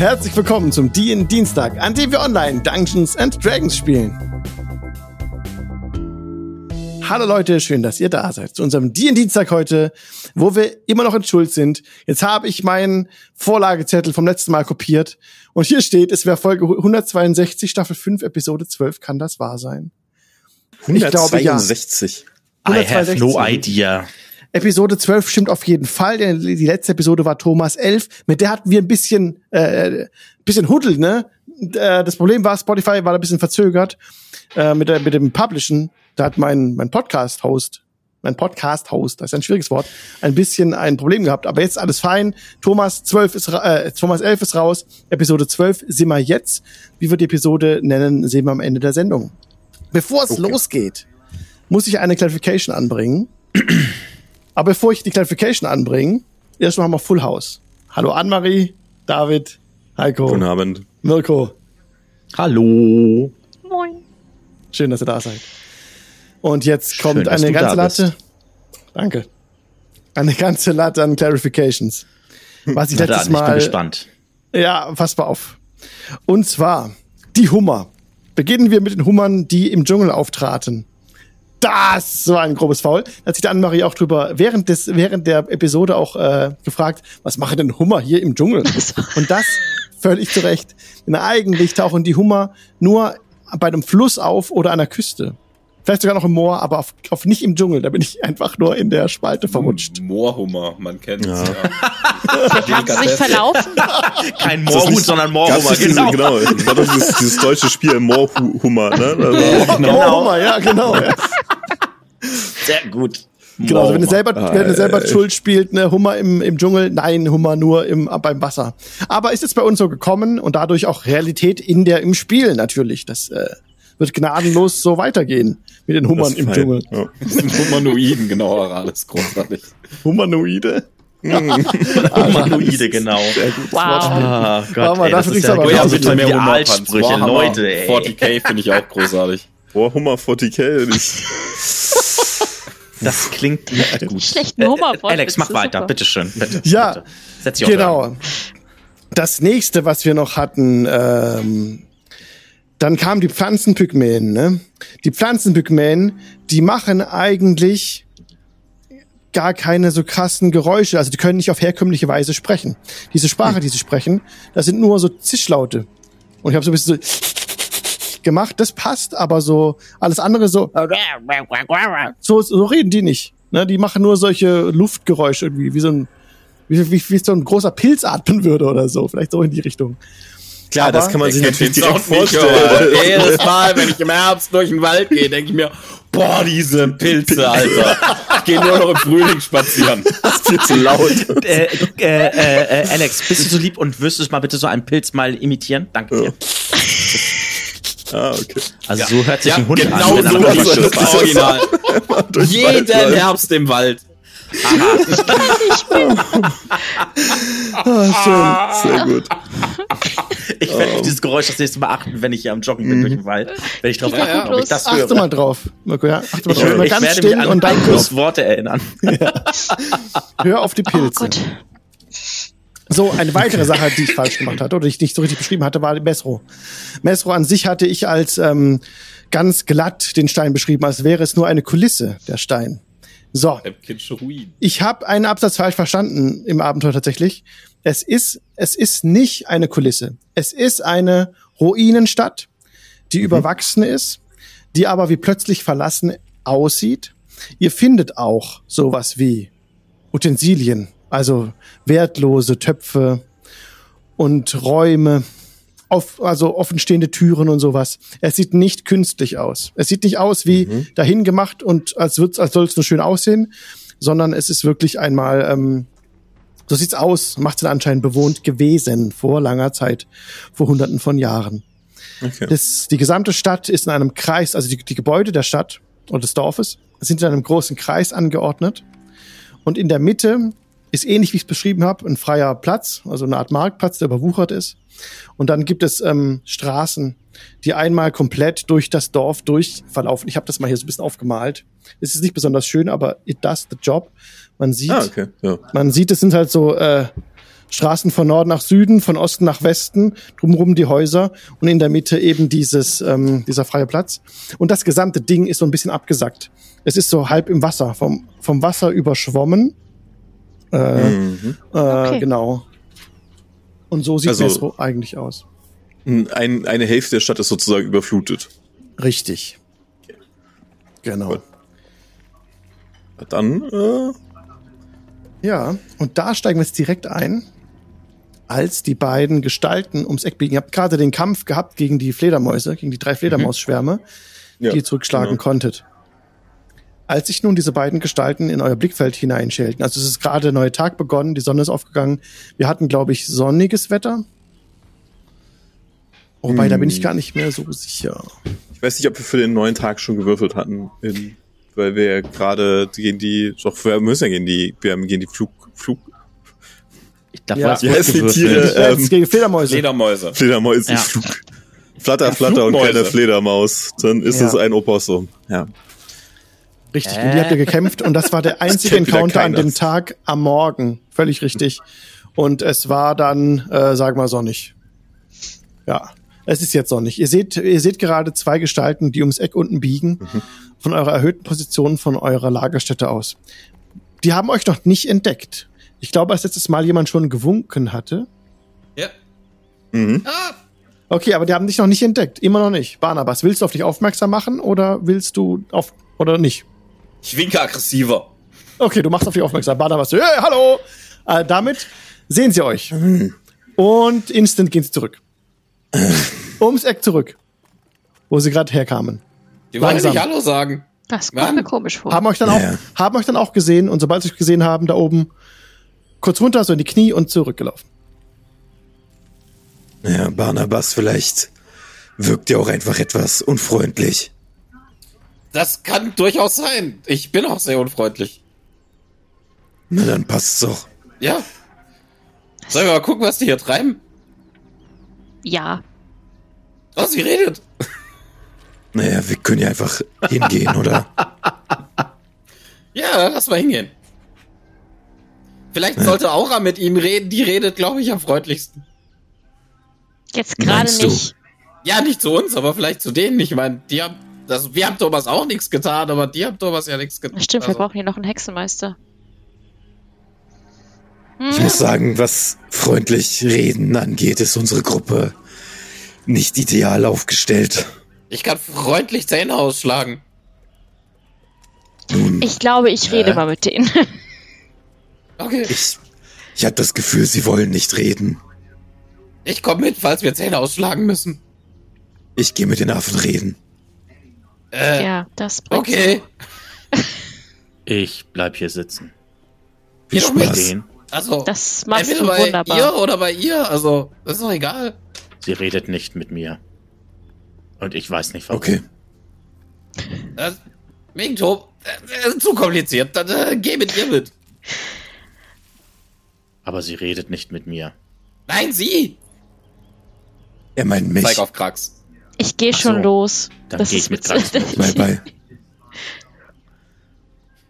Herzlich willkommen zum DIN Dienstag, an dem wir online Dungeons and Dragons spielen. Hallo Leute, schön, dass ihr da seid zu unserem DIN Dienstag heute, wo wir immer noch in Schuld sind. Jetzt habe ich meinen Vorlagezettel vom letzten Mal kopiert und hier steht, es wäre Folge 162, Staffel 5, Episode 12, kann das wahr sein? 162. I have no idea. Episode 12 stimmt auf jeden Fall. denn Die letzte Episode war Thomas 11. Mit der hatten wir ein bisschen, äh, bisschen Huddel, ne? Äh, Das Problem war, Spotify war ein bisschen verzögert äh, mit, der, mit dem Publishen. Da hat mein, mein Podcast-Host, mein Podcast-Host, das ist ein schwieriges Wort, ein bisschen ein Problem gehabt. Aber jetzt alles fein. Thomas 12 ist, äh, Thomas 11 ist raus. Episode 12 sind wir jetzt. Wie wir die Episode nennen, sehen wir am Ende der Sendung. Bevor es losgeht, muss ich eine Clarification anbringen. Aber bevor ich die Clarification anbringe, erstmal haben wir Full House. Hallo Annemarie, David, Heiko, Guten Abend. Mirko. Hallo. Schön, dass ihr da seid. Und jetzt Schön, kommt eine ganze. Latte. Danke. Eine ganze Latte an Clarifications. Was ich Na letztes dann, ich bin Mal. gespannt. Ja, pass mal auf. Und zwar die Hummer. Beginnen wir mit den Hummern, die im Dschungel auftraten. Das war ein grobes Foul. Da hat sich der Annemarie auch drüber während des während der Episode auch äh, gefragt, was machen denn Hummer hier im Dschungel? Und das völlig zu Recht. Denn eigentlich tauchen die Hummer nur bei einem Fluss auf oder an der Küste. Vielleicht sogar noch im Moor, aber auf, auf nicht im Dschungel. Da bin ich einfach nur in der Spalte verrutscht. Moorhummer, man kennt es. Ja. Ja. Haben sie sich verlaufen? Kein Moorhuhn, nicht- sondern Moorhummer. Genau. genau. Das war doch dieses, deutsche Spiel Moorhummer, ne? Das war, Moorhummer, ja, genau. Ja. Sehr gut. Genau, also wenn ihr selber, Ah, wenn ihr selber äh, Schuld spielt, ne, Hummer im, im Dschungel, nein, Hummer nur im, beim Wasser. Aber ist jetzt bei uns so gekommen und dadurch auch Realität in der, im Spiel natürlich. Das äh, wird gnadenlos so weitergehen mit den Hummern das im. Dschungel. Ja. Humanoiden, genau, alles großartig. Humanoide. Humanoide, genau. Wow. Ah Gott, Warte mal, ey, das dafür ist ja aber wie bitte mehr Warhammer Leute, ey. 40k finde ich auch großartig. Moorhummer 40k. Ich, Das klingt nicht gut. Schlechten Humor. Äh, Alex, mach weiter, bitteschön. Bitte, Ja, bitte. Setz dich auf Genau. Das nächste, was wir noch hatten, ähm, dann kamen die Pflanzenpygmäen. Ne? Die Pflanzenpygmäen, die machen eigentlich gar keine so krassen Geräusche. Also die können nicht auf herkömmliche Weise sprechen. Diese Sprache, die sie sprechen, das sind nur so Zischlaute. Und ich habe so ein bisschen so gemacht. Das passt, aber so alles andere so so, so reden die nicht. Ne? Die machen nur solche Luftgeräusche irgendwie, wie so ein wie, wie, wie so ein großer Pilz atmen würde oder so. Vielleicht so in die Richtung. Klar, Aber- das kann man sich natürlich direkt nicht, vorstellen. aber Jedes Mal, wenn ich im Herbst durch den Wald gehe, denke ich mir, boah, diese Pilze, Alter. Ich gehe nur noch im Frühling spazieren. Das ist viel zu laut. Äh, äh, äh, äh, Alex, bist du so lieb und wirst du mal bitte so einen Pilz mal imitieren? Danke dir. Ah, okay. Also so hört sich ein Hund genau an. er so Pilz das. Original. Jeden Wald läuft. Herbst im Wald. Ah, schön. Sehr gut. Ich werde dieses Geräusch das nächste Mal achten, wenn ich hier am Joggen bin durch den Wald. Wenn ich drauf Geht achte, ob ich das Achte höre. mal drauf, Mirko, ja. Achte mal Ich, drauf. Mal ich ganz werde mich still an und dann Markus Worte erinnern. hör auf die Oh Pilze. Gott. So, eine weitere Sache, die ich falsch gemacht hatte oder die ich nicht so richtig beschrieben hatte, war Mesro. Mesro an sich hatte ich als ähm, ganz glatt den Stein beschrieben, als wäre es nur eine Kulisse, der Stein. So, ich habe einen Absatz falsch verstanden im Abenteuer tatsächlich. Es ist, es ist nicht eine Kulisse. Es ist eine Ruinenstadt, die überwachsen ist, die aber wie plötzlich verlassen aussieht. Ihr findet auch sowas wie Utensilien, also wertlose Töpfe und Räume, auf, also offenstehende Türen und sowas. Es sieht nicht künstlich aus. Es sieht nicht aus wie dahin gemacht und als wird's, als soll es nur schön aussehen, sondern es ist wirklich einmal, ähm, so sieht's aus, macht den Anschein bewohnt gewesen vor langer Zeit, vor hunderten von Jahren. Okay. Das, die gesamte Stadt ist in einem Kreis, also die, die Gebäude der Stadt und des Dorfes sind in einem großen Kreis angeordnet. Und in der Mitte ist ähnlich, wie ich es beschrieben habe, ein freier Platz, also eine Art Marktplatz, der überwuchert ist. Und dann gibt es ähm, Straßen, die einmal komplett durch das Dorf durch verlaufen. Ich habe das mal hier so ein bisschen aufgemalt. Es ist nicht besonders schön, aber it does the job. Man sieht, Ah, okay. Ja. man sieht, es sind halt so, äh, Straßen von Norden nach Süden, von Osten nach Westen, drumherum die Häuser und in der Mitte eben dieses, ähm, dieser freie Platz. Und das gesamte Ding ist so ein bisschen abgesackt. Es ist so halb im Wasser, vom, vom Wasser überschwommen. Äh, Mhm. äh, Okay. Genau. Und so sieht Also- es so eigentlich aus. Ein, eine Hälfte der Stadt ist sozusagen überflutet. Richtig. Genau. Cool. Dann, äh, Ja, und da steigen wir jetzt direkt ein, als die beiden Gestalten ums Eck biegen. Ihr habt gerade den Kampf gehabt gegen die Fledermäuse, gegen die drei Fledermausschwärme, ja, die ihr zurückschlagen genau. konntet. Als sich nun diese beiden Gestalten in euer Blickfeld hineinschälten, also es ist gerade der neue Tag begonnen, die Sonne ist aufgegangen. Wir hatten, glaube ich, sonniges Wetter. Wobei, da bin ich Hm. gar nicht mehr so sicher. Ich weiß nicht, ob wir für den neuen Tag schon gewürfelt hatten, in, weil wir ja gerade gegen die, doch, wir müssen ja gegen die, wir haben gegen die Flug, Flug, Ich glaube, Ja. ja. Wie heißen die Tiere? Ja, Ähm, gegen Fledermäuse. Fledermäuse. Fledermäuse, Ja. Flug. Flatter, flatter und keine Fledermaus. Dann ist Ja. es ein Opossum. Ja. Richtig, Äh. gegen die habt ihr gekämpft und das war der einzige Encounter an dem Tag am Morgen. Völlig richtig. Und es war dann, äh, sag mal, sonnig. Ja, es ist jetzt sonnig. Ihr seht, ihr seht gerade zwei Gestalten, die ums Eck unten biegen, von eurer erhöhten Position, von eurer Lagerstätte aus. Die haben euch noch nicht entdeckt. Ich glaube, als letztes Mal jemand schon gewunken hatte. Ja. Mhm. Ah, Okay, aber die haben dich noch nicht entdeckt. Immer noch nicht. Barnabas, willst du auf dich aufmerksam machen oder willst du auf, oder nicht? ich winke aggressiver. Okay, du machst auf dich aufmerksam. Barnabas, so, hey, hallo! Äh, damit sehen sie euch. Und instant gehen sie zurück. Ums Eck zurück. Wo sie gerade herkamen. Die wollen nicht Hallo sagen. Das kommt Mann. mir komisch vor. Haben euch dann Ja. auch, haben euch dann auch gesehen und sobald sie euch gesehen haben, da oben kurz runter, so in die Knie und zurückgelaufen. Naja, Barnabas, vielleicht wirkt er auch einfach etwas unfreundlich. Das kann durchaus sein. Ich bin auch sehr unfreundlich. Na, dann passt's doch. Ja. Sollen wir mal gucken, was die hier treiben? ja. Oh, sie redet. Naja, wir können ja einfach hingehen, oder? Ja, lass mal hingehen. Vielleicht sollte Aura mit ihm reden. Die redet, glaube ich, am freundlichsten. Jetzt gerade Meinst du? nicht. Ja, nicht zu uns, aber vielleicht zu denen. Ich meine, die haben, das, wir haben Thomas auch nichts getan, aber die haben Thomas ja nichts getan. Stimmt, wir Also, brauchen hier noch einen Hexenmeister. Hm, Ich muss sagen, was freundlich reden angeht, ist unsere Gruppe nicht ideal aufgestellt. Ich kann freundlich Zähne ausschlagen. Nun, ich glaube, ich rede Äh. mal mit denen. Okay. ich, ich habe das Gefühl, sie wollen nicht reden. Ich komme mit, falls wir Zähne ausschlagen müssen. Ich gehe mit den Affen reden. Äh, ja, das bringt okay. Ich bleib hier sitzen. Viel Geh doch Mit Spaß. denen. Also, Das machst entweder du bei wunderbar. ihr oder bei ihr. Also, das ist doch egal. Sie redet nicht mit mir. Und ich weiß nicht warum. Okay. Das, wegen Tob. Das ist zu kompliziert. Dann äh, geh mit ihr mit. Aber sie redet nicht mit mir. Nein, sie. Er meint mich. Zeig auf Krax. Ich gehe Ach schon so. los. Dann das geh ich mit Krax mit. Bye, bye.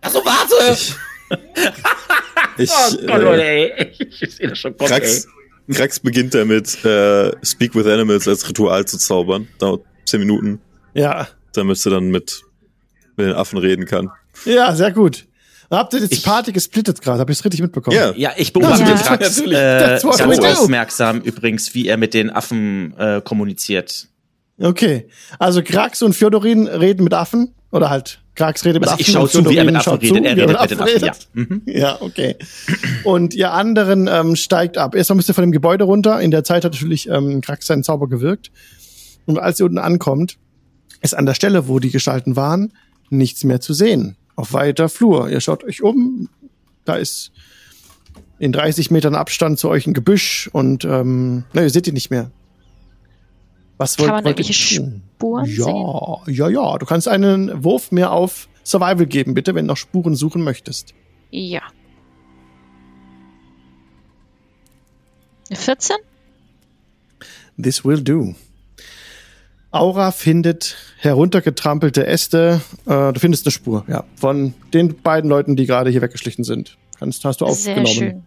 Also warte. Ich, ich, Oh Gott, äh, Leute, ey. Ich sehe das schon kommen, Krax, ey. Krax beginnt damit, äh, Speak with Animals als Ritual zu zaubern. Dauert 10 Minuten, Ja. damit sie dann mit, mit den Affen reden kann. Ja, sehr gut. Habt ihr jetzt die Ich- Party gesplittet gerade? Hab ich es richtig mitbekommen? Ja. Ja, ich beobachte Ja. Krax Natürlich. äh, ganz aufmerksam übrigens, wie er mit den Affen äh, kommuniziert. Okay. Also Krax und Fjodorin reden mit Affen. Oder halt, Krax redet mit Also Affen. ich schaue und zu, wie er mit Affen schaut redet. zu, Er redet mit den Affen, ja. Mhm. Ja, okay. Und ihr anderen ähm, steigt ab. Erstmal müsst ihr von dem Gebäude runter. In der Zeit hat natürlich ähm, Krax seinen Zauber gewirkt. Und als ihr unten ankommt, ist an der Stelle, wo die Gestalten waren, nichts mehr zu sehen. Auf weiter Flur. Ihr schaut euch um. Da ist in 30 Metern Abstand zu euch ein Gebüsch und ähm, na, ihr seht die nicht mehr. Was Kann wollt, man wollt ihr irgendwelche tun? Spuren sehen? Ja, ja, ja. Du kannst einen Wurf mehr auf Survival geben, bitte, wenn du noch Spuren suchen möchtest. Ja. Eine 14? This will do. Aura findet heruntergetrampelte Äste. Äh, du findest eine Spur, ja, von den beiden Leuten, die gerade hier weggeschlichen sind. Kannst, hast du Sehr aufgenommen. schön.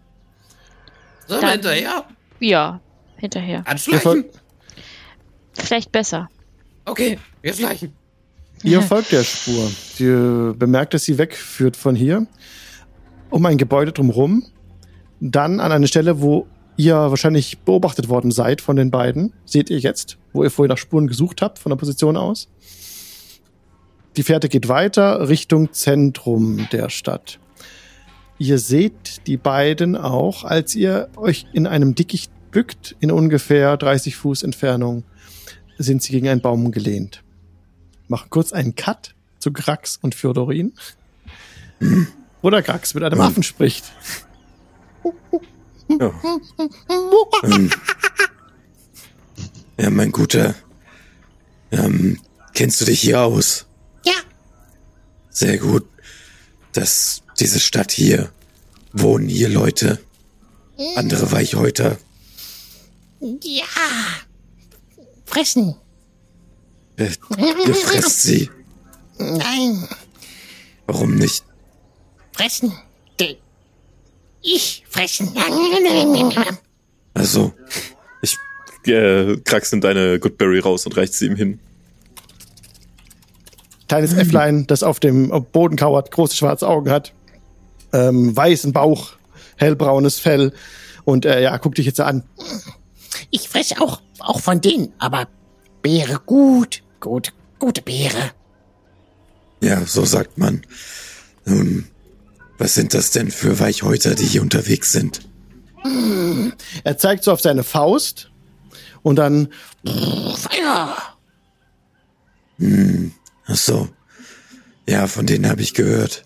Sollen wir Dann- hinterher? Ja, hinterher. Anschleichen? Vielleicht besser. Okay, wir schleichen. ihr folgt der Spur. Ihr bemerkt, dass sie wegführt von hier, um ein Gebäude drumherum, dann an eine Stelle, wo ihr wahrscheinlich beobachtet worden seid von den beiden. Seht ihr jetzt, wo ihr vorher nach Spuren gesucht habt, von der Position aus. Die Fährte geht weiter Richtung Zentrum der Stadt. Ihr seht die beiden auch, als ihr euch in einem Dickicht bückt, in ungefähr 30 Fuß Entfernung, sind sie gegen einen Baum gelehnt. Machen kurz einen Cut zu Grax und Fjodorin. Oder Grax mit einem Affen spricht. Ähm, ja, mein Guter. Ähm, kennst du dich hier aus? Ja. Sehr gut. Das, diese Stadt hier, wohnen hier Leute. Andere Weichhäuter. Ja. Fressen. Äh, ihr fresst sie. Nein. Warum nicht? Fressen. Ich fressen. Also, Ich äh, Krax nimmt eine Goodberry raus und reicht sie ihm hin. Kleines Äfflein, das auf dem Boden kauert, große schwarze Augen hat, ähm, weißen Bauch, hellbraunes Fell und äh, ja, guck dich jetzt an. Ich fress auch, auch von denen, aber Beere gut. Gut, gute Beere. ja, so sagt man. Nun, was sind das denn für Weichhäuter, die hier unterwegs sind? Er zeigt so auf seine Faust und dann Feuer. Ach so. Ja, von denen habe ich gehört.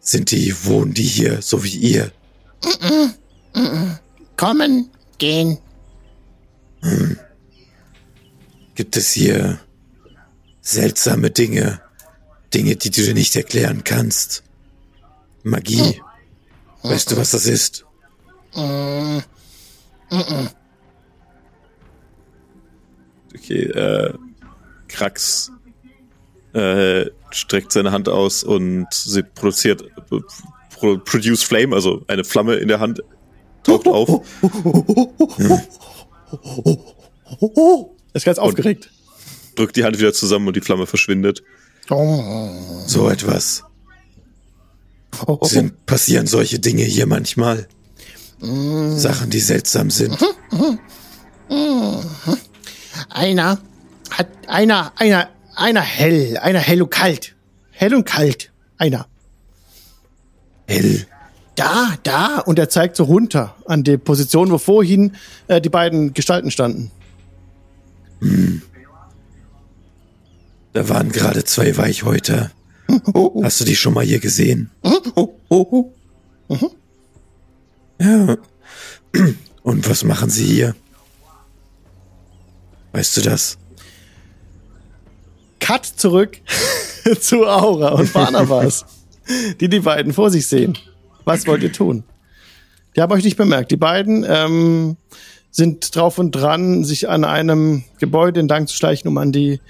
Sind die, wohnen die hier, so wie ihr? Kommen, gehen. Gibt es hier seltsame Dinge? Dinge, die du dir nicht erklären kannst? Magie? Weißt du, was das ist? Okay, äh, Krax äh, streckt seine Hand aus und sie produziert pro, produce flame, also eine Flamme in der Hand taucht auf. ist ganz aufgeregt. drückt die Hand wieder zusammen und die Flamme verschwindet. So etwas. Sind, passieren solche Dinge hier manchmal? Sachen, die seltsam sind. Einer hat einer einer einer hell, einer hell und kalt, hell und kalt, einer. Hell. Da, da und er zeigt so runter an die Position, wo vorhin äh, die beiden Gestalten standen. Da waren gerade zwei Weichhäuter. Hast du die schon mal hier gesehen? Ja. Und was machen sie hier? Weißt du das? Cut zurück zu Aura und Barnabas, die die beiden vor sich sehen. Was wollt ihr tun? Die haben euch nicht bemerkt. Die beiden ähm, sind drauf und dran, sich an einem Gebäude entlang zu schleichen, um an die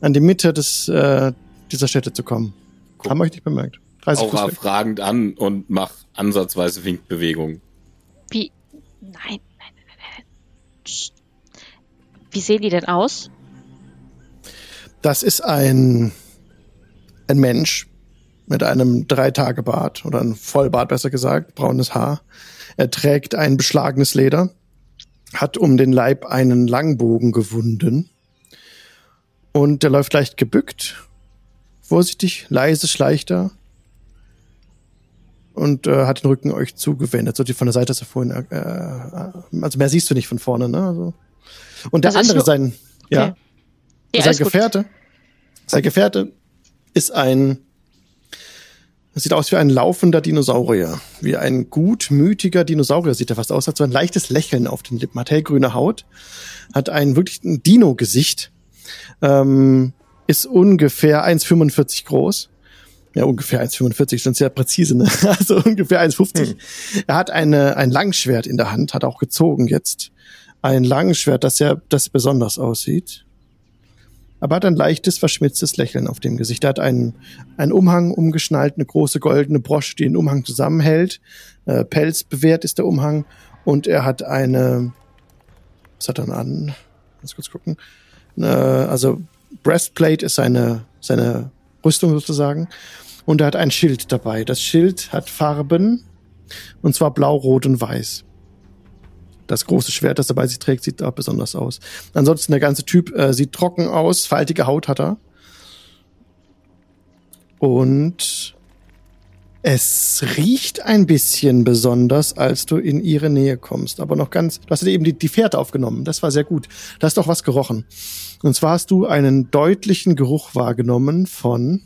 an die Mitte des äh, dieser Städte zu kommen. Haben euch nicht bemerkt. 30 Fuß Aura fragend an und mach ansatzweise Winkbewegungen. Wie? Nein, nein, nein, nein, nein. Psst. Wie sehen die denn aus? Das ist ein, ein Mensch mit einem Dreitagebart oder ein Vollbart, besser gesagt, braunes Haar. Er trägt ein beschlagenes Leder, hat um den Leib einen Langbogen gewunden und der läuft leicht gebückt, vorsichtig, leise schleicht er und äh, hat den Rücken euch zugewendet, so die von der Seite, dass er vorhin, äh, äh, also mehr siehst du nicht von vorne, ne? Also. Und der Also andere, sein, ja. Okay. Ja, sein alles gut. Gefährte, sein Gefährte ist ein, das sieht aus wie ein laufender Dinosaurier. Wie ein gutmütiger Dinosaurier sieht er fast aus. Hat so ein leichtes Lächeln auf den Lippen, hat hellgrüne Haut, hat ein wirklich ein Dino-Gesicht, ähm, ist ungefähr 1,45 groß. Ja, ungefähr 1,45, schon sehr präzise, ne? Also ungefähr 1,50. Er hat eine, ein Langschwert in der Hand, hat auch gezogen jetzt. Ein Langschwert, das sehr, das besonders aussieht aber hat ein leichtes, verschmitztes Lächeln auf dem Gesicht. Er hat einen, einen Umhang umgeschnallt, eine große goldene Brosche, die den Umhang zusammenhält. Äh, Pelz bewehrt ist der Umhang Und er hat eine, was hat er denn an? Lass kurz gucken. Äh, also Breastplate ist seine, seine Rüstung sozusagen. Und er hat ein Schild dabei. Das Schild hat Farben, und zwar blau, rot und weiß. Das große Schwert, das er bei sich trägt, sieht auch besonders aus. Ansonsten der ganze Typ äh, sieht trocken aus, faltige Haut hat er. Und es riecht ein bisschen besonders, als du in ihre Nähe kommst. Aber noch ganz, du hast eben die, die Fährte aufgenommen. Das war sehr gut. Da hast doch was gerochen. Und zwar hast du einen deutlichen Geruch wahrgenommen von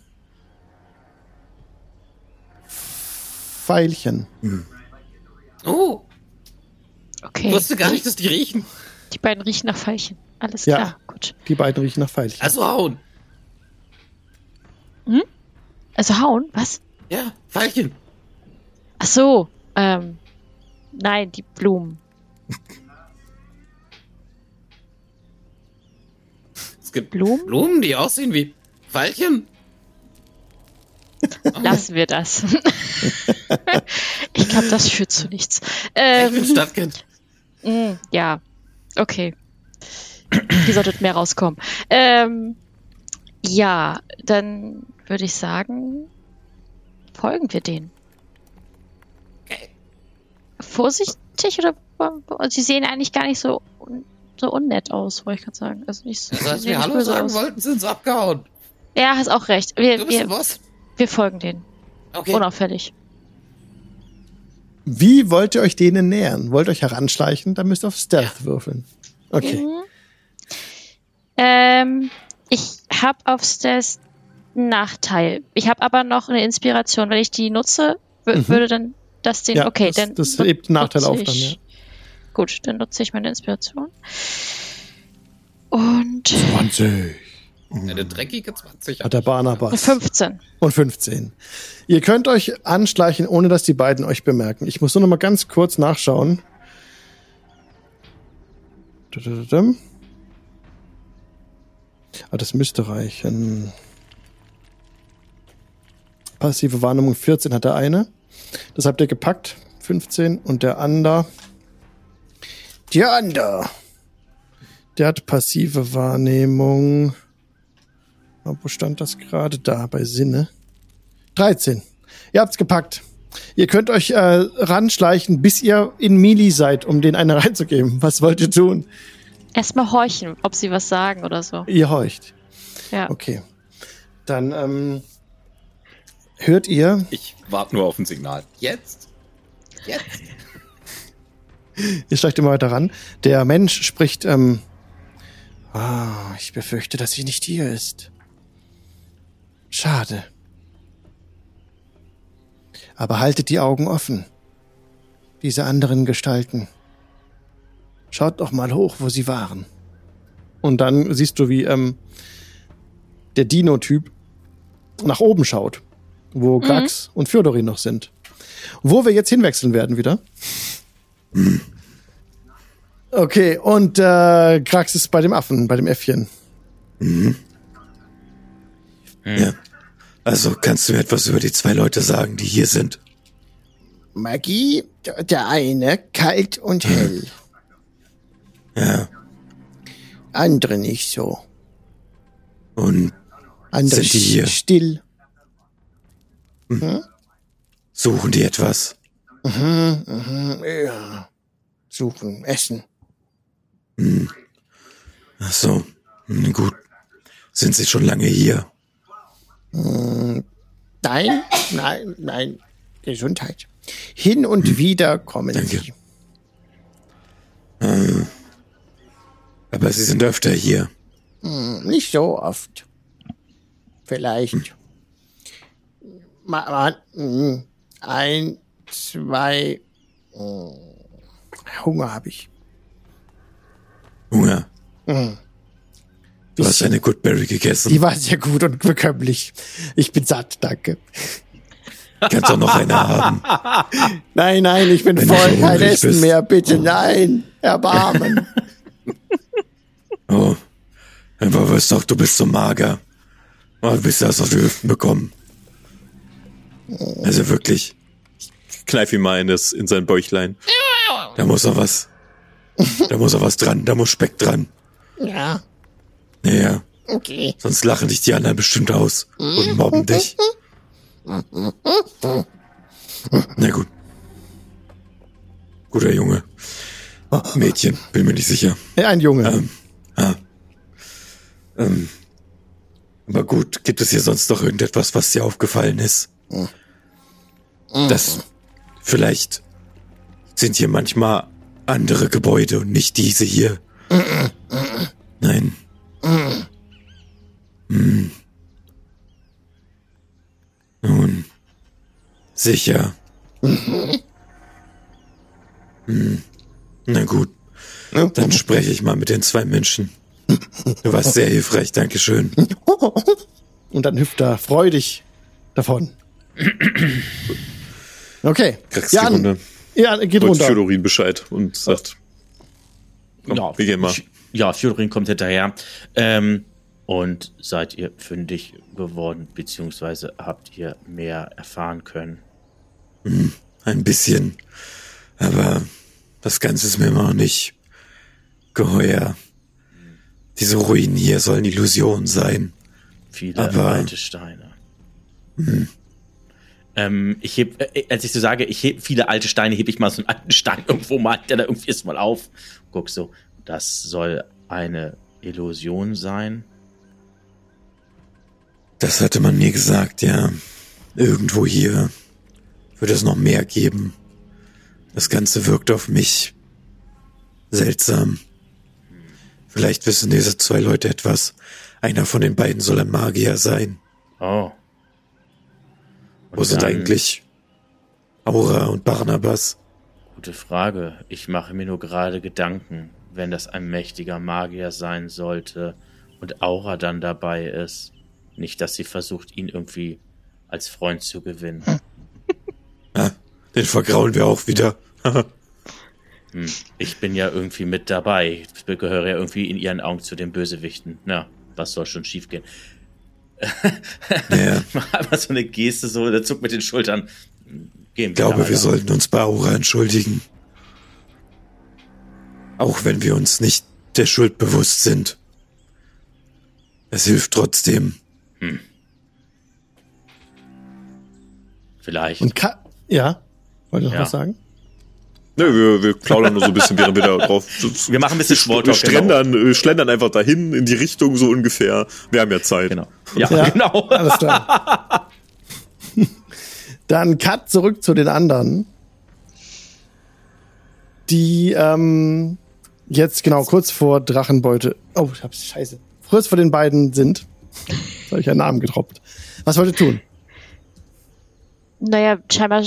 Veilchen. Oh, Okay. ich wusste gar nicht, dass die riechen. Die beiden riechen nach Veilchen. Alles Ja. klar, gut. Die beiden riechen nach Veilchen. Also hauen. Also hauen, was? Ja, Veilchen. Ach so, ähm, nein, die Blumen. Es gibt Blumen? Blumen, die aussehen wie Veilchen. Lassen wir das. ich glaube, das führt zu nichts. Ich Ähm, bin Stadtkind. mh, ja, okay. Hier sollte mehr rauskommen. Ähm, ja, dann würde ich sagen, folgen wir denen. Okay. Vorsichtig oder? Sie sehen eigentlich gar nicht so, so unnett aus, wollte ich gerade sagen. Also nicht so, Also, als sehen wir Hallo sagen aus. wollten, sind sie abgehauen. Ja, hast auch recht. Wir, Du bist wir, wir folgen denen. Okay. Unauffällig. Wie wollt ihr euch denen nähern? Wollt ihr euch heranschleichen? Dann müsst ihr auf Stealth würfeln. Okay. Mhm. Ähm, ich habe auf Stealth Nachteil. Ich habe aber noch eine Inspiration. Wenn ich die nutze, wür- würde dann das den. Mhm. Ja, okay, das, dann. das hebt Nachteil nutze auf dann, ja. Gut, dann nutze ich meine Inspiration. Und 20. Eine dreckige 20. Hat der Barnabas. 15. Und 15. Ihr könnt euch anschleichen, ohne dass die beiden euch bemerken. Ich muss nur noch mal ganz kurz nachschauen. Ah, das müsste reichen. Passive Wahrnehmung 14 hat der eine. Das habt ihr gepackt. 15. Und der andere. Der andere. Der hat passive Wahrnehmung. Ah, Wo stand das gerade? Da, bei Sinne. 13. Ihr habt's gepackt. Ihr könnt euch äh, ranschleichen, bis ihr in Mili seid, um den eine reinzugeben. Was wollt ihr tun? Erstmal horchen, ob sie was sagen oder so. Ihr horcht. Ja. Okay. Dann ähm, hört ihr, Ich warte nur auf ein Signal. Jetzt? Jetzt? ihr steigt immer weiter ran. Der Mensch spricht, ähm, ah, ich befürchte, dass sie nicht hier ist. Schade. Aber haltet die Augen offen. Diese anderen Gestalten. Schaut doch mal hoch, wo sie waren. Und dann siehst du, wie ähm, der Dino-Typ nach oben schaut, wo Grax und Fjodorin noch sind. Wo wir jetzt hinwechseln werden wieder. Okay, und äh, Grax ist bei dem Affen, bei dem Äffchen. Ja. Also kannst du mir etwas über die zwei Leute sagen, die hier sind? Magie, der eine kalt und hell, Ja. andere nicht so. Und Andere Sind die hier? still. Suchen die etwas? Mhm, ja. Suchen, essen. Ach so. Hm, gut. Sind sie schon lange hier? Nein, nein, nein. Gesundheit. Hin und wieder kommen Danke. sie. Aber sie sind öfter hier. Hm, Nicht so oft. Vielleicht. Ma, mm, ein, zwei. mm, Hunger habe ich. Hunger. Du hast eine Goodberry gegessen. Die war sehr gut und bekömmlich. Ich bin satt, danke. Kannst doch noch eine haben. Nein, nein, ich bin Wenn du voll. Kein hungrig Essen bist. mehr, bitte, nein. Erbarmen. Oh. Aber weißt doch, du bist so mager. Oh, du bist erst auf die Hüften bekommen. Also wirklich. Kneif ihm mal in, das, in sein Bäuchlein. Da muss doch was. Da muss doch was dran, da muss Speck dran. Ja, Naja, okay. sonst lachen dich die anderen bestimmt aus und mobben dich. Na gut. Guter Junge. Mädchen, bin mir nicht sicher. Ja, ein Junge. Ähm, ah. ähm, aber gut, gibt es hier sonst noch irgendetwas, was dir aufgefallen ist? Das vielleicht sind hier manchmal andere Gebäude und nicht diese hier. Nein. Hm. Nun, sicher. Hm. Na gut, dann spreche ich mal mit den zwei Menschen. Du warst sehr hilfreich, Dankeschön. Und dann hüpft er freudig davon. Okay. Krax Ja, die Runde. Ja, geht Und runter. Fjodorin Bescheid und sagt, komm, Ja, wir gehen mal. Ja, Fjodorin kommt hinterher. Ähm, und seid ihr fündig geworden, beziehungsweise habt ihr mehr erfahren können? Ein bisschen. Aber das Ganze ist mir immer noch nicht geheuer. Diese Ruinen hier sollen Illusionen sein. Viele Aber- alte Steine. Ähm, ich heb, äh, als ich so sage, ich heb viele alte Steine, heb ich mal so einen alten Stein irgendwo mal, der da irgendwie ist, mal auf. Guck so, das soll eine Illusion sein. Das hatte man mir gesagt, ja. Irgendwo hier wird es noch mehr geben. Das Ganze wirkt auf mich seltsam. Vielleicht wissen diese zwei Leute etwas. Einer von den beiden soll ein Magier sein. Oh. Und Wo sind eigentlich Aura und Barnabas? Gute Frage. Ich mache mir nur gerade Gedanken, wenn das ein mächtiger Magier sein sollte und Aura dann dabei ist. Nicht, dass sie versucht, ihn irgendwie als Freund zu gewinnen. Ja, den vergrauen wir auch wieder. Hm. Ich bin ja irgendwie mit dabei. Ich gehöre ja irgendwie in ihren Augen zu den Bösewichten. Na, was soll schon schiefgehen? Naja, Ich mache einfach so eine Geste, so, der zuckt mit den Schultern. Gehen ich glaube, wir sollten uns bei Aura entschuldigen. Auch wenn wir uns nicht der Schuld bewusst sind. Es hilft trotzdem. Vielleicht. Und Ka ja, wollte noch Ja. was sagen? Nö, wir, wir plaudern nur so ein bisschen, während wir da drauf. Wir machen ein bisschen wir Smalltalk. schlendern, äh, schlendern einfach dahin in die Richtung so ungefähr. Wir haben ja Zeit. Genau. Ja, Ja. genau. Alles klar. Dann Cut zurück zu den anderen. Die ähm, jetzt genau kurz vor Drachenbeute. Oh, ich hab's scheiße. Kurz vor den beiden sind. Jetzt habe ich einen Namen getroppt. Was wollt ihr tun? Naja, scheinbar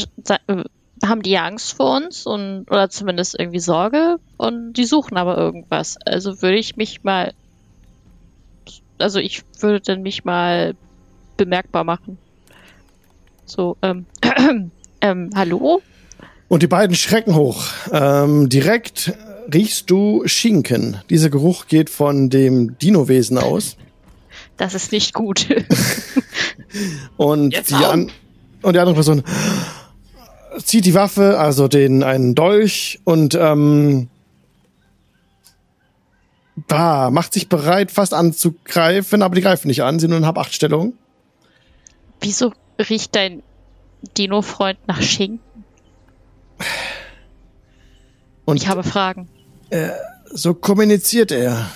äh, haben die ja Angst vor uns und oder zumindest irgendwie Sorge und die suchen aber irgendwas. Also würde ich mich mal, also ich würde dann mich mal bemerkbar machen. So, ähm, ähm, hallo? Und die beiden schrecken hoch. Ähm, direkt riechst du Schinken. Dieser Geruch geht von dem Dino-Wesen aus. Das ist nicht gut. Und Jetzt die, an und die andere Person zieht die Waffe, also den einen Dolch und ähm, bah, macht sich bereit, fast anzugreifen, aber die greifen nicht an, sie nur in Hab-Acht-Stellung. Wieso riecht dein Dino-Freund nach Schinken? Und Ich habe Fragen. so kommuniziert er,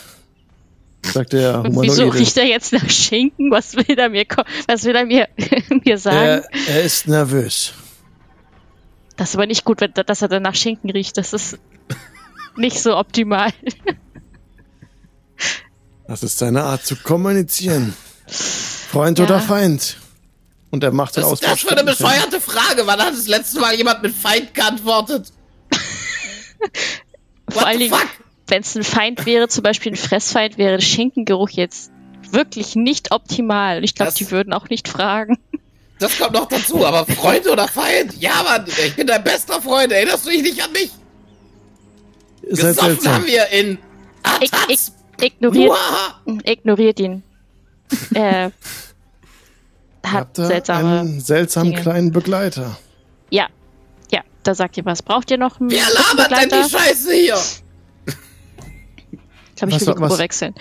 sagt der Und wieso Humanoide. riecht er jetzt nach Schinken? Was will er mir, was will er mir, mir sagen? Er, er ist nervös. Das ist aber nicht gut, wenn, dass er dann nach Schinken riecht. Das ist nicht so optimal. Das ist seine Art zu kommunizieren. Freund Ja. oder Feind. Und er macht den Was ist das für eine bescheuerte Frage? Wann hat das letzte Mal jemand mit Feind geantwortet? Vor What allen Dingen, wenn es ein Feind wäre, zum Beispiel ein Fressfeind, wäre der Schinkengeruch jetzt wirklich nicht optimal. Ich glaube, die würden auch nicht fragen. Das kommt noch dazu, aber Freund oder Feind? Ja, Mann, ich bin dein bester Freund. Erinnerst du dich nicht an mich? Ihr seid Gesoffen seltsam. haben wir in Ich, ich, Atats. ignoriert, Uah. ignoriert ihn. Er hat seltsame. einen seltsamen Dinge. kleinen Begleiter. Ja, ja, da sagt ihr was. Braucht ihr noch einen Wer labert denn Begleiter? die Scheiße hier? Ich glaube, ich Was will die Gruppe was- wechseln.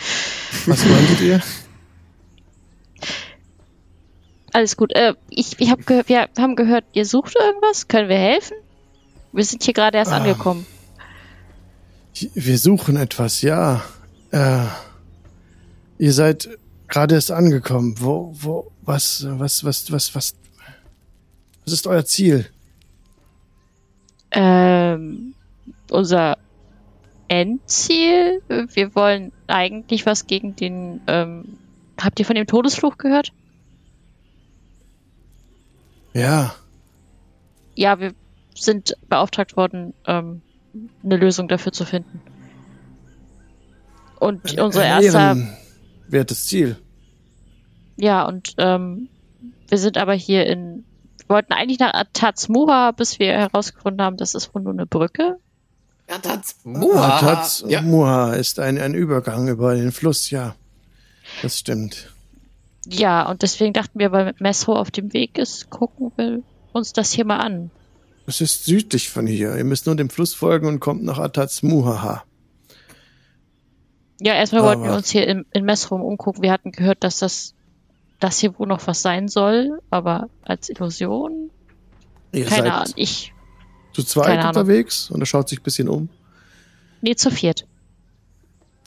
Was meintet ihr? Alles gut. Äh, ich ich hab gehört, wir haben gehört, ihr sucht irgendwas. Können wir helfen? Wir sind hier gerade erst Ah. angekommen. Wir suchen etwas, ja. Äh, ihr seid gerade erst angekommen. Wo, wo, was, was, was, was, was, was ist euer Ziel? Ähm, unser Endziel? Wir wollen eigentlich was gegen den. Ähm, habt ihr von dem Todesfluch gehört? Ja, Ja, wir sind beauftragt worden, ähm, eine Lösung dafür zu finden. Und ein, unser ein erster. ehrenwertes Ziel. Ja, und ähm, wir sind aber hier in. Wir wollten eigentlich nach Atazmura, bis wir herausgefunden haben, das ist wohl nur eine Brücke. Ja, das. Atats Ja. Ist ein, ein Übergang über den Fluss, ja. Das stimmt. Ja, und deswegen dachten wir, weil Messo auf dem Weg ist, gucken wir uns das hier mal an. Es ist südlich von hier. Ihr müsst nur dem Fluss folgen und kommt nach Atats Muhaha. Ja, erstmal wollten wir Aber- uns hier in, in Messrum umgucken. Wir hatten gehört, dass das, das hier wohl noch was sein soll, aber als Illusion? Ihr Keine Ahnung. Ich. zu zweit unterwegs und er schaut sich ein bisschen um. Nee, zu viert.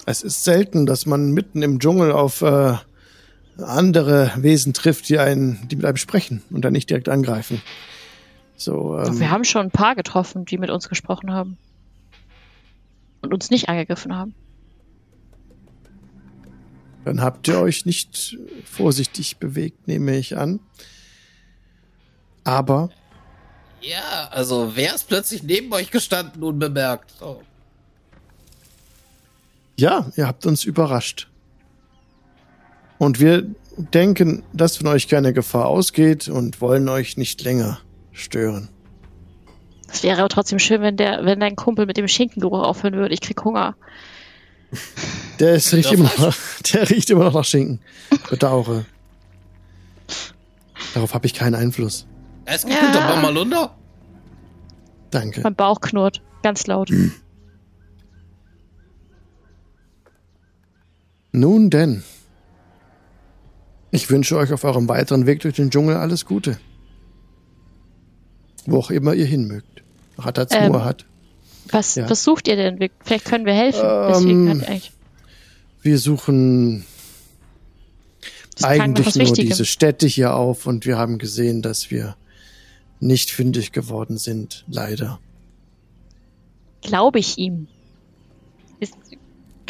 Es ist selten, dass man mitten im Dschungel auf äh, andere Wesen trifft, die einen, die mit einem sprechen und dann nicht direkt angreifen. So, Doch, ähm, wir haben schon ein paar getroffen, die mit uns gesprochen haben. Und uns nicht angegriffen haben. dann habt ihr euch nicht vorsichtig bewegt, nehme ich an. Aber Ja, also wer ist plötzlich neben euch gestanden, unbemerkt? Oh. ja, ihr habt uns überrascht. Und wir denken, dass von euch keine Gefahr ausgeht und wollen euch nicht länger stören. Es wäre aber trotzdem schön, wenn der, wenn dein Kumpel mit dem Schinkengeruch aufhören würde. Ich krieg Hunger. Der ist riecht immer noch, der riecht immer noch nach Schinken. Bedauere. Darauf habe ich keinen Einfluss. Ist gut, Ja. mach mal runter. Danke. Mein Bauch knurrt. Ganz laut. Nun denn. Ich wünsche euch auf eurem weiteren Weg durch den Dschungel alles Gute. Wo auch immer ihr hin mögt. Ratatsmur Ähm, hat. Was, Ja. was sucht ihr denn? Vielleicht können wir helfen. Ähm. Wir suchen Das eigentlich nur Wichtigem. diese Städte hier auf und wir haben gesehen, dass wir nicht fündig geworden sind, leider. Glaube ich ihm.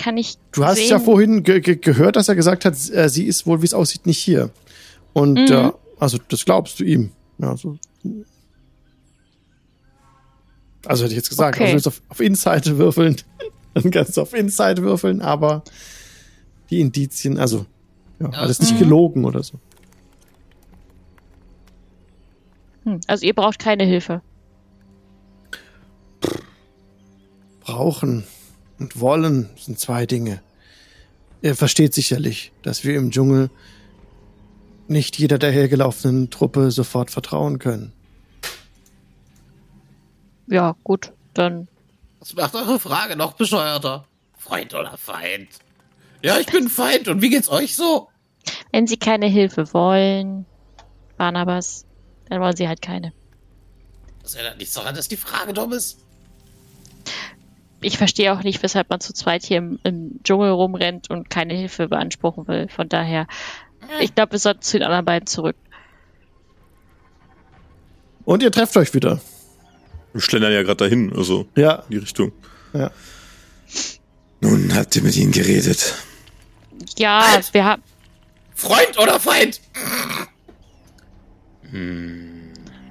Kann ich. Du hast sehen, ja vorhin ge ge gehört, dass er gesagt hat, äh, sie ist wohl, wie es aussieht, nicht hier. Und Mhm. äh, also das glaubst du ihm. Ja, so. Also hätte ich jetzt gesagt, Okay. also du auf, auf Inside würfeln, dann kannst du auf Inside würfeln, aber die Indizien, also ja, alles nicht Mhm. gelogen oder so. Hm, also ihr braucht keine Hilfe. Brauchen und wollen sind zwei Dinge. Er versteht sicherlich, dass wir im Dschungel nicht jeder dahergelaufenen Truppe sofort vertrauen können. Ja, gut. Dann. Das macht eure Frage noch bescheuerter. Freund oder Feind? Ja, ich bin Feind. Und wie geht's euch so? Wenn sie keine Hilfe wollen, Barnabas, dann wollen sie halt keine. Das ändert nichts daran, dass die Frage dumm ist. Ich verstehe auch nicht, weshalb man zu zweit hier im, im Dschungel rumrennt und keine Hilfe beanspruchen will. Von daher, ich glaube, wir sollten zu den anderen beiden zurück. Und ihr trefft euch wieder. Wir schlendern ja gerade dahin, also Ja, in die Richtung. ja. Nun habt ihr mit ihnen geredet. Ja, Halt! wir haben. Freund oder Feind?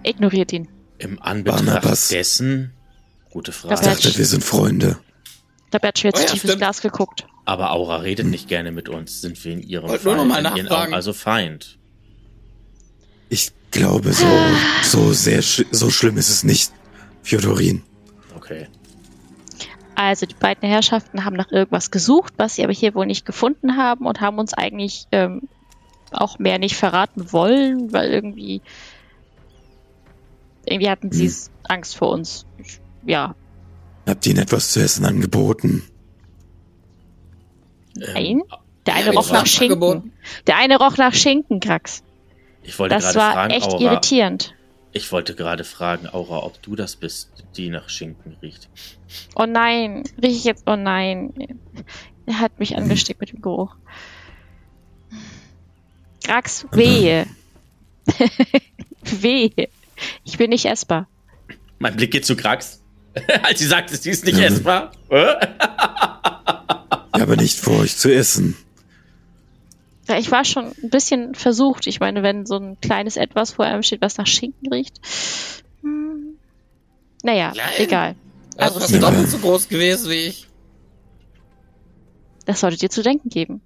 Ignoriert ihn. Im Anbetracht Barnabas. dessen, gute Da Ich Frage. dachte, wir sind Freunde. Er hat schon jetzt Oh ja, tief ins. Glas geguckt. Aber Aura redet nicht gerne mit uns. Sind wir in ihrem Wollte nur Fall noch mal in. Augen also Feind? Ich glaube, so, so sehr, sch so schlimm ist es nicht, Fjodorin. Okay. Also die beiden Herrschaften haben nach irgendwas gesucht, was sie aber hier wohl nicht gefunden haben und haben uns eigentlich ähm, auch mehr nicht verraten wollen, weil irgendwie irgendwie hatten sie Angst vor uns. Ich, ja, Habt ihr ihnen etwas zu essen angeboten? nein. Der eine Ja, roch nach Schinken. angeboten. Der eine roch nach Schinken, Krax. Ich wollte Das gerade war fragen, echt Aura. irritierend. Ich wollte gerade fragen, Aura, ob du das bist, die nach Schinken riecht. Oh nein, riech ich jetzt, oh nein. Er hat mich angesteckt mit dem Geruch. Krax, wehe. wehe. Ich bin nicht essbar. Mein Blick geht zu Krax. Als sie sagte, sie ist nicht Ja. essbar. Äh? Ich habe nicht vor, euch zu essen. Ja, ich war schon ein bisschen versucht. Ich meine, wenn so ein kleines Etwas vor einem steht, was nach Schinken riecht. Hm. Naja, Klein? egal. Also Also, Ja. doppelt so groß gewesen wie ich. das solltet ihr zu denken geben.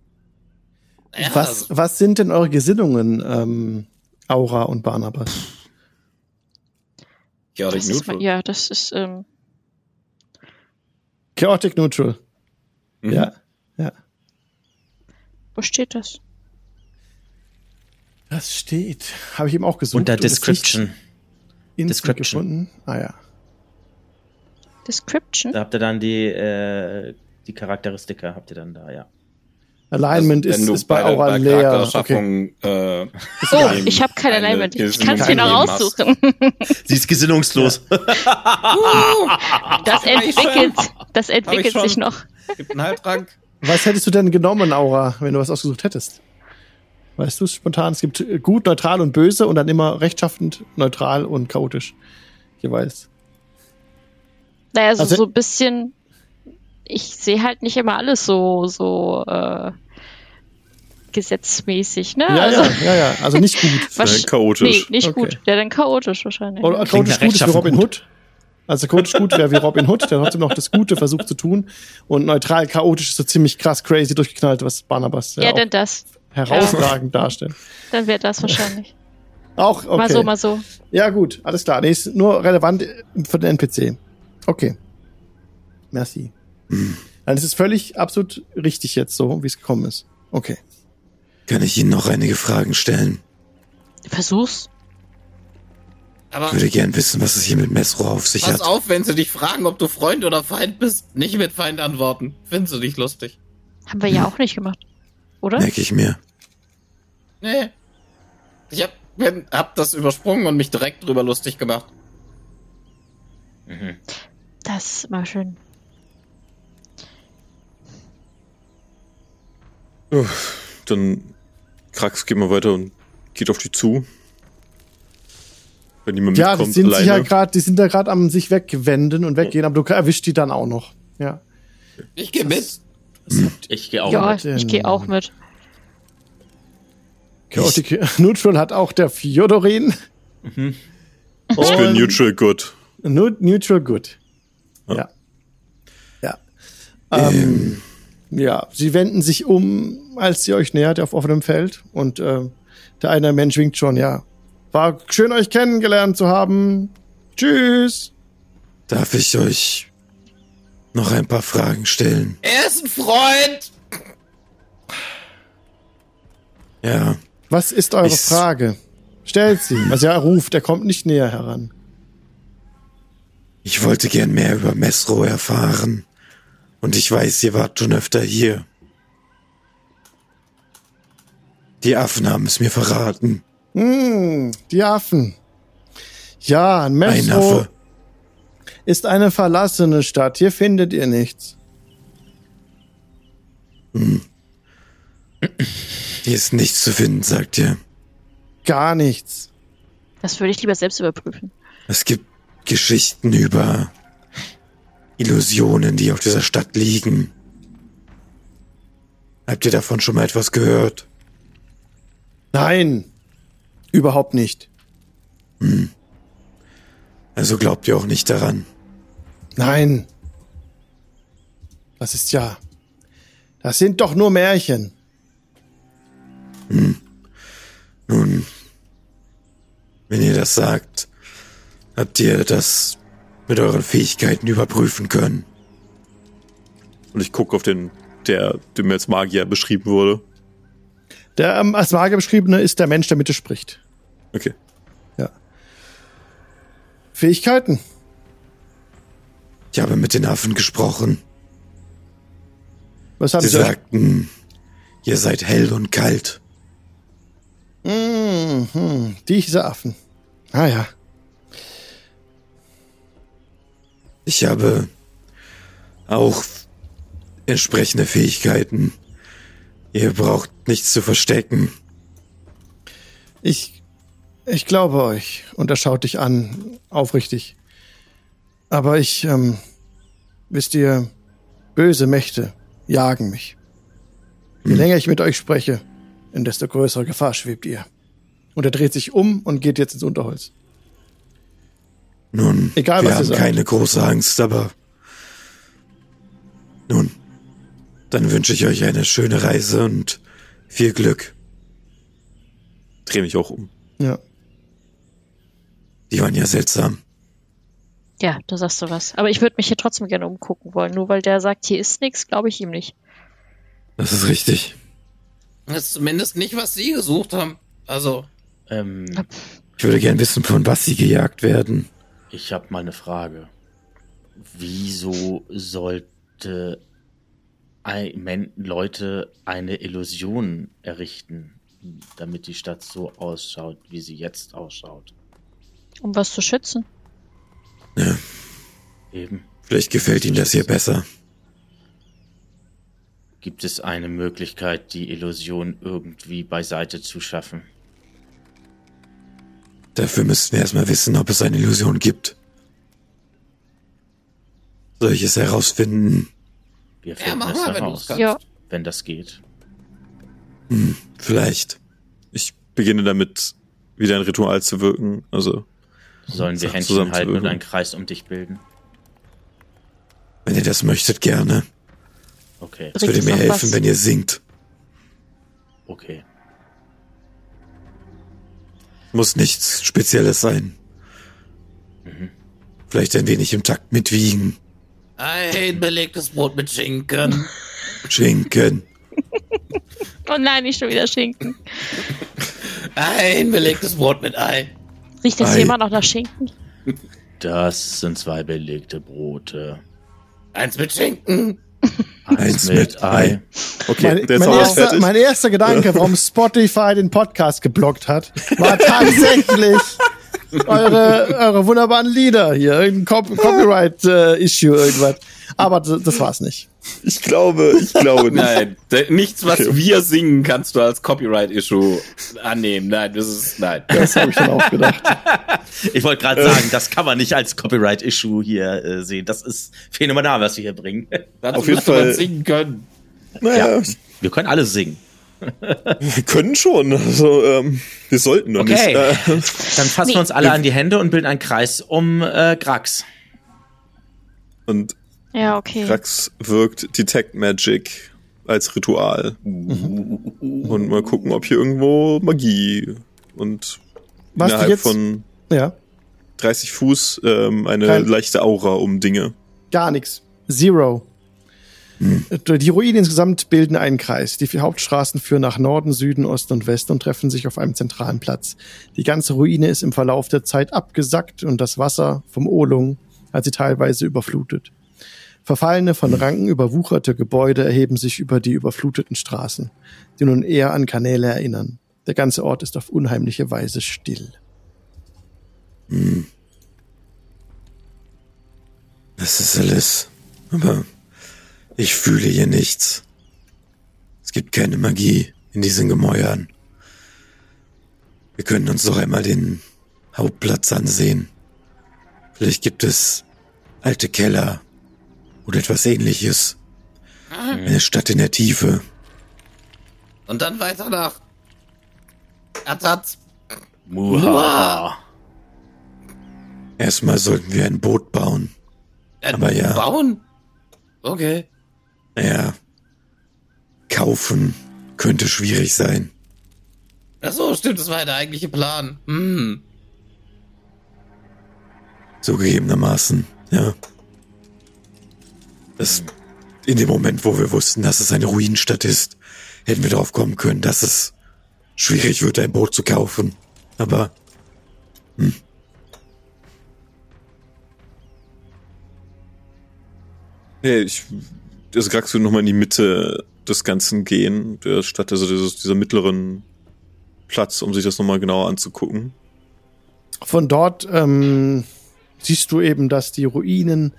Ja, was, also, was sind denn eure Gesinnungen, ähm, Aura und Barnabas? Chaotic Das ist, ja, das ist, ähm, Chaotic Neutral. Mhm. Ja. Ja. wo steht das? Das steht. Habe ich eben auch gesucht. Unter Description. instant Description. Gefunden. Ah ja. Description? Da habt ihr dann die, äh, die Charakteristika, habt ihr dann da, ja. Alignment Also, ist, ist bei der- Aura leer. Okay. Äh, Oh, ein- ich habe keine eine Alignment. Ich kann es dir noch raussuchen. Sie ist gesinnungslos. Das entwickelt, das entwickelt sich noch. Gibt einen Halbrank. Was hättest du denn genommen, Aura, wenn du was ausgesucht hättest? Weißt du es spontan? Es gibt äh, gut, neutral und böse und dann immer rechtschaffend, neutral und chaotisch. Jeweils. Naja, also, Also- so ein bisschen. Ich sehe halt nicht immer alles so, so äh, gesetzmäßig, ne? Ja, also, ja, ja, ja. Also nicht gut. was- Äh, chaotisch. Nee, nicht Okay. gut. Der dann chaotisch wahrscheinlich. Oder chaotisch gut ist wie Robin gut. Hood. Also chaotisch gut wäre wie Robin Hood, der trotzdem noch das Gute versucht zu tun. Und neutral chaotisch ist so ziemlich krass crazy durchgeknallt, was Barnabas ja, ja, auch denn das. herausragend darstellt. Dann wäre das wahrscheinlich. Auch, okay. Mal so, mal so. Ja, gut, alles klar. Nee, ist nur relevant für den NPC. Okay. Merci. Dann ist es völlig absolut richtig jetzt so, wie es gekommen ist. Okay. Kann ich Ihnen noch einige Fragen stellen? Versuch's. Aber Ich würde gern wissen, was es hier mit Mesro auf sich pass hat. auf, wenn sie dich fragen, ob du Freund oder Feind bist, nicht mit Feind antworten. Findest du dich lustig? Haben wir ja auch nicht gemacht. Oder? Merke ich mir. Nee. Ich hab, bin, hab das übersprungen und mich direkt drüber lustig gemacht. Mhm. Das ist mal schön. Dann Krax geht mal weiter und geht auf die zu. Wenn niemand Ja, die sind sich ja alleine. gerade, die sind da gerade am sich wegwenden und weggehen, aber du erwischst die dann auch noch. Ja. Ich geh mit. Ich gehe auch ja, mit. ich gehe auch mit. Chaotic Neutral hat auch der Fjodorin. ich bin neutral good. Neutral Good. Ja. Ja. Ähm, ja, sie wenden sich um, als sie euch nähert auf offenem Feld. Und äh, der eine Mensch winkt schon, ja. War schön, euch kennengelernt zu haben. Tschüss. Darf ich euch noch ein paar Fragen stellen? Er ist ein Freund! Ja, Was ist eure Ich- Frage? Stellt sie. Also er ruft, er kommt nicht näher heran. ich wollte gern mehr über Mesro erfahren. Und ich weiß, ihr wart schon öfter hier. Die Affen haben es mir verraten. Hm, die Affen. Ja, Ein Affe. ist eine verlassene Stadt. Hier findet ihr nichts. Hier ist nichts zu finden, sagt ihr. Gar nichts. Das würde ich lieber selbst überprüfen. Es gibt Geschichten über Illusionen, die auf dieser Stadt liegen. Habt ihr davon schon mal etwas gehört? Nein. Überhaupt nicht. Also glaubt ihr auch nicht daran. Nein. Das ist ja. Das sind doch nur Märchen. Nun, wenn ihr das sagt, habt ihr das mit euren Fähigkeiten überprüfen können. Und ich gucke auf den, der, mir als Magier beschrieben wurde. Der ähm, als Magier beschriebene ist der Mensch, der Mitte spricht. Okay. Ja. Fähigkeiten. Ich habe mit den Affen gesprochen. Was haben Sie sie euch? sagten, ihr seid hell und kalt. Mhm, diese Affen. Ah ja. Ich habe auch entsprechende Fähigkeiten. Ihr braucht nichts zu verstecken. Ich, ich glaube euch. Und er schaut dich an, aufrichtig. Aber ich, ähm, wisst ihr, böse Mächte jagen mich. Je länger ich mit euch spreche, in desto größere Gefahr schwebt ihr. Und er dreht sich um und geht jetzt ins Unterholz. Nun, Egal, wir haben keine große Angst, aber nun, dann wünsche ich euch eine schöne Reise und viel Glück. Dreh mich auch um. Ja. Die waren ja seltsam. Ja, da sagst du was. Aber ich würde mich hier trotzdem gerne umgucken wollen. Nur weil der sagt, hier ist nichts, glaube ich ihm nicht. Das ist richtig. Das ist zumindest nicht, was sie gesucht haben. Also, Ähm, Ich würde gern wissen, von was sie gejagt werden. Ich habe mal eine Frage. Wieso sollte ein, Leute eine Illusion errichten, damit die Stadt so ausschaut, wie sie jetzt ausschaut? Um was zu schützen. Eben. Vielleicht gefällt ihnen das hier besser. Gibt es eine Möglichkeit, die Illusion irgendwie beiseite zu schaffen? Dafür müssten wir erstmal wissen, ob es eine Illusion gibt. Soll ich es herausfinden? Wir ja, finden mach es mal, wenn du heraus, es kannst. Ja. wenn das geht. Vielleicht. Ich beginne damit, wieder ein Ritual zu wirken. Also, Sollen wir Händchen halten und einen Kreis um dich bilden? Wenn ihr das möchtet, gerne. Okay, Es würde mir helfen, was? wenn ihr singt. okay. Muss nichts Spezielles sein. Vielleicht ein wenig im Takt mitwiegen. ein belegtes Brot mit Schinken. Schinken. Oh nein, nicht schon wieder Schinken. Ein belegtes Brot mit Ei. Riecht das Ei. hier immer noch nach Schinken? Das sind zwei belegte Brote. Eins mit Schinken. Eins mit Ei. okay, Mein, der mein, ist erster, fertig. mein erster Gedanke, warum Spotify den Podcast geblockt hat, war tatsächlich eure, eure wunderbaren Lieder hier. Irgendein Cop Copyright-Issue, irgendwas. Aber das war's nicht. Ich glaube, ich glaube nicht. Nein, nichts, was wir singen, kannst du als Copyright-Issue annehmen. Nein, das ist, nein. Das habe ich dann auch gedacht. Ich wollte gerade sagen, das kann man nicht als Copyright-Issue hier äh, sehen. Das ist phänomenal, was wir hier bringen. Dazu Auf jeden Fall- singen können. Naja, Wir können alle singen. Wir können schon. Also, ähm, wir sollten noch Okay. nicht. Äh, Dann fassen wir uns alle an die Hände und bilden einen Kreis um äh, Grax. und Ja, okay. Krax wirkt Detect Magic als Ritual. Und mal gucken, ob hier irgendwo Magie und Was innerhalb jetzt- von Ja, 30 Fuß ähm, eine Kein- leichte Aura um Dinge. gar nichts. Zero. Die Ruinen insgesamt bilden einen Kreis. Die vier Hauptstraßen führen nach Norden, Süden, Osten und Westen und treffen sich auf einem zentralen Platz. Die ganze Ruine ist im Verlauf der Zeit abgesackt und das Wasser vom Olung hat sie teilweise überflutet. Verfallene, von Ranken überwucherte Gebäude erheben sich über die überfluteten Straßen, die nun eher an Kanäle erinnern. Der ganze Ort ist auf unheimliche Weise still. Das ist alles. Aber ich fühle hier nichts. Es gibt keine Magie in diesen Gemäuern. Wir können uns doch einmal den Hauptplatz ansehen. Vielleicht gibt es alte Keller oder etwas ähnliches. Eine Stadt in der Tiefe. Und dann weiter nach Atatz. Muha. Erstmal sollten wir ein Boot bauen. Äh, Aber ja. Bauen? Okay. Naja, kaufen könnte schwierig sein. Ach so, stimmt, das war ja der eigentliche Plan. Hm. So gegebenermaßen, ja. Das, in dem Moment, wo wir wussten, dass es eine Ruinenstadt ist, hätten wir darauf kommen können, dass es schwierig wird, ein Boot zu kaufen. Aber, hm. Nee, ich also Grax will nochmal in die Mitte des Ganzen gehen, der Stadt, also dieses, dieser mittleren Platz, um sich das nochmal genauer anzugucken. Von dort ähm, siehst du eben, dass die Ruinen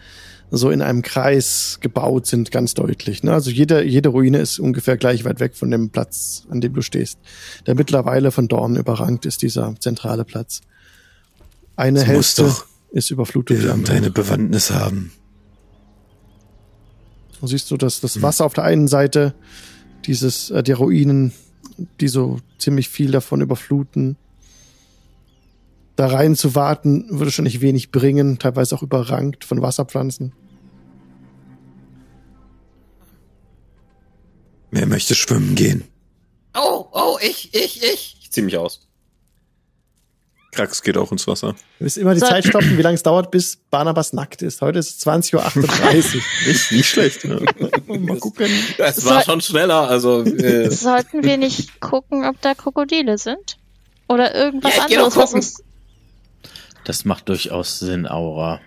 so in einem Kreis gebaut sind, ganz deutlich. Ne? Also jede, jede Ruine ist ungefähr gleich weit weg von dem Platz, an dem du stehst. Der mittlerweile von Dornen überrankt ist dieser zentrale Platz. Eine Das Hälfte ist überflutet. Irgendeine Bewandtnis haben. So siehst du, dass das Wasser auf der einen Seite dieses, äh, der Ruinen, die so ziemlich viel davon überfluten. Da rein zu warten, würde schon nicht wenig bringen, teilweise auch überrankt von Wasserpflanzen. Wer möchte schwimmen gehen? Oh, oh, ich, ich, ich. Ich zieh mich aus. Krax geht auch ins Wasser. Du müsst immer die So- Zeit stoppen, wie lange es dauert, bis Barnabas nackt ist. Heute ist es 20.38 Uhr. Nicht, nicht schlecht. Ja. Mal gucken. Es war schon schneller, also. Äh, Sollten wir nicht gucken, ob da Krokodile sind? Oder irgendwas Ja, anderes, was uns. Das macht durchaus Sinn, Aura.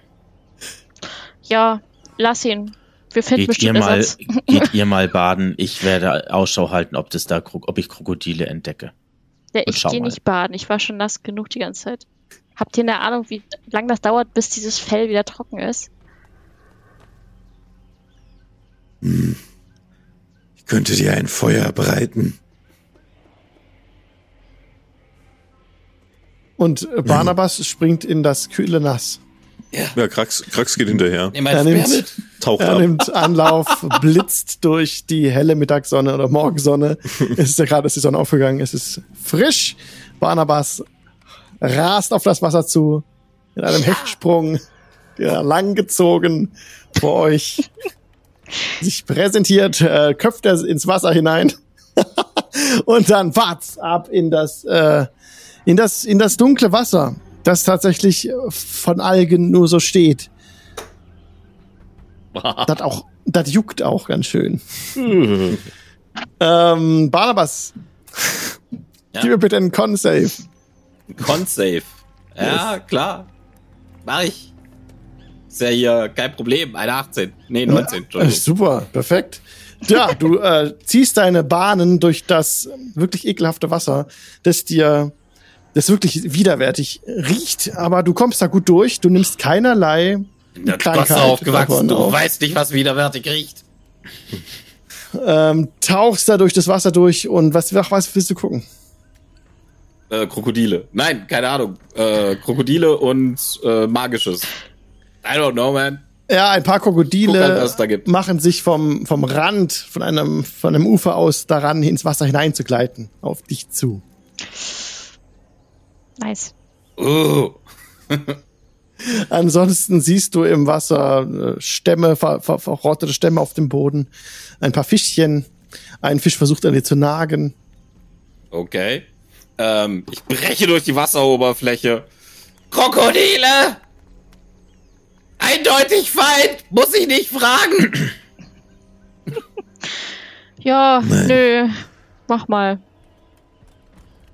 Ja, lass ihn. Wir finden Geht ihr bestimmt mal, Ersatz. geht ihr mal baden. Ich werde Ausschau halten, ob das da, ob ich Krokodile entdecke. Ja, ich gehe nicht baden. Ich war schon nass genug die ganze Zeit. Habt ihr eine Ahnung, wie lang das dauert, bis dieses Fell wieder trocken ist? Ich könnte dir ein Feuer bereiten. Und Barnabas springt in das kühle Nass. Ja, Krax, Krax geht hinterher. Er nimmt. Taucht er ab. nimmt Anlauf, blitzt durch die helle Mittagssonne oder Morgensonne. es ist ja gerade ist die Sonne aufgegangen. Es ist frisch. Barnabas rast auf das Wasser zu in einem Hechtsprung, der langgezogen vor euch sich präsentiert, äh, köpft er ins Wasser hinein und dann wart's ab in das äh, in das in das dunkle Wasser, das tatsächlich von Algen nur so steht. Das auch, das juckt auch ganz schön. ähm, Barnabas, Ja? gib mir bitte einen Con-Save. Con-Safe. Ja, klar. Mach ich. Ist ja hier kein Problem. Eine 18. Nee, 19. Äh, Entschuldigung. super, perfekt. Ja, du äh, ziehst deine Bahnen durch das wirklich ekelhafte Wasser, das dir das wirklich widerwärtig riecht, aber du kommst da gut durch. Du nimmst keinerlei Krankheit Wasser aufgewachsen. Du auf. weißt nicht, was widerwärtig riecht. ähm, tauchst da durch das Wasser durch und was, was willst du gucken? Äh, Krokodile. Nein, keine Ahnung. Äh, Krokodile und äh, magisches. I don't know, man. Ja, ein paar Guck Krokodile gibt. machen sich vom, vom Rand, von einem, von einem Ufer aus daran, ins Wasser hineinzugleiten, auf dich zu. Nice. Oh. Ansonsten siehst du im Wasser äh, Stämme, ver, ver, verrottete Stämme auf dem Boden, ein paar Fischchen, ein Fisch versucht an dir zu nagen. Okay. Ähm, ich breche durch die Wasseroberfläche. Krokodile! Eindeutig Feind! Muss ich nicht fragen! Ja, Nein. nö. Mach mal.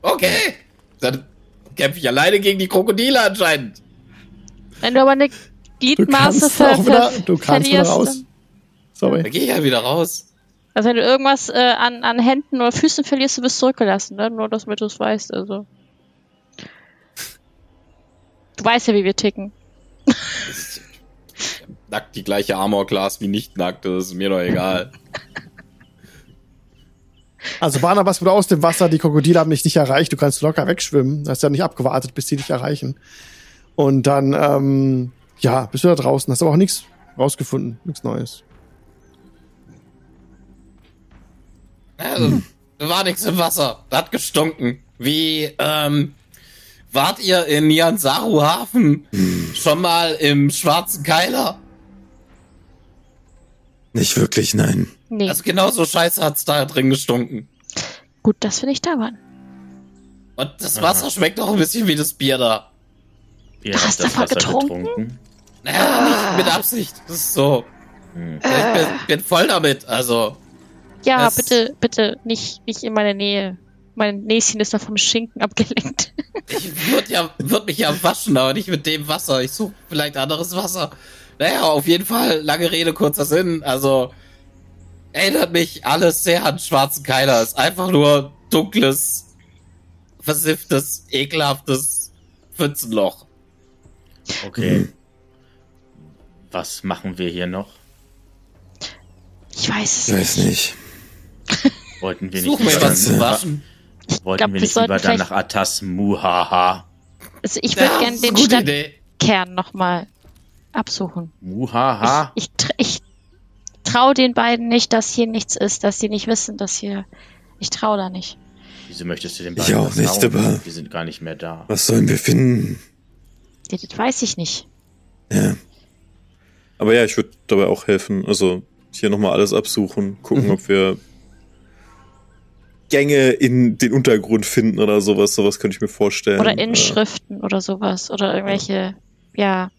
Okay. Dann kämpfe ich alleine gegen die Krokodile anscheinend. Wenn du aber eine Gliedmaße ver wieder, du kannst wieder verlierst, raus. dann- Sorry. Da gehe ich ja wieder raus. Also wenn du irgendwas äh, an, an Händen oder Füßen verlierst, du bist zurückgelassen, ne? Nur, damit du es weißt, also. Du weißt ja, wie wir ticken. Nackt die gleiche Armor-Class wie nicht nackt, das ist mir doch egal. Also Barnabas wurde aus dem Wasser, die Krokodile haben dich nicht erreicht, du kannst locker wegschwimmen, hast ja nicht abgewartet, bis die dich erreichen. Und dann, ähm, ja, bist du da draußen, hast aber auch nichts rausgefunden, nichts Neues. Also, da war nichts im Wasser. Das hat gestunken. Wie, ähm, wart ihr in Nyansaru Hafen schon mal im Schwarzen Keiler? Nicht wirklich, nein. Nee, Also genauso scheiße hat's da drin gestunken. gut, dass wir nicht da waren. Und das Wasser schmeckt auch ein bisschen wie das Bier da. Ihr Du habt hast das davon Wasser getrunken? getrunken. Naja, nicht mit Absicht. Das ist so. Hm. Ich bin, bin voll damit. Also, Ja, Das- bitte, bitte nicht, nicht in meine Nähe. Mein Näschen ist da vom Schinken abgelenkt. ich würde ja, würd mich ja waschen, aber nicht mit dem Wasser. Ich suche vielleicht anderes Wasser. Naja, auf jeden Fall, lange Rede, kurzer Sinn. Also, erinnert mich alles sehr an schwarzen Keiler. Ist einfach nur dunkles, versifftes, ekelhaftes Pfützenloch. Okay. Was machen wir hier noch? Ich weiß es Ich weiß nicht. Wollten wir nicht Suchen wir lieber was zu waschen. Wollten glaub, wir nicht lieber dann nach Atas Muhaha? Also ich würde Ja, gerne den Stadtkern nochmal absuchen. Muhaha? Ich, ich, ich traue den beiden nicht, dass hier nichts ist, dass sie nicht wissen, dass hier. Ich traue da nicht. Wieso möchtest du den Ich beiden auch nicht, vertrauen? aber- Wir sind gar nicht mehr da. Was sollen wir finden? Ja, Das weiß ich nicht. Ja. Aber ja, ich würde dabei auch helfen. Also hier nochmal alles absuchen, gucken, Mhm. ob wir Gänge in den Untergrund finden oder sowas. Sowas könnte ich mir vorstellen. Oder Äh, Inschriften oder sowas. Oder irgendwelche. Ja.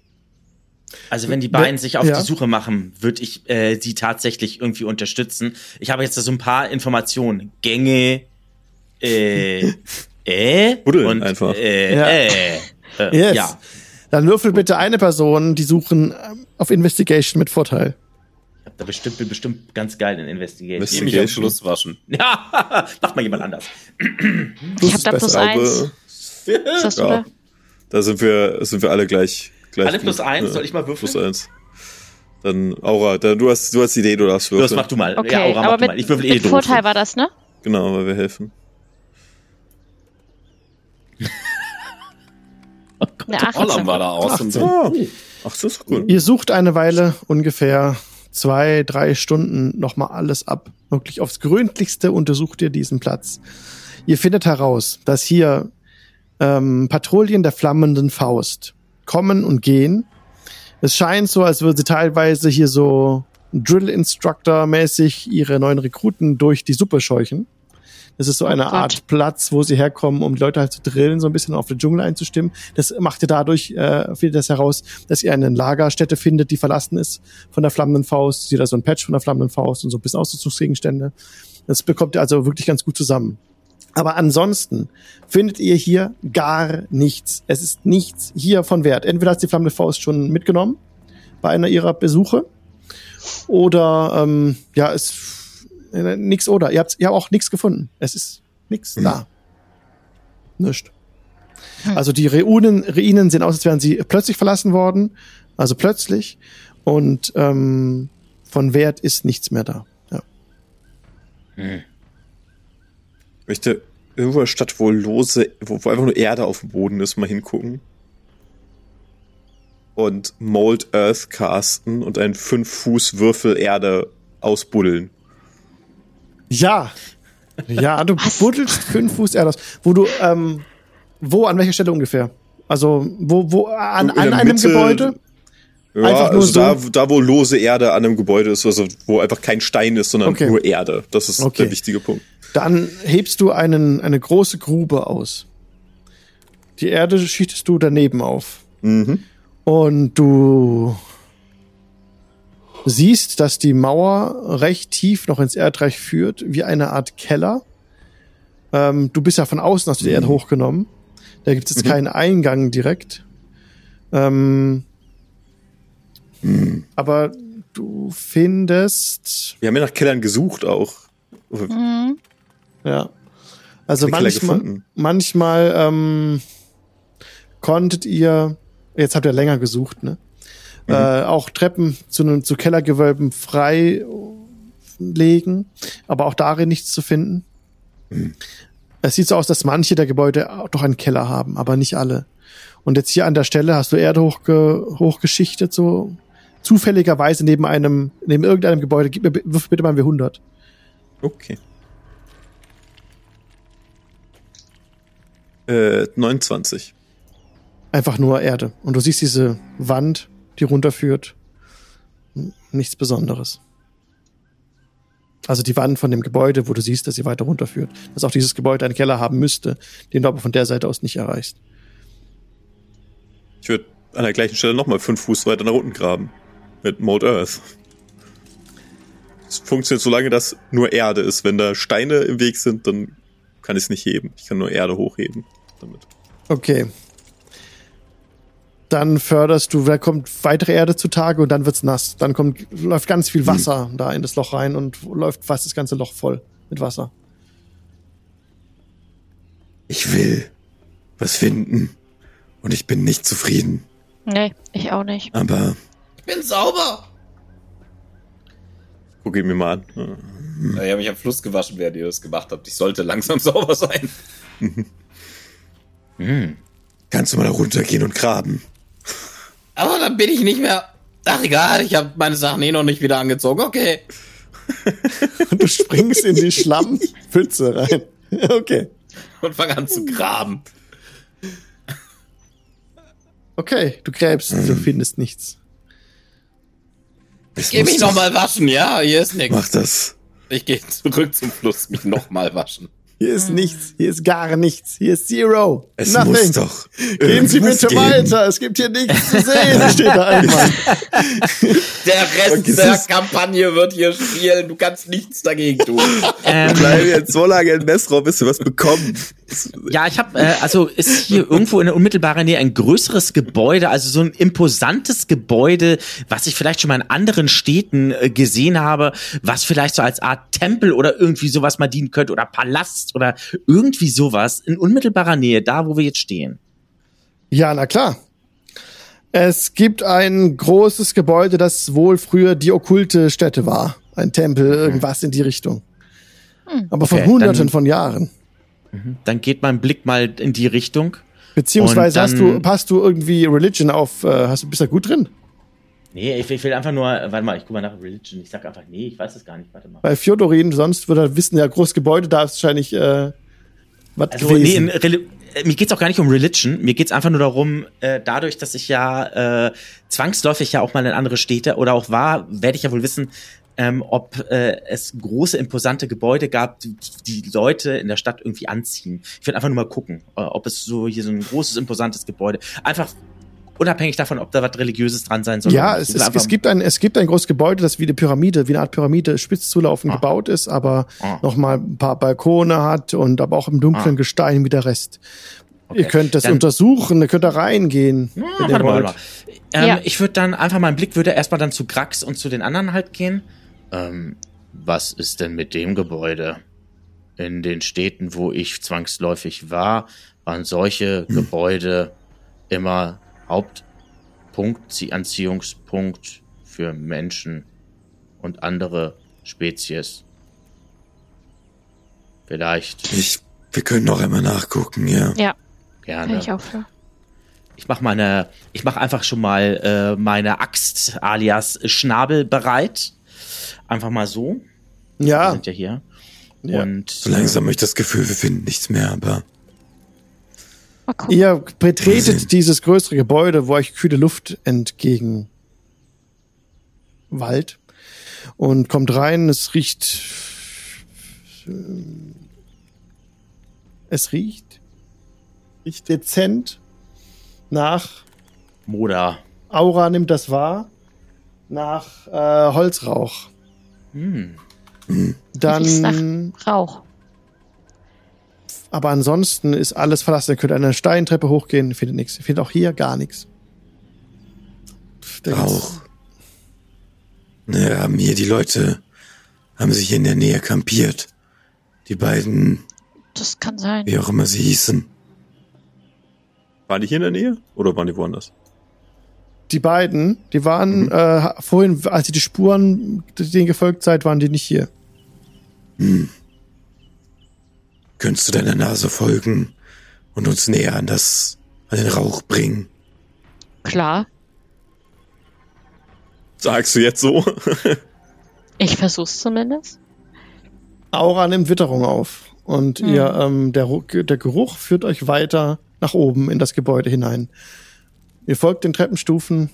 Also wenn die beiden sich auf Ja. die Suche machen, würde ich äh, sie tatsächlich irgendwie unterstützen. Ich habe jetzt so ein paar Informationen. Gänge, äh, äh, Buddeln und einfach. Äh, Ja. äh, äh, Yes. ja. Dann würfel bitte eine Person, die suchen ähm, auf Investigation mit Vorteil. Ich hab da bestimmt, bin bestimmt ganz geil in Investigation. Mich am Schluss waschen. Ja, macht mal jemand anders. Ich hab da plus eins. Ist das ja. oder? Da sind wir, sind wir alle gleich. Gleich Alle plus eins? Ja, Soll ich mal würfeln? Plus eins. Dann, Aura, da, du hast, du hast die Idee, du darfst würfeln. mach du mal. Okay, ja, Aura, mach aber du mit, mal. Ich würfel eh mit doof. Vorteil war das, ne? Genau, weil wir helfen. Eine Holland 18. war da aus. Ah, ach, das ist cool. Ihr sucht eine Weile, ungefähr zwei, drei Stunden nochmal alles ab. Wirklich aufs Gründlichste untersucht ihr diesen Platz. Ihr findet heraus, dass hier ähm, Patrouillen der flammenden Faust kommen und gehen. Es scheint so, als würden sie teilweise hier so Drill-Instructor-mäßig ihre neuen Rekruten durch die Suppe scheuchen. Das ist so eine Gott. Art Platz, wo sie herkommen, um die Leute halt zu drillen, so ein bisschen auf den Dschungel einzustimmen. Das macht ihr dadurch, äh, findet das heraus, dass ihr eine Lagerstätte findet, die verlassen ist von der flammenden Faust. Sie da so ein Patch von der flammenden Faust und so ein bisschen Ausrüstungsgegenstände. Das bekommt ihr also wirklich ganz gut zusammen. Aber ansonsten findet ihr hier gar nichts. Es ist nichts hier von Wert. Entweder hat die flammende Faust schon mitgenommen bei einer ihrer Besuche oder ähm, ja, es äh, nix oder. Ihr habt, ihr habt auch nichts gefunden. Es ist nichts da. Nischt. Also die Ruinen, Ruinen sehen aus, als wären sie plötzlich verlassen worden. Also plötzlich. Und ähm, von Wert ist nichts mehr da. Ja. Ich möchte irgendwo in der Stadt, wo lose, wo, wo einfach nur Erde auf dem Boden ist, mal hingucken. Und Mold Earth casten und einen 5 Fuß Würfel Erde ausbuddeln. Ja. Ja, du Was? buddelst fünf Fuß Erde aus. Wo du, ähm, wo, an welcher Stelle ungefähr? Also, wo, wo, an, an einem Mitte- Gebäude? Ja, Einfach nur also so? da, da, wo lose Erde an einem Gebäude ist, also wo einfach kein Stein ist, sondern Okay. nur Erde. Das ist Okay. der wichtige Punkt. Dann hebst du einen, eine große Grube aus. Die Erde schichtest du daneben auf. Mhm. Und du siehst, dass die Mauer recht tief noch ins Erdreich führt, wie eine Art Keller. Ähm, du bist ja von außen, hast du die Erde hochgenommen. Da gibt es jetzt keinen Eingang direkt. Ähm, Aber du findest, Wir haben ja nach Kellern gesucht auch. Mhm. Ja. Also manchmal, manchmal ähm, konntet ihr, jetzt habt ihr länger gesucht, ne? Mhm. Äh, auch Treppen zu, einem- zu Kellergewölben frei legen, aber auch darin nichts zu finden. Mhm. Es sieht so aus, dass manche der Gebäude auch doch einen Keller haben, aber nicht alle. Und jetzt hier an der Stelle hast du Erde hochge hochgeschichtet, so zufälligerweise neben einem, neben irgendeinem Gebäude. Gib mir, wirf bitte mal W100. Okay. Äh, 29. Einfach nur Erde. Und du siehst diese Wand, die runterführt. Nichts Besonderes. Also die Wand von dem Gebäude, wo du siehst, dass sie weiter runterführt. Dass auch dieses Gebäude einen Keller haben müsste, den du aber von der Seite aus nicht erreichst. Ich würde an der gleichen Stelle nochmal fünf Fuß weiter nach unten graben. Mit Mold Earth. Es funktioniert so lange, dass nur Erde ist. Wenn da Steine im Weg sind, dann kann ich es nicht heben. Ich kann nur Erde hochheben damit. Okay. dann förderst du, da kommt weitere Erde zutage und dann wird's nass. Dann kommt, läuft ganz viel Wasser da in das Loch rein und läuft fast das ganze Loch voll mit Wasser. Ich will was finden. Und ich bin nicht zufrieden. Nee, ich auch nicht. Aber Ich bin sauber. Guck ihn mir mal an. Ja. Ich habe mich am Fluss gewaschen, während ihr das gemacht habt. Ich sollte langsam sauber sein. Hm. kannst du mal da runtergehen und graben? Aber dann bin ich nicht mehr. Ach egal, ich habe meine Sachen eh noch nicht wieder angezogen. Okay. Und du springst in die Schlammpfütze rein. Okay. Und fang an zu graben. Okay, du gräbst, du findest nichts. Es Geh muss mich nochmal waschen, ja? Hier ist nichts. Mach das. Ich gehe zurück zum Fluss, mich nochmal waschen. Hier ist nichts, hier ist gar nichts, hier ist Zero. Es Nothing. muss doch. Gehen Sie bitte geben. weiter, es gibt hier nichts zu sehen, steht da einmal. Der Rest der. Kampagne wird hier spielen. Du kannst nichts dagegen tun. Ähm, Bleib jetzt so lange im Messraum, bis du was bekommst. Ja, ich habe, äh, also ist hier irgendwo in der unmittelbaren Nähe ein größeres Gebäude, also so ein imposantes Gebäude, was ich vielleicht schon mal in anderen Städten äh, gesehen habe, was vielleicht so als Art Tempel oder irgendwie sowas mal dienen könnte oder Palast oder irgendwie sowas in unmittelbarer Nähe, da wo wir jetzt stehen. Ja, na klar. Es gibt ein großes Gebäude, das wohl früher die okkulte Stätte war. Ein Tempel, irgendwas in die Richtung. Aber vor Okay, hunderten dann- von Jahren. Dann geht mein Blick mal in die Richtung. Beziehungsweise Und hast du, dann- passt du irgendwie Religion auf, äh, hast du, bist da gut drin? Nee, ich, ich will einfach nur, warte mal, ich guck mal nach Religion. Ich sag einfach, nee, ich weiß es gar nicht, warte mal. Bei Fjodorin, sonst würde er wissen, ja, großes Gebäude, da ist wahrscheinlich äh, was Also nee, gewesen. Reli äh, mir geht's auch gar nicht um Religion. Mir geht's einfach nur darum, äh, dadurch, dass ich ja äh, zwangsläufig ja auch mal in andere Städte oder auch war, werde ich ja wohl wissen, ähm, ob äh, es große, imposante Gebäude gab, die, die Leute in der Stadt irgendwie anziehen. Ich will einfach nur mal gucken, äh, ob es so hier so ein großes, imposantes Gebäude, einfach unabhängig davon, ob da was Religiöses dran sein soll. ja, es, es, es, gibt ein, es gibt ein großes Gebäude, das wie eine Pyramide, wie eine Art Pyramide spitz zulaufend Ah. gebaut ist, aber Ah. noch mal ein paar Balkone hat und aber auch im dunklen Ah. Gestein wie der Rest. Okay. Ihr könnt das Dann- untersuchen, ihr könnt da reingehen. Ja, wenn ihr warte mal, wollt. warte mal. Ähm, Ja. Ich würde dann einfach, mein Blick würde erstmal dann zu Grax und zu den anderen halt gehen. Ähm, was ist denn mit dem Gebäude? In den Städten, wo ich zwangsläufig war, waren solche Gebäude immer Hauptpunkt, Sie- Anziehungspunkt für Menschen und andere Spezies. Vielleicht Ich, wir können noch einmal nachgucken, ja. Ja, gerne. bin ich auch für. Ich mach meine, ich mach einfach schon mal äh, meine Axt alias Schnabel bereit. Einfach mal so. Wir Ja, sind ja hier. Ja. Und So langsam habe ich das Gefühl, wir finden nichts mehr, aber. Ihr betretet dieses größere Gebäude, wo euch kühle Luft entgegen Wald und kommt rein. Es riecht, es riecht, riecht dezent nach Moda. Aura nimmt das wahr nach äh, Holzrauch. Hm. Dann, nach Rauch. Aber ansonsten ist alles verlassen. Ihr könnt eine Steintreppe hochgehen, ihr findet nichts. Ihr findet auch hier gar nichts. Rauch. Naja, haben hier die Leute, haben sich in der Nähe kampiert. Die beiden, Das kann sein. wie auch immer sie hießen. Waren die hier in der Nähe oder waren die woanders? Die beiden, die waren äh, vorhin, als ihr die Spuren denen gefolgt seid, waren die nicht hier. Könntest du deiner Nase folgen und uns näher an das, an den Rauch bringen? Klar. Sagst du jetzt so? Ich versuch's zumindest. Aura nimmt Witterung auf und Hm. ihr, ähm, der, der Geruch führt euch weiter nach oben in das Gebäude hinein. Ihr folgt den Treppenstufen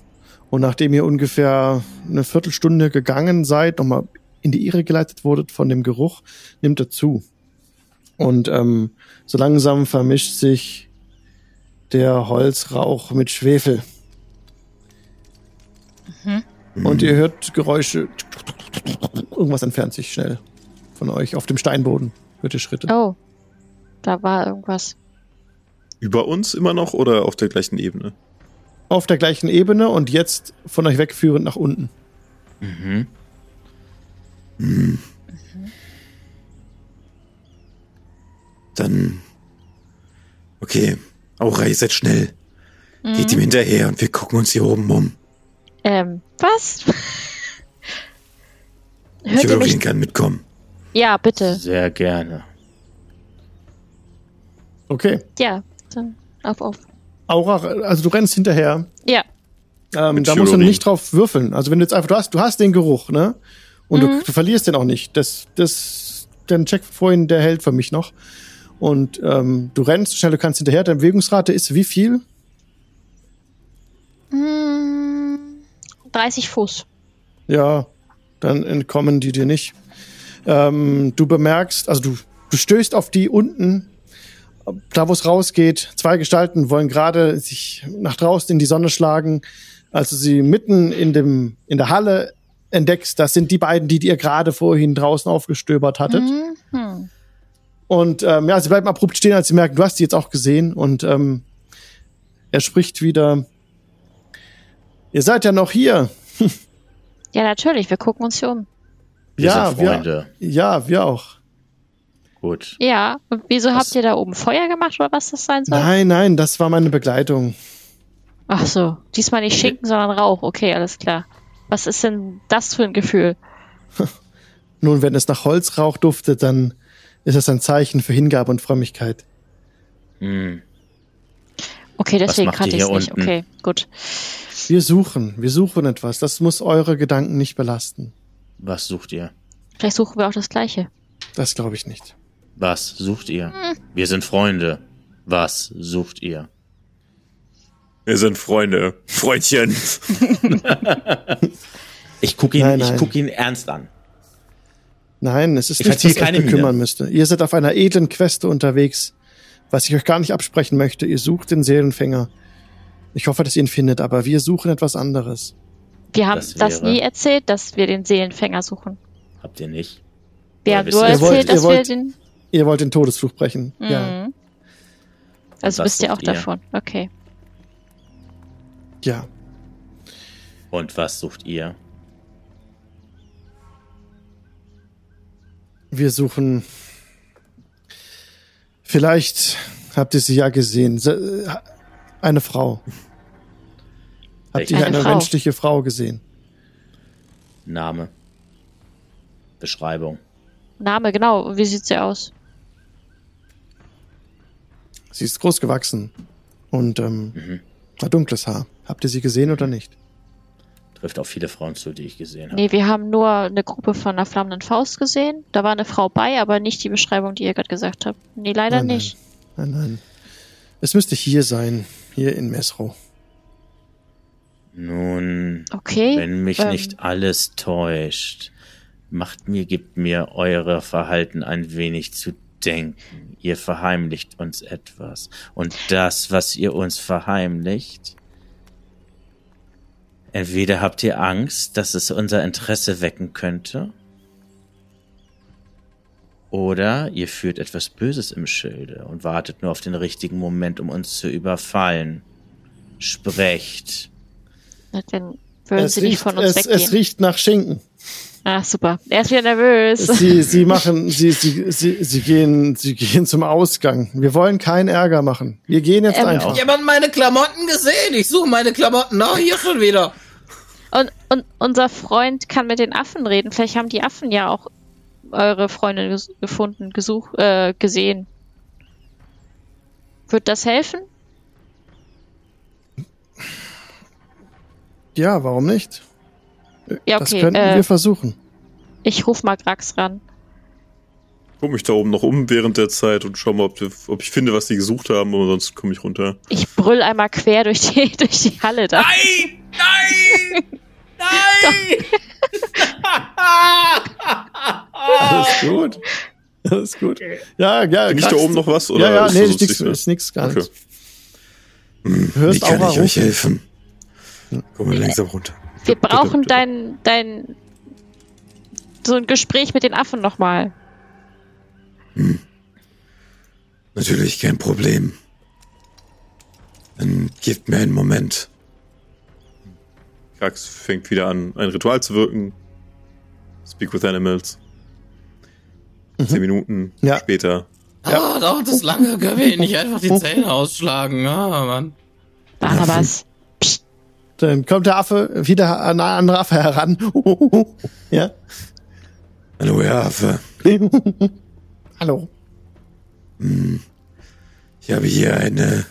und nachdem ihr ungefähr eine Viertelstunde gegangen seid, nochmal in die Irre geleitet wurdet von dem Geruch, nimmt er zu. Und ähm, so langsam vermischt sich der Holzrauch mit Schwefel. Und ihr hört Geräusche. Irgendwas entfernt sich schnell von euch auf dem Steinboden. Hört ihr Schritte. Oh. Da war irgendwas. Über uns immer noch oder auf der gleichen Ebene? auf der gleichen Ebene und jetzt von euch wegführend nach unten. Mhm. Dann. Okay. Aura, ihr seid schnell. Geht ihm hinterher und wir gucken uns hier oben um. Ähm, was? Hört Jürgen mich? kann mitkommen. Ja, bitte. Sehr gerne. Okay. Ja, dann auf, auf. Aura, also du rennst hinterher. Ja. Ähm, da musst du nicht drauf würfeln. Also wenn du jetzt einfach, du hast, du hast den Geruch, ne? Und du, du verlierst den auch nicht. Das, das, den Check vorhin, der hält für mich noch. Und ähm, du rennst so schnell, du kannst hinterher. Deine Bewegungsrate ist wie viel? Hm, 30 Fuß. Ja, dann entkommen die dir nicht. Ähm, du bemerkst, also du, du stößt auf die unten, da wo es rausgeht. Zwei Gestalten wollen gerade sich nach draußen in die Sonne schlagen. Als du sie mitten in dem in der Halle entdeckst, das sind die beiden, die ihr gerade vorhin draußen aufgestöbert hattet. Mhm. Und ähm, ja, sie bleiben abrupt stehen, als sie merken, du hast die jetzt auch gesehen. Und ähm, er spricht wieder. Ihr seid ja noch hier. Ja, natürlich, wir gucken uns hier um. Wir ja, wir. Ja, wir auch. Gut. Ja, und wieso Was? habt ihr da oben Feuer gemacht oder was das sein soll? Nein, nein, das war meine Begleitung. Ach so, diesmal nicht Schinken, sondern Rauch. Okay, alles klar. Was ist denn das für ein Gefühl? Nun, wenn es nach Holzrauch duftet, dann ist es ein Zeichen für Hingabe und Frömmigkeit. Hm. Okay, deswegen ihr ich es hier nicht. unten? Okay, gut. Wir suchen, wir suchen etwas. Das muss eure Gedanken nicht belasten. Was sucht ihr? Vielleicht suchen wir auch das Gleiche. Das glaube ich nicht. Was sucht ihr? Wir sind Freunde. Was sucht ihr? Wir sind Freunde. Freundchen. Ich gucke ihn, Nein, ich nein. guck ihn ernst an. Nein, es ist Ich nichts, was euch keine bekümmern Miene. müsste. Ihr seid auf einer edlen Queste unterwegs, was ich euch gar nicht absprechen möchte. Ihr sucht den Seelenfänger. Ich hoffe, dass ihr ihn findet, aber wir suchen etwas anderes. Wir haben Das das, nie erzählt, dass wir den Seelenfänger suchen. Habt ihr nicht? Wir haben nur wollt- erzählt, ihr dass wollt- wir den. Ihr wollt den Todesfluch brechen. Ja. Mhm. Also was wisst ihr auch ihr? davon. Okay. Ja. Und was sucht ihr? Wir suchen. Vielleicht habt ihr sie ja gesehen. Se- Eine Frau. Habt ihr Eine eine Frau. menschliche Frau gesehen? Name. Beschreibung. Name, genau. Wie sieht sie aus? Sie ist groß gewachsen und ähm, Mhm. hat dunkles Haar. Habt ihr sie gesehen oder nicht? Trifft auf viele Frauen zu, die ich gesehen habe. Nee, wir haben nur eine Gruppe von einer flammenden Faust gesehen. Da war eine Frau bei, aber nicht die Beschreibung, die ihr gerade gesagt habt. Nee, leider Nein, nein. nicht. Nein, nein. Es müsste hier sein, hier in Mesro. Nun, Okay. wenn mich ähm, nicht alles täuscht, macht mir, gibt mir eure Verhalten ein wenig zu denken. Ihr verheimlicht uns etwas. Und das, was ihr uns verheimlicht, entweder habt ihr Angst, dass es unser Interesse wecken könnte, oder ihr führt etwas Böses im Schilde und wartet nur auf den richtigen Moment, um uns zu überfallen. Sprecht. Na, Dann würden Es sie nicht riecht, von uns es, weggehen. es riecht nach Schinken. Ah, super. Er ist wieder nervös. Sie, sie machen, sie, sie, sie, sie gehen, sie gehen zum Ausgang. Wir wollen keinen Ärger machen. Wir gehen jetzt Ähm, einfach. Jemand meine Klamotten gesehen? Ich suche meine Klamotten. Na, hier schon wieder. Und, und unser Freund kann mit den Affen reden. Vielleicht haben die Affen ja auch eure Freundin ges gefunden, gesucht, äh, gesehen. Wird das helfen? Ja, warum nicht? Ja, Das okay. könnten Äh, wir versuchen. ich ruf mal Grax ran. Guck mich da oben noch um während der Zeit und schau mal, ob, ob ich finde, was die gesucht haben, aber sonst komme ich runter. Ich brüll einmal quer durch die, durch die Halle da. Nein! Nein! Nein! Alles gut. Alles gut. Ja, ja. Bin ich da oben noch was? Oder ja, ja, ist nee, ist nichts, ist nichts, gar Okay. nichts. Du Wie hörst kann ich euch helfen? Komm mal langsam runter. Wir brauchen dein, dein, so ein Gespräch mit den Affen nochmal. Natürlich kein Problem. Dann gebt mir einen Moment. Krax fängt wieder an, ein Ritual zu wirken. Speak with Animals. Zehn Minuten Ja. später. Ah, dauert das lange, können wir nicht einfach die Zähne ausschlagen. Ah, Mann. Barnabas. Dann kommt der Affe, wieder ein anderer Affe heran. ja. Hallo, Herr Affe. Hallo. Ich habe hier eine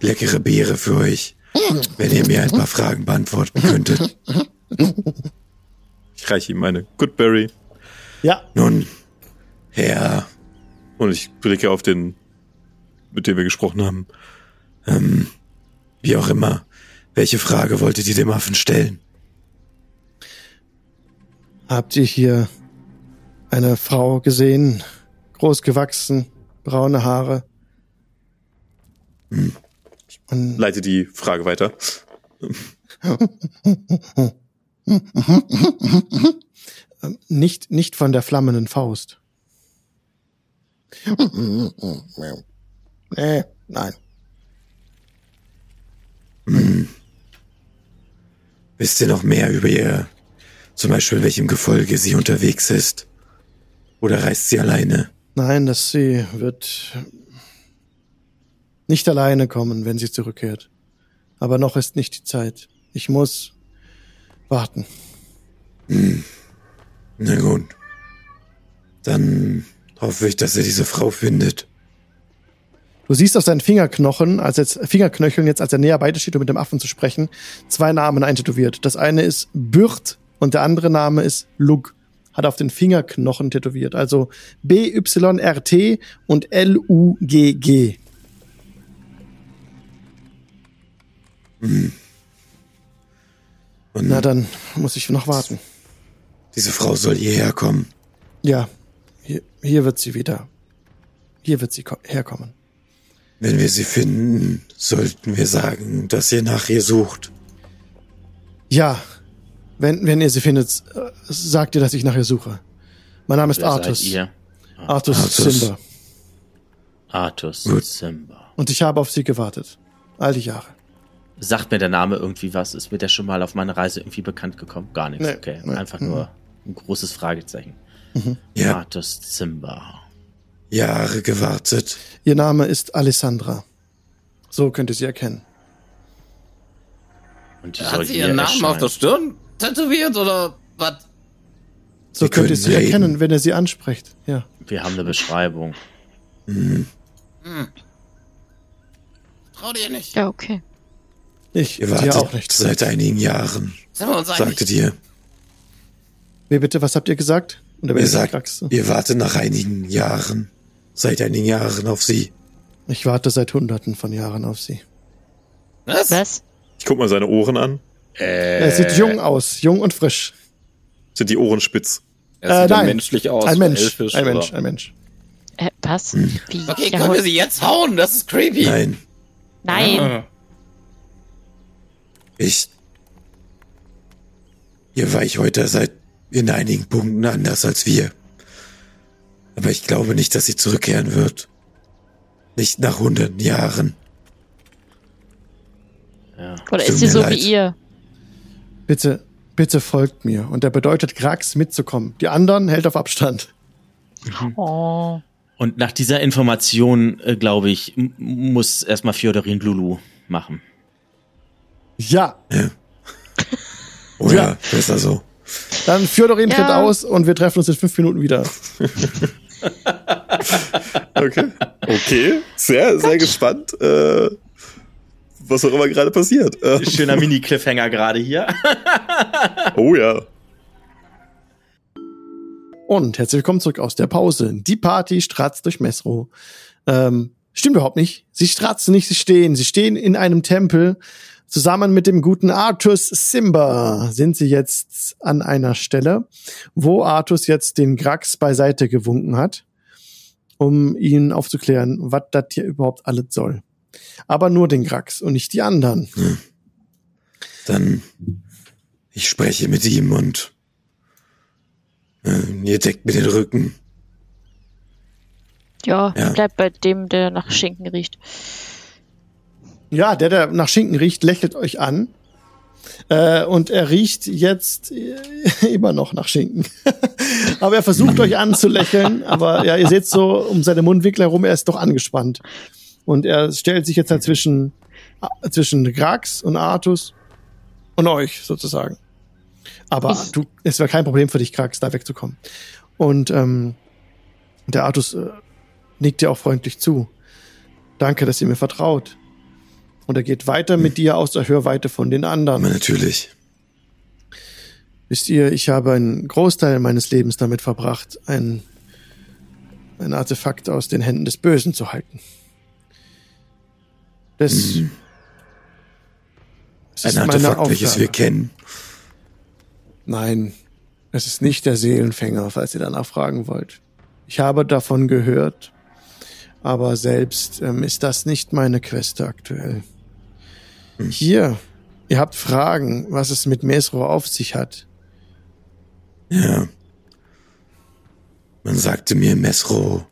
leckere Beere für euch. Wenn ihr mir ein paar Fragen beantworten könntet. Ich reiche ihm eine Goodberry Ja, Nun, Herr, und ich blicke auf den, mit dem wir gesprochen haben. ähm, wie auch immer, welche Frage wolltet ihr dem Affen stellen? habt ihr hier eine Frau gesehen? Groß gewachsen, braune Haare. Und Leite die Frage weiter. nicht, nicht von der flammenden Faust. nee, nein. Wisst ihr noch mehr über ihr, zum Beispiel in welchem Gefolge sie unterwegs ist? Oder reist sie alleine? Nein, dass sie wird nicht alleine kommen, wenn sie zurückkehrt. Aber noch ist nicht die Zeit. Ich muss warten. Na gut. Dann hoffe ich, dass ihr diese Frau findet. Du siehst auf seinen Fingerknochen, als jetzt Fingerknöcheln jetzt, als er näher bei dir steht, um mit dem Affen zu sprechen, zwei Namen eintätowiert. Das eine ist Bürt und der andere Name ist Lug. Hat auf den Fingerknochen tätowiert. Also B-Y-R-T und L-U-G-G. Und Na, dann muss ich noch warten. diese Frau soll hierher kommen. Ja, hier, hier wird sie wieder. Hier wird sie ko- herkommen. Wenn wir sie finden, sollten wir sagen, dass ihr nach ihr sucht. Ja, wenn, wenn ihr sie findet, sagt ihr, dass ich nach ihr suche. Mein Name ist Wer Artus. seid ihr? Artus, Artus. Simba. Artus Gut. Simba. Und ich habe auf sie gewartet. All die Jahre. Sagt mir der Name irgendwie was? Ist mir der schon mal auf meiner Reise irgendwie bekannt gekommen? Gar nichts, Nee, okay. nee, Einfach mhm. nur ein großes Fragezeichen. Ja, Artus Simba. Jahre gewartet. Ihr Name ist Alessandra. So könnt ihr sie erkennen. Und die Hat sie ihren Namen auf der erscheinen. Stirn tätowiert oder was? So Sie könnt ihr sie reden. erkennen, wenn ihr sie ansprecht. Ja. Wir haben eine Beschreibung. Trau dir nicht. Ja, okay. Ich Ihr wartet auch nicht. seit einigen Jahren, Sind wir uns sagtet ihr. Wie bitte, was habt ihr gesagt? Und Ihr sagt, ihr wartet nach einigen Jahren, seit einigen Jahren auf sie. Ich warte seit hunderten von Jahren auf sie. Was? Was? Ich guck mal seine Ohren an. Er sieht jung aus, jung und frisch. Sind die Ohren spitz? Er Äh, sieht nein. menschlich aus. ein Mensch, elfisch, ein oder? Mensch, ein Mensch. Äh, was? Hm. Wie? Okay, Ja, können wir sie jetzt hauen? Das ist creepy. Nein, Nein. Ah. ich. Ihr Weichhäuter seid in einigen Punkten anders als wir. Aber ich glaube nicht, dass sie zurückkehren wird. Nicht nach hunderten Jahren. Ja. Oder ist sie so leid. wie ihr? Bitte, bitte folgt mir. Und er bedeutet Grax mitzukommen. Die anderen hält auf Abstand. Oh. Und nach dieser Information, äh, glaube ich, muss erstmal Fjodorin Lulu machen. Ja, Oder Ja. besser so. dann Fjodorin Ja. tritt aus und wir treffen uns in fünf Minuten wieder. Okay. Okay. Sehr, sehr gespannt, äh, was auch immer gerade passiert. Äh, Schöner Mini-Cliffhanger gerade hier. oh ja. Und herzlich willkommen zurück aus der Pause. Die Party stratzt durch Mesro. Ähm, stimmt überhaupt nicht. Sie stratzen nicht, sie stehen. Sie stehen in einem Tempel. Zusammen mit dem guten Artus Simba sind sie jetzt an einer Stelle, wo Artus jetzt den Grax beiseite gewunken hat, um ihn aufzuklären, was das hier überhaupt alles soll. Aber nur den Grax und nicht die anderen. Dann ich spreche mit ihm und äh, ihr deckt mir den Rücken. Ja, Ja. bleibt bei dem, der nach Schinken riecht. Ja, der, der nach Schinken riecht, lächelt euch an. Äh, und er riecht jetzt äh, immer noch nach Schinken. aber er versucht euch anzulächeln, aber ja, ihr seht so um seine Mundwinkel herum, er ist doch angespannt. Und er stellt sich jetzt halt zwischen, äh, zwischen Grax und Artus und euch sozusagen. Aber Ich- du, es wäre kein Problem für dich, Grax, da wegzukommen. Und ähm, der Artus äh, nickt dir auch freundlich zu. Danke, dass ihr mir vertraut. Und er geht weiter mit dir aus der Hörweite von den anderen. Aber natürlich. Wisst ihr, ich habe einen Großteil meines Lebens damit verbracht, ein, ein Artefakt aus den Händen des Bösen zu halten. Das, es Ein ist meine Artefakt, welches wir kennen. Nein, es ist nicht der Seelenfänger, falls ihr danach fragen wollt. Ich habe davon gehört, aber selbst ähm, ist das nicht meine Queste aktuell. Hier, ihr habt Fragen, was es mit Mesro auf sich hat. Ja. Man sagte mir, Mesro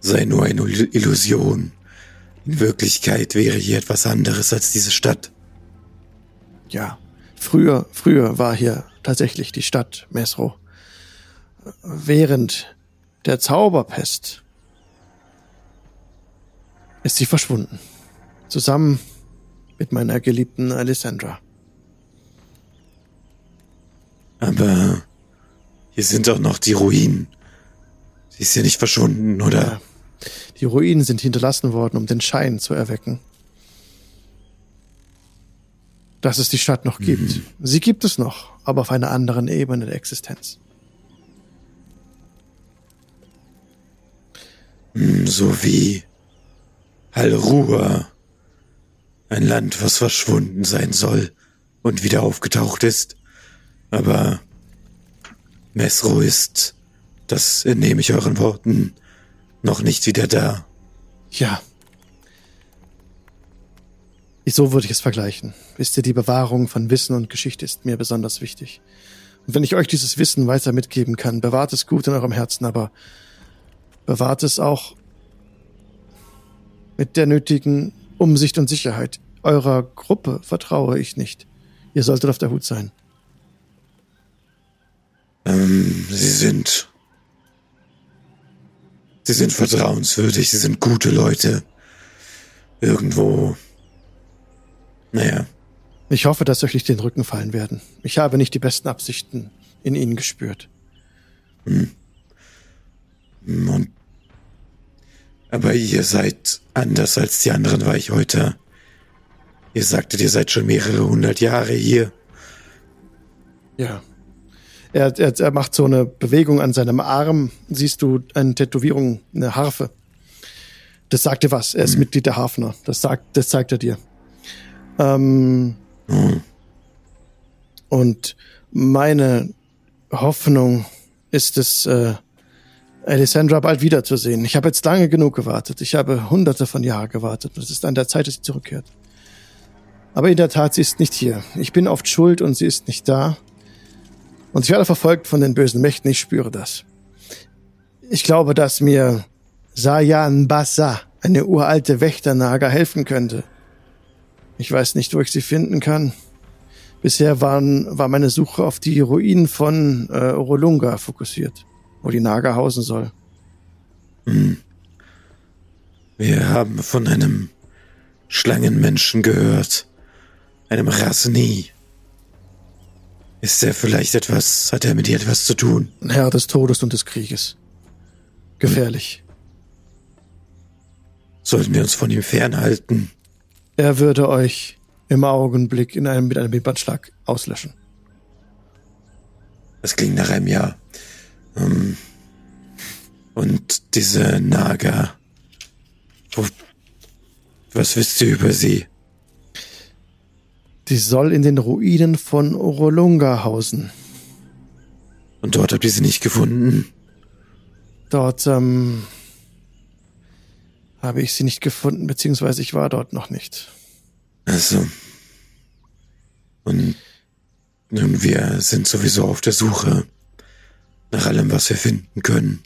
sei nur eine Ill- Illusion. In Wirklichkeit wäre hier etwas anderes als diese Stadt. Ja, früher, früher war hier tatsächlich die Stadt Mesro. Während der Zauberpest ist sie verschwunden. Zusammen mit meiner geliebten Alessandra. Aber hier sind doch noch die Ruinen. Sie ist ja nicht verschwunden, oder? Ja. Die Ruinen sind hinterlassen worden, um den Schein zu erwecken. Dass es die Stadt noch gibt. Sie gibt es noch, aber auf einer anderen Ebene der Existenz. Hm, So wie Halrua. Ein Land, was verschwunden sein soll und wieder aufgetaucht ist. Aber Mesro ist, das entnehme ich euren Worten, noch nicht wieder da. Ja. So würde ich es vergleichen. Wisst ihr, die Bewahrung von Wissen und Geschichte ist mir besonders wichtig. Und wenn ich euch dieses Wissen weiter mitgeben kann, bewahrt es gut in eurem Herzen, aber bewahrt es auch mit der nötigen Umsicht und Sicherheit. Eurer Gruppe vertraue ich nicht. Ihr solltet auf der Hut sein. Ähm, sie sind. Sie sind vertrauenswürdig, sie sind gute Leute. Irgendwo. Naja, Ich hoffe, dass euch nicht den Rücken fallen werden. Ich habe nicht die besten Absichten in ihnen gespürt. und. Aber ihr seid anders als die anderen Weichhäuter. Ihr sagtet, ihr seid schon mehrere hundert Jahre hier. Ja. Er, er, er macht so eine Bewegung an seinem Arm. Siehst du eine Tätowierung, eine Harfe. Das sagt dir was. Er ist Mitglied der Hafner. Das sagt, das zeigt er dir. Ähm, und meine Hoffnung ist es, äh, Alessandra bald wiederzusehen. Ich habe jetzt lange genug gewartet. Ich habe hunderte von Jahren gewartet. Es ist an der Zeit, dass sie zurückkehrt. Aber in der Tat, sie ist nicht hier. Ich bin oft schuld und sie ist nicht da. Und ich werde verfolgt von den bösen Mächten, ich spüre das. Ich glaube, dass mir Sayan Bassa, eine uralte Wächternager, helfen könnte. Ich weiß nicht, wo ich sie finden kann. Bisher waren, war meine Suche auf die Ruinen von äh, Orolunga fokussiert, wo die Naga hausen soll. Wir haben von einem Schlangenmenschen gehört. Einem Rasni. Ist er vielleicht etwas, hat er mit dir etwas zu tun? Ein Herr des Todes und des Krieges. Gefährlich. Sollten wir uns von ihm fernhalten? Er würde euch im Augenblick in einem, mit einem Wimpernschlag auslöschen. Das klingt nach einem Jahr. Ähm, und diese Naga. Was wisst ihr über sie? Die soll in den Ruinen von Orolunga hausen. Und dort habt ihr sie nicht gefunden? Dort ähm, habe ich sie nicht gefunden, beziehungsweise ich war dort noch nicht. Also. Und nun, wir sind sowieso auf der Suche nach allem, was wir finden können.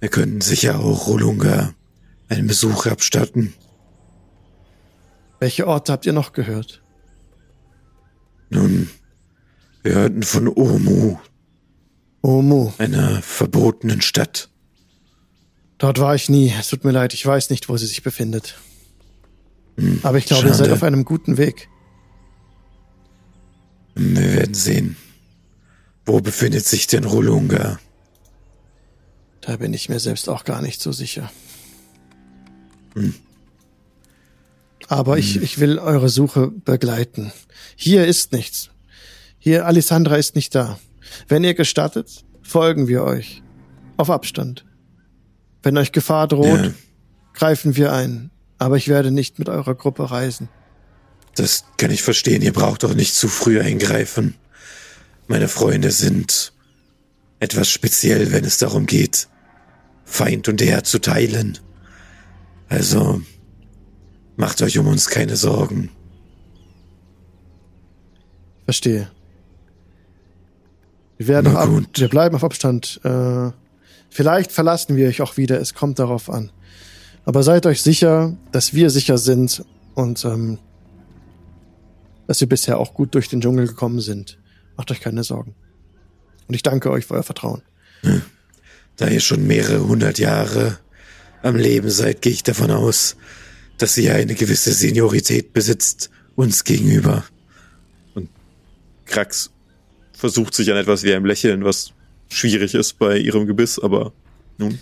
Wir könnten sicher auch Rolunga einen Besuch abstatten. Welche Orte habt ihr noch gehört? Nun, wir hörten von Omu, Omu, einer verbotenen Stadt. dort war ich nie. Es tut mir leid, ich weiß nicht, wo sie sich befindet. Aber ich glaube, ihr schade. seid auf einem guten Weg. Wir werden sehen. Wo befindet sich denn Rolunga? Da bin ich mir selbst auch gar nicht so sicher. Aber ich, ich will eure Suche begleiten. Hier ist nichts. Hier, Alessandra ist nicht da. Wenn ihr gestattet, folgen wir euch. Auf Abstand. Wenn euch Gefahr droht, Ja. greifen wir ein. Aber ich werde nicht mit eurer Gruppe reisen. Das kann ich verstehen. Ihr braucht doch nicht zu früh eingreifen. Meine Freunde sind etwas speziell, wenn es darum geht, Feind und Herr zu teilen. Also macht euch um uns keine Sorgen. Verstehe. Wir werden Na auf wir bleiben auf Abstand. Äh, vielleicht verlassen wir euch auch wieder. Es kommt darauf an. Aber seid euch sicher, dass wir sicher sind und ähm, dass wir bisher auch gut durch den Dschungel gekommen sind. Macht euch keine Sorgen. Und ich danke euch für euer Vertrauen. Da ihr schon mehrere hundert Jahre am Leben seid, gehe ich davon aus, dass ihr eine gewisse Seniorität besitzt uns gegenüber. Krax versucht sich an etwas wie einem Lächeln, was schwierig ist bei ihrem Gebiss, aber nun.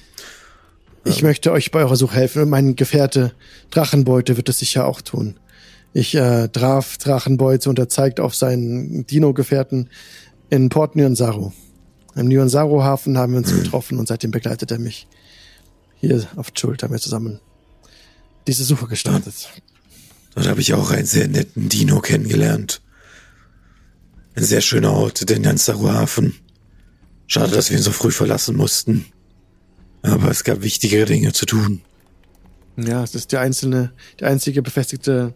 Ich möchte euch bei eurer Suche helfen und mein Gefährte Drachenbeute wird es sicher auch tun. Ich äh, traf Drachenbeute und er zeigt auf seinen Dino-Gefährten in Port Nyansaru. Im Nyansaru-Hafen haben wir uns getroffen und seitdem begleitet er mich. Hier auf Schuld haben wir zusammen diese Suche gestartet. Dort habe ich auch einen sehr netten Dino kennengelernt. Ein sehr schöner Ort, der Nyansaru Hafen. Schade, dass wir ihn so früh verlassen mussten. Aber es gab wichtigere Dinge zu tun. Ja, es ist die einzelne, die einzige befestigte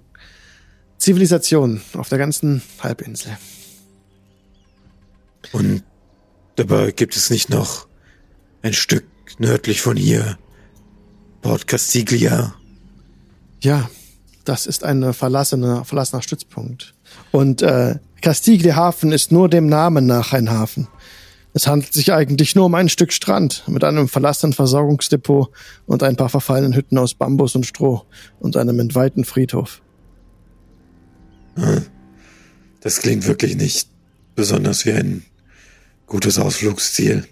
Zivilisation auf der ganzen Halbinsel. Und dabei gibt es nicht noch ein Stück nördlich von hier, Port Castiglia. Ja, das ist ein verlassener, verlassener Stützpunkt. Und äh, Castiglia Hafen ist nur dem Namen nach ein Hafen. Es handelt sich eigentlich nur um ein Stück Strand mit einem verlassenen Versorgungsdepot und ein paar verfallenen Hütten aus Bambus und Stroh und einem entweihten Friedhof. Das klingt wirklich nicht besonders wie ein gutes Ausflugsziel.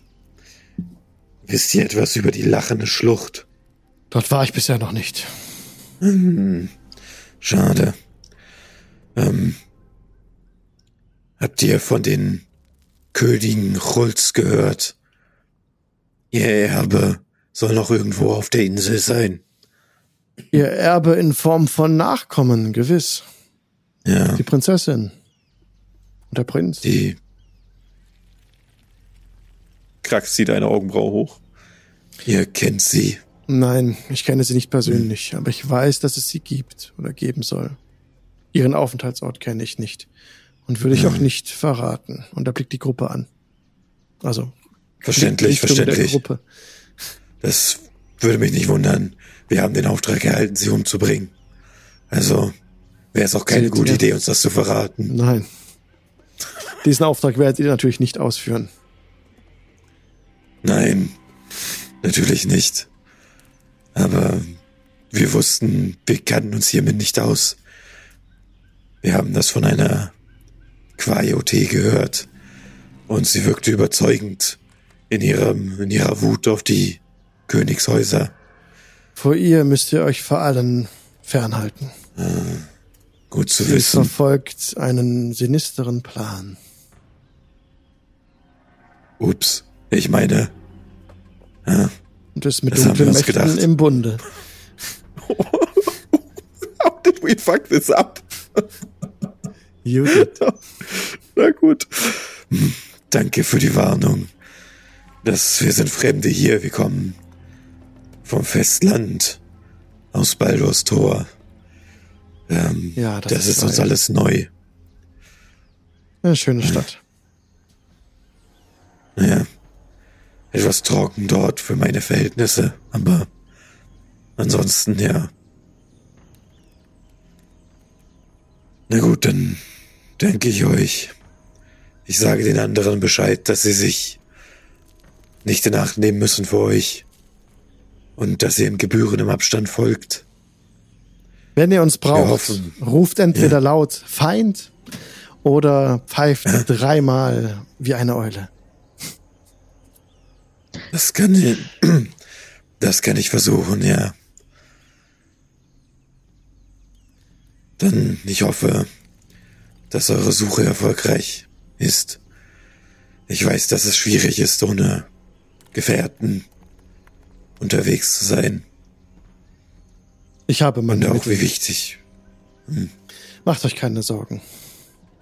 Wisst ihr etwas über die lachende Schlucht? Dort war ich bisher noch nicht. Schade. Ähm, habt ihr von den Königen Chulz gehört? Ihr Erbe soll noch irgendwo auf der Insel sein. Ihr Erbe in Form von Nachkommen, gewiss. Ja, Die Prinzessin. Und der Prinz. die, Krax zieht eine Augenbraue hoch. ihr kennt sie. Nein, ich kenne sie nicht persönlich, aber ich weiß, dass es sie gibt oder geben soll. Ihren Aufenthaltsort kenne ich nicht und würde ich auch nicht verraten. Und da blickt die Gruppe an. Also Verständlich, verständlich. Gruppe. Das würde mich nicht wundern. Wir haben den Auftrag erhalten, sie umzubringen. Also wäre es auch keine gute? Idee, uns das zu verraten. Nein. Diesen Auftrag werdet ihr natürlich nicht ausführen. Nein, natürlich nicht. Aber wir wussten, wir kannten uns hiermit nicht aus. Wir haben das von einer Quajote gehört und sie wirkte überzeugend in ihrem, in ihrer Wut auf die Königshäuser. Vor ihr müsst ihr euch vor allem fernhalten. Gut zu Sie wissen. verfolgt einen sinisteren Plan. Ups, ich meine, Und ist mit Das haben wir dunklen uns Mächten gedacht. im Bunde. How did we fuck this up? Judith. Na gut. danke für die Warnung. Das, wir sind Fremde hier, wir kommen vom Festland aus Baldur's Tor. Ähm, Ja, das das, ist ist uns alles neu. Eine schöne Stadt. Naja, etwas trocken dort für meine Verhältnisse, aber ansonsten ja. Na gut, dann denke ich euch. Ich sage den anderen Bescheid, dass sie sich nicht in Acht nehmen müssen für euch und dass ihr in gebührendem Abstand folgt. Wenn ihr uns braucht, ruft entweder Ja. laut Feind oder pfeift dreimal wie eine Eule. Das kann ich, das kann ich versuchen, ja. Dann, ich hoffe, dass eure Suche erfolgreich ist. Ich weiß, dass es schwierig ist, ohne Gefährten unterwegs zu sein. Ich habe meine auch wie wichtig. Macht euch keine Sorgen.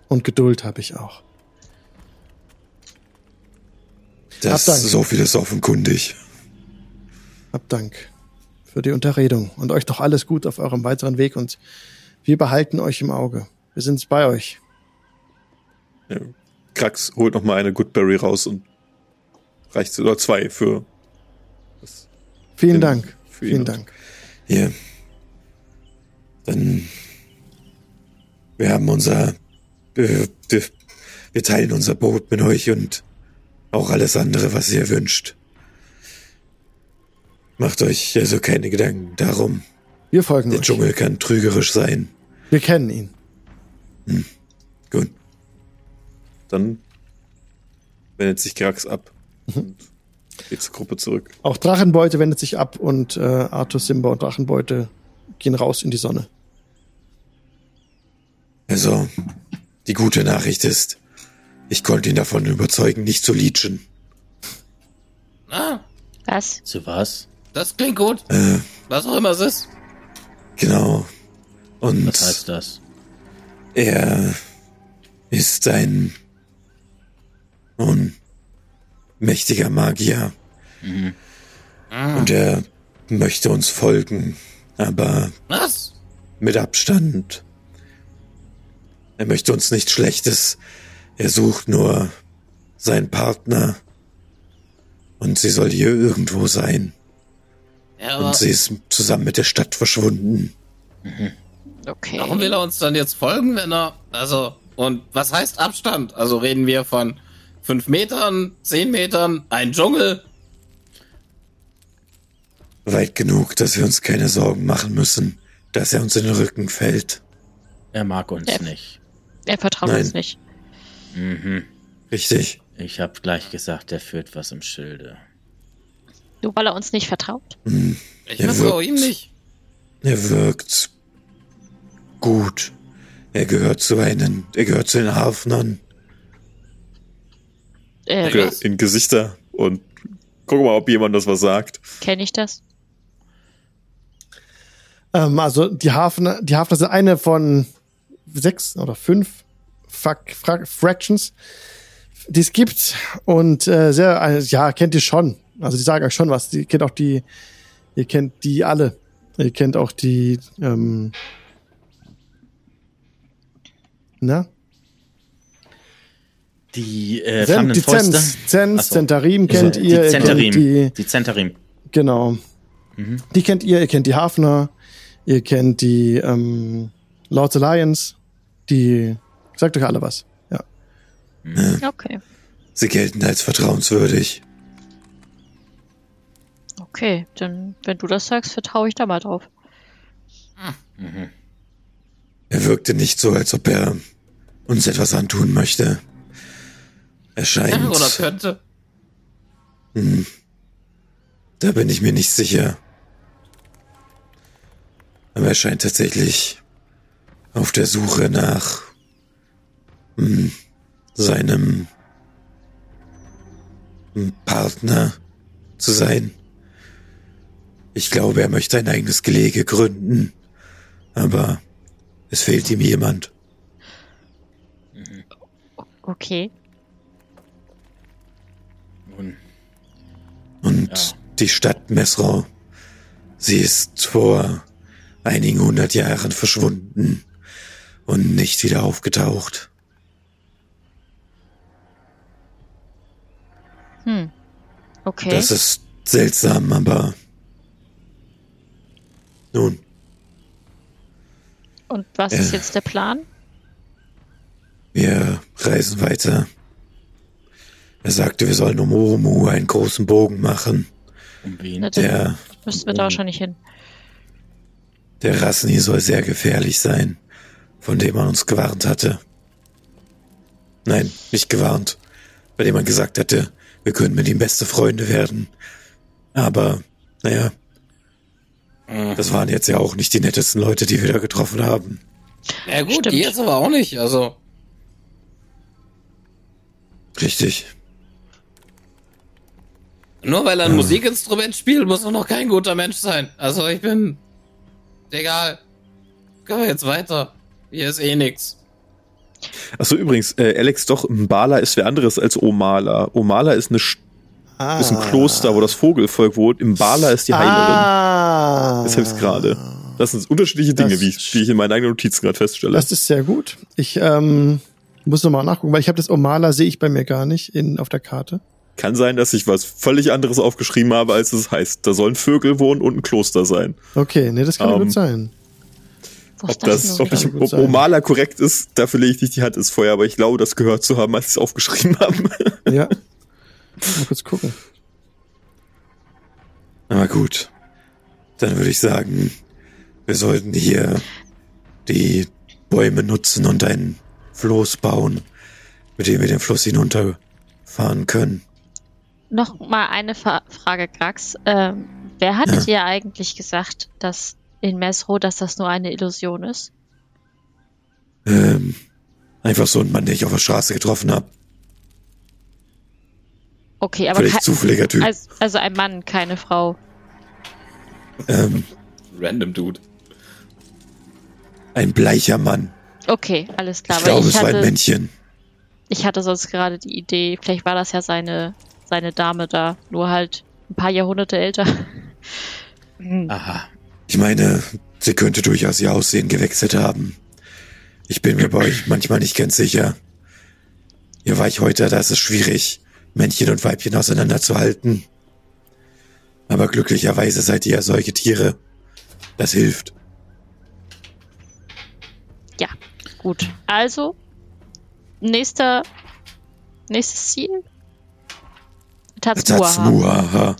Und Geduld habe ich auch. Das Dank. so viel ist offenkundig. Hab Dank für die Unterredung und euch doch alles gut auf eurem weiteren Weg und wir behalten euch im Auge. Wir sind bei euch. Ja. Krax holt noch mal eine Goodberry raus und reicht oder zwei für. Vielen Dank. für Vielen Dank. Hier. Dann. Wir haben unser. Wir, teilen unser Boot mit euch und auch alles andere, was ihr wünscht. Macht euch also keine Gedanken darum. Wir folgen Der euch. Dschungel kann trügerisch sein. Wir kennen ihn. Gut. Dann wendet sich Krax ab und geht zur Gruppe zurück. Auch Drachenbeute wendet sich ab und äh, Arthur, Simba und Drachenbeute gehen raus in die Sonne. Also, die gute Nachricht ist, ich konnte ihn davon überzeugen, nicht zu leechen. Ah, Was? Zu was? das klingt gut. Äh, Was auch immer es ist. genau. Und Was heißt das? Er ist ein nun mächtiger Magier. Und er möchte uns folgen, aber Was? mit Abstand. Er möchte uns nichts Schlechtes. Er sucht nur seinen Partner. Und sie soll hier irgendwo sein. Ja, aber Und sie ist zusammen mit der Stadt verschwunden. Okay. warum will er uns dann jetzt folgen, wenn er. Also, und was heißt Abstand? Also reden wir von fünf Metern, zehn Metern, ein Dschungel? Weit genug, dass wir uns keine Sorgen machen müssen, dass er uns in den Rücken fällt. Er mag uns Ja. nicht. Er vertraut Nein. uns nicht. Mhm. Richtig. Ich hab gleich gesagt, er führt was im Schilde. Nur weil er uns nicht vertraut. Ich Er vertraue ihm nicht. Er wirkt gut. Er gehört zu einen, er gehört zu den Hafnern. Äh, Okay, was? in Gesichter und guck mal, ob jemand das was sagt. Kenne ich das? Ähm, also die Hafner, die Hafner sind eine von sechs oder fünf Fuck, Fra Fractions, die es gibt. Und äh, sehr, äh, ja, kennt ihr schon. Also die sagen euch schon was. Die kennt auch die, ihr kennt die alle. Ihr kennt auch die, ähm, na? Die äh, Zen, die. Zens, Zens so. Zentarim kennt die ihr. ihr Zentarim. die, Die Zentarim. Genau. Die kennt ihr, ihr kennt die Hafner, ihr kennt die ähm, Lords Alliance, die sagt euch alle was. Ja. Okay. Sie gelten als vertrauenswürdig. Okay, dann, wenn du das sagst, vertraue ich da mal drauf. Er wirkte nicht so, als ob er uns etwas antun möchte. Er scheint, oder könnte. da bin ich mir nicht sicher. Aber er scheint tatsächlich auf der Suche nach hm, seinem hm, Partner zu sein. Ich glaube, er möchte ein eigenes Gelege gründen, aber es fehlt ihm jemand. Okay. Nun, Und Ja. die Stadt Mesrau, sie ist vor einigen hundert Jahren verschwunden und nicht wieder aufgetaucht. Hm. Okay. Das ist seltsam, aber nun, Und was ist Äh. jetzt der Plan? Wir reisen weiter. Er sagte, wir sollen um Oromu einen großen Bogen machen. Um wen? Na, Der, müssten wir da wahrscheinlich hin. der Rasni soll sehr gefährlich sein, von dem man uns gewarnt hatte. Nein, nicht gewarnt, bei dem man gesagt hatte, wir können mit ihm beste Freunde werden. Aber, naja, das waren jetzt ja auch nicht die nettesten Leute, die wir da getroffen haben. Ja gut, Stimmt. die jetzt aber auch nicht. Also, Richtig. nur weil er ein Musikinstrument spielt, muss er noch kein guter Mensch sein. Also ich bin. Egal. Können wir jetzt weiter. Hier ist eh nix. Achso, übrigens, äh, Alex, doch, Mbala ist wer anderes als Omala. Omala ist, eine, Ah. ist ein Kloster, wo das Vogelvolk wohnt. Mbala ist die Heilerin. Ah. Das hilft gerade. Das sind unterschiedliche Dinge, Das wie ich, wie ich in meinen eigenen Notizen gerade feststelle. Das ist sehr gut. Ich ähm, muss noch mal nachgucken, weil ich habe das Omala sehe ich bei mir gar nicht in, auf der Karte. Kann sein, dass ich was völlig anderes aufgeschrieben habe, als es heißt. Da sollen Vögel wohnen und ein Kloster sein. Okay, nee, das kann Ähm, gut sein. Ob das, ob, ich, ob. Omala korrekt ist, dafür lege ich nicht die Hand ins Feuer, aber ich glaube, das gehört zu haben, als ich es aufgeschrieben habe. Ja. Mal kurz gucken. Aber gut. Dann würde ich sagen, wir sollten hier die Bäume nutzen und ein Floß bauen, mit dem wir den Fluss hinunterfahren können. Noch mal eine Fa Frage, Grax. Ähm, wer hat Ja. dir eigentlich gesagt, dass in Mesro, dass das nur eine Illusion ist? Ähm, einfach so ein Mann, den ich auf der Straße getroffen habe. Okay, aber Vielleicht zufälliger Typ. also, also ein Mann, keine Frau. Ähm, Random Dude. ein bleicher Mann. Okay, alles klar. ich glaube, ich es war ein hatte, Männchen. ich hatte sonst gerade die Idee, vielleicht war das ja seine, seine Dame da, nur halt ein paar Jahrhunderte älter. Aha. Ich meine, sie könnte durchaus ihr Aussehen gewechselt haben. Ich bin mir bei euch manchmal nicht ganz sicher. Ihr Weichhäuter, da ist es schwierig, Männchen und Weibchen auseinanderzuhalten. Aber glücklicherweise seid ihr ja solche Tiere. Das hilft. Ja, gut. Also, nächster, nächstes Ziel? Tatsuaha. Tatsuaha.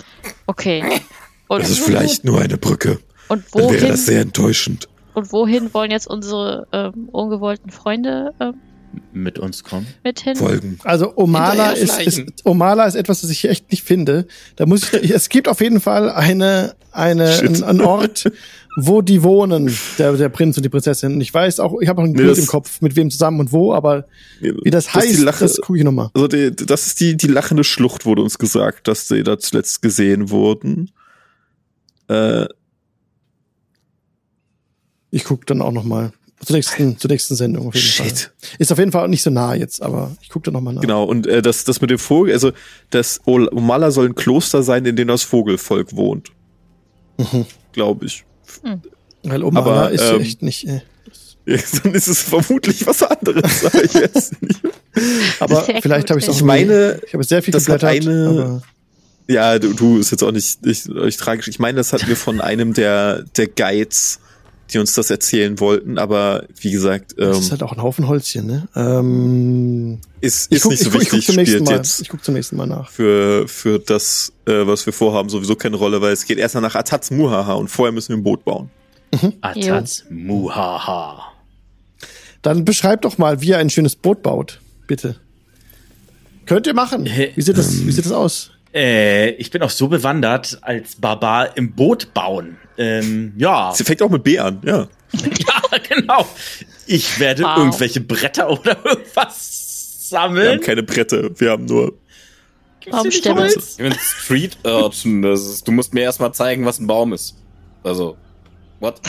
Okay. Und, Das ist vielleicht nur eine Brücke. Und Dann wäre wohin, das sehr enttäuschend. und wohin wollen jetzt unsere ähm, ungewollten Freunde ähm, Mit uns kommen. mit hin? Folgen. Also Omala ist, ist. Omala ist etwas, das ich hier echt nicht finde. Da muss ich, es gibt auf jeden Fall eine, eine, Shit. ein, einen Ort, wo die wohnen, der, der Prinz und die Prinzessin. Und ich weiß auch, ich habe auch ein Nee, Bild das- im Kopf, mit wem zusammen und wo, aber wie das, heißt, die Lache, das gucke ich nochmal. Also die, das ist die, die lachende Schlucht, wurde uns gesagt, dass sie da zuletzt gesehen wurden. Äh, Ich gucke dann auch nochmal. Zur nächsten, zur nächsten Sendung auf jeden Shit. Fall. Ist auf jeden Fall auch nicht so nah jetzt, aber ich gucke dann nochmal nach. genau, und äh, das, das mit dem Vogel, also das Omala soll ein Kloster sein, in dem das Vogelvolk wohnt. Glaube ich. Weil Omala Aber, ist ähm, echt nicht. Äh. Ja, dann ist es vermutlich was anderes, sag ich jetzt nicht. Aber Sehr vielleicht habe ich es auch. Ich meine, ich habe sehr viel das hat eine- Ja, du, du ist jetzt auch nicht, nicht, nicht tragisch. Ich meine, das hatten wir von einem der, der Guides, die uns das erzählen wollten, aber wie gesagt, ähm, das ist halt auch ein Haufen Holzchen, ne? Ähm, ist, ich ist guck, nicht so ich guck, ich guck wichtig, zum nächsten spielt Mal. jetzt Ich guck zum nächsten Mal nach. für, für das, äh, was wir vorhaben, sowieso keine Rolle, weil es geht erstmal nach Atats Muhaha und vorher müssen wir ein Boot bauen. Atats Muhaha. Dann beschreibt doch mal, wie ihr ein schönes Boot baut, bitte. Könnt ihr machen. Wie sieht das, wie sieht das aus? Äh, ich bin auch so bewandert als Barbar im Boot bauen. Ähm, ja. Sie fängt auch mit B an, ja. ja, genau. Ich werde Wow. irgendwelche Bretter oder irgendwas Wir haben sammeln. keine Bretter, wir haben nur. Baumstämme. Ich bin Street Urchin. Das ist, du musst mir erstmal zeigen, was ein Baum ist. Also, what?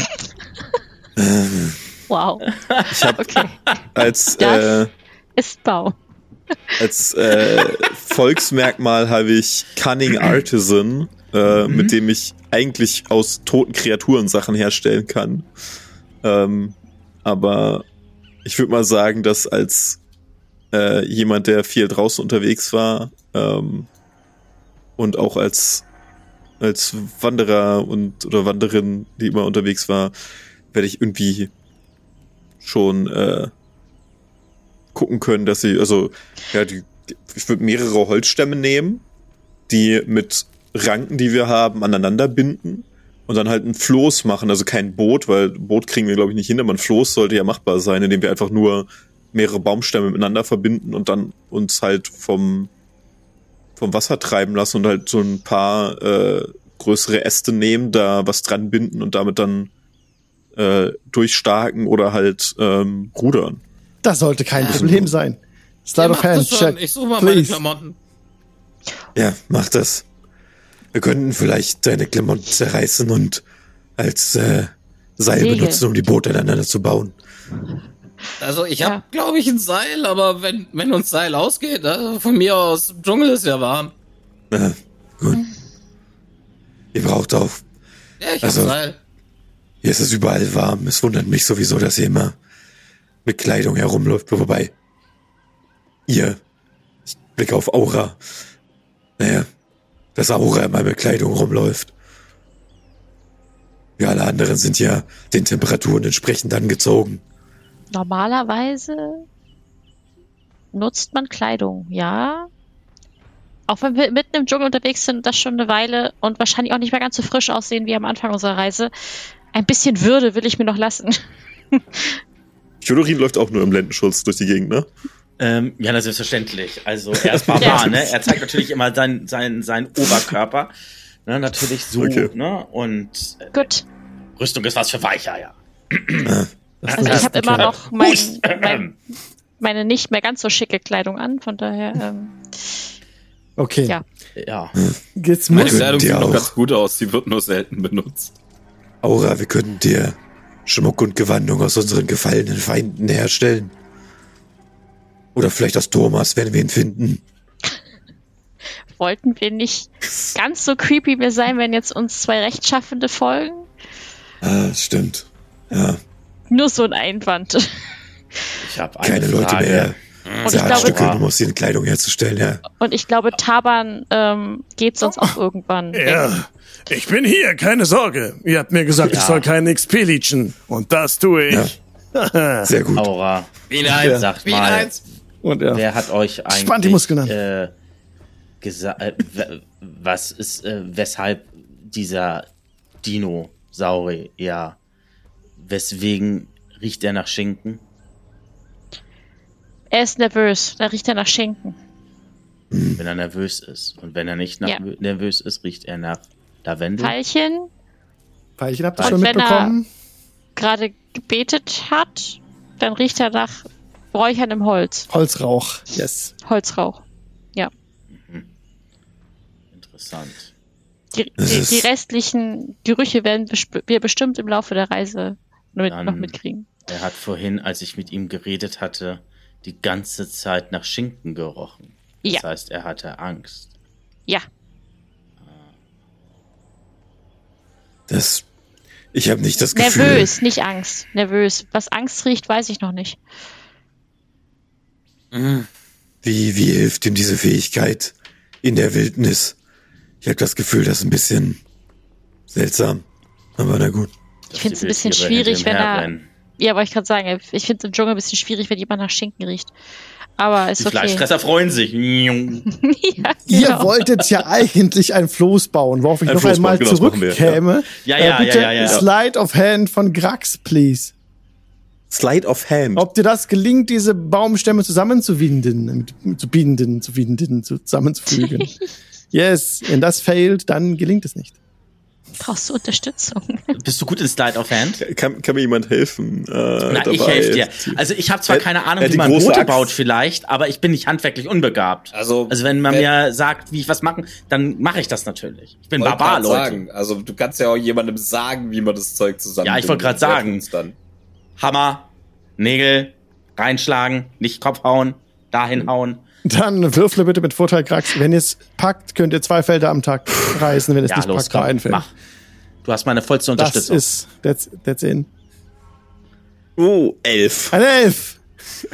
Wow. Ich habe Okay. als Das- äh, Ist Baum. Als äh, Volksmerkmal habe ich Cunning Artisan, äh, mit dem ich eigentlich aus toten Kreaturen Sachen herstellen kann. Ähm, aber ich würde mal sagen, dass als äh, jemand, der viel draußen unterwegs war ähm, und auch als als Wanderer und oder Wanderin, die immer unterwegs war, werde ich irgendwie schon äh, gucken können, dass sie, also, ja, die, ich würde mehrere Holzstämme nehmen, die mit Ranken, die wir haben, aneinander binden und dann halt ein Floß machen, also kein Boot, weil Boot kriegen wir, glaube ich, nicht hin, aber ein Floß sollte ja machbar sein, indem wir einfach nur mehrere Baumstämme miteinander verbinden und dann uns halt vom, vom Wasser treiben lassen und halt so ein paar äh, größere Äste nehmen, da was dran binden und damit dann äh, durchstarken oder halt ähm, rudern. Das sollte kein Problem sein. Slide Ihr of Hand, check. Ich suche mal meine Please. Klamotten. Ja, mach das. Wir könnten vielleicht deine Klamotten zerreißen und als äh, Seil Segel. benutzen, um die Boote aneinander zu bauen. Also ich Ja. habe, glaube ich, ein Seil, aber wenn, wenn uns Seil ausgeht, also von mir aus, im Dschungel ist ja warm. Na, gut. Ihr braucht auch. Ja, ich Also- hab Seil. Hier ist es überall warm. Es wundert mich sowieso, dass ihr immer mit Kleidung herumläuft. Wobei, ihr, ich blicke auf Aura. Naja, dass Aura immer mit Kleidung rumläuft. Wir alle anderen sind ja den Temperaturen entsprechend angezogen. Normalerweise nutzt man Kleidung, ja. Auch wenn wir mitten im Dschungel unterwegs sind, das schon eine Weile und wahrscheinlich auch nicht mehr ganz so frisch aussehen wie am Anfang unserer Reise. Ein bisschen Würde will ich mir noch lassen. Chodorin läuft auch nur im Lendenschutz durch die Gegend, ne? Ähm, ja, na, selbstverständlich. Also er ist Barbar, ne? Er zeigt natürlich immer seinen sein, sein Oberkörper. Ne, natürlich so, Okay. ne? Und äh, Gut. Rüstung ist was für Weicher, ja. Also ich habe immer noch mein, mein, meine nicht mehr ganz so schicke Kleidung an, von daher, ähm, Okay. Ja. Ja. Jetzt Meine muss, Könnt Kleidung sieht noch auch. ganz gut aus, sie wird nur selten benutzt. Aura, wir könnten dir Schmuck und Gewandung aus unseren gefallenen Feinden herstellen. Oder vielleicht aus Thomas, wenn wir ihn finden. wollten wir nicht ganz so creepy mehr sein, wenn jetzt uns zwei Rechtschaffende folgen? Ah, stimmt. Ja, Nur so ein Einwand. Ich habe eine keine Leute Frage. mehr. Und ich Saatstücke, glaube, um aus ihnen Kleidung herzustellen, ja. und ich glaube, Taban ähm, geht sonst auch irgendwann. Ja, ich bin hier, keine Sorge. Ihr habt mir gesagt, ich Ja. soll keinen XP leechen. Und das tue ich. Sehr gut. Aura, Wie eins, Sagt wie mal. eins. und ja. wer hat euch eigentlich Spannt die Muskeln an. äh, gesagt, äh, was ist, äh, weshalb dieser Dinosaurier, ja, weswegen riecht er nach Schinken? Er ist nervös, da riecht er nach Schinken. Wenn er nervös ist. Und wenn er nicht nach, Ja. nervös ist, riecht er nach Lavendel. Veilchen Pfeilchen habt ihr Und schon wenn er- mitbekommen? gerade gebetet hat, dann riecht er nach räucherndem Holz, Holzrauch. Yes. Holzrauch. Interessant. Die, Das die, ist- die restlichen Gerüche werden wir bestimmt im Laufe der Reise mit, Dann- noch mitkriegen. Er hat vorhin, als ich mit ihm geredet hatte, die ganze Zeit nach Schinken gerochen. Das Ja. heißt, er hatte Angst. Ja, Das, ich habe nicht das Gefühl. nervös, nicht Angst. Nervös. Was Angst riecht, weiß ich noch nicht. Wie, wie hilft ihm diese Fähigkeit in der Wildnis? Ich habe das Gefühl, das ist ein bisschen seltsam. Aber na gut. Ich finde es ein bisschen schwierig, wenn er. Ja, wollte ich gerade sagen, ich finde es im Dschungel ein bisschen schwierig, wenn jemand nach Schinken riecht. Aber ist Die okay. Fleischfresser freuen sich. ja, Ihr genau. wolltet ja eigentlich ein Floß bauen, worauf ich Ein noch Floß einmal genau, zurückkäme. Ja, Äh, ja, bitte ja, ja, ja. Slide of Hand von Grax, please. Slide of Hand. Ob dir das gelingt, diese Baumstämme zusammenzuwinden, zu binden, zu winden, zusammenzufügen. yes, wenn das failt, dann gelingt es nicht. Brauchst du Unterstützung? Bist du gut in Slide of Hand? Kann, kann mir jemand helfen? Äh, Nein, ich helfe dir. Also ich habe zwar Er- keine Ahnung, hat wie man Boote Axt. baut vielleicht, aber ich bin nicht handwerklich unbegabt. Also, Also wenn man mir sagt, wie ich was machen, dann mache ich das natürlich. Ich bin Barbar, Leute. Sagen. Also du kannst ja auch jemandem sagen, wie man das Zeug zusammen. Ja, ich wollte grad sagen. Dann. Hammer, Nägel, reinschlagen, nicht Kopf hauen, dahin hauen. Dann würfle bitte mit Vorteil, Grax. Wenn ihr es packt, könnt ihr zwei Felder am Tag reißen, wenn es Ja, nicht los, packt, komm, ein Feld. mach. Du hast meine vollste Das Unterstützung. ist, that's, that's in. Oh, elf. Eine Elf.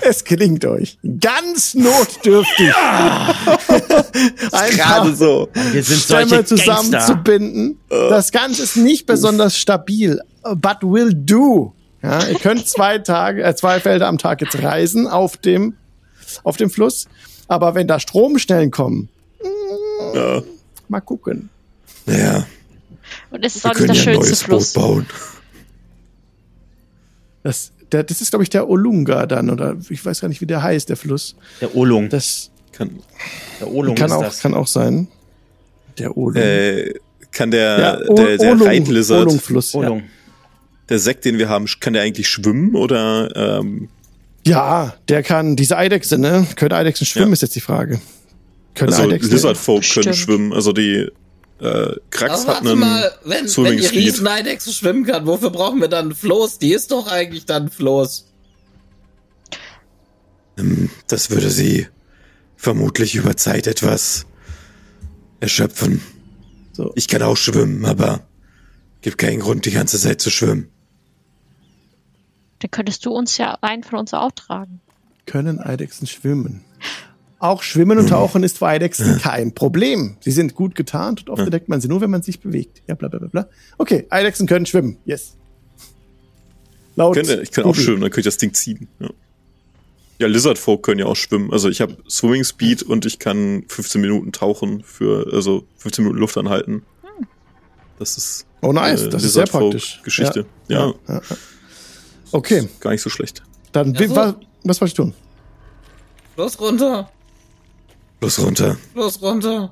Es gelingt euch. Ganz notdürftig. Ein paar Gerade so. Wir sind Stämme solche Gangster. zusammenzubinden. Das Ganze ist nicht besonders stabil, but will do. Ja, ihr könnt zwei Tage, äh, zwei Felder am Tag jetzt reisen auf dem auf dem Fluss. Aber wenn da Stromstellen kommen, Ja. mal gucken. Naja, Und es ist wir auch nicht der ja schönste neues Fluss. Boot bauen. Das, der, das ist, glaube ich, der Olunga dann, oder ich weiß gar nicht, wie der heißt, der Fluss. Der Olung. Das Kann, Der Olung kann ist auch, das. kann auch sein. Der Olung. äh, kann der, ja, O- der, der Olung- Reitlizard, Olungfluss. Ja. Olung. der Sekt, den wir haben, kann der eigentlich schwimmen oder ähm, ja, der kann, diese Eidechse, ne? Können Eidechsen schwimmen, Ja. ist jetzt die Frage. Können also Eidechsen. Lizardfolk können schwimmen. Also die äh, Krax Aber hat warte einen mal, wenn, wenn die. Rieseneidechse schwimmen kann, wofür brauchen wir dann einen Floß? Die ist doch eigentlich dann ein Floß. Ähm, Das würde sie vermutlich über Zeit etwas erschöpfen. So. Ich kann auch schwimmen, aber gibt keinen Grund, die ganze Zeit zu schwimmen. Dann könntest du uns ja einen von uns auch tragen. Können Eidechsen schwimmen? Auch Schwimmen und Tauchen ist für Eidechsen kein Problem. Sie sind gut getarnt und oft entdeckt man sie nur, wenn man sich bewegt. Ja, bla bla bla bla. Okay, Eidechsen können schwimmen. Yes. Laut Könnte, ich kann auch schwimmen, dann könnte ich das Ding ziehen. Ja, ja Lizardfolk können ja auch schwimmen. Also ich habe Swimming Speed und ich kann 15 Minuten tauchen für, also 15 Minuten Luft anhalten. Das ist Oh, nice. äh, Das ist sehr praktisch. Geschichte. Ja, Ja. Okay, gar nicht so schlecht. dann, Ja, so. wa- was wollte ich tun? Los runter, Los runter. los runter.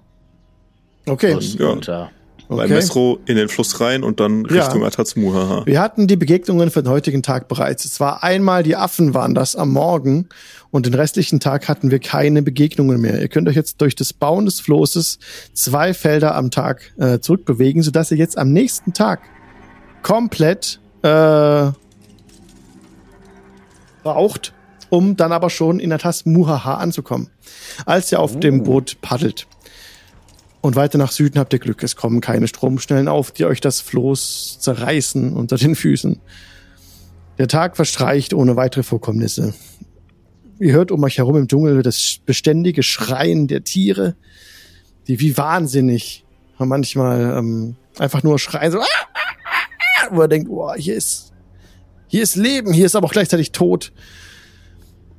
Okay. Und Ja. runter. Bei okay. Mesro in den Fluss rein und dann Ja. Richtung Atatsmu, haha. Wir hatten die Begegnungen für den heutigen Tag bereits. Es war einmal die Affen waren das am Morgen und den restlichen Tag hatten wir keine Begegnungen mehr. Ihr könnt euch jetzt durch das Bauen des Flosses zwei Felder am Tag äh, zurückbewegen, sodass ihr jetzt am nächsten Tag komplett äh, braucht, um dann aber schon in Atas Muhaha anzukommen. Als ihr auf dem Boot paddelt. Und weiter nach Süden habt ihr Glück. Es kommen keine Stromschnellen auf, die euch das Floß zerreißen unter den Füßen. Der Tag verstreicht ohne weitere Vorkommnisse. Ihr hört um euch herum im Dschungel das beständige Schreien der Tiere, die wie wahnsinnig manchmal ähm, einfach nur schreien, so, "Ah, ah, ah", wo er denkt, oh, hier ist, hier ist Leben, hier ist aber auch gleichzeitig Tod.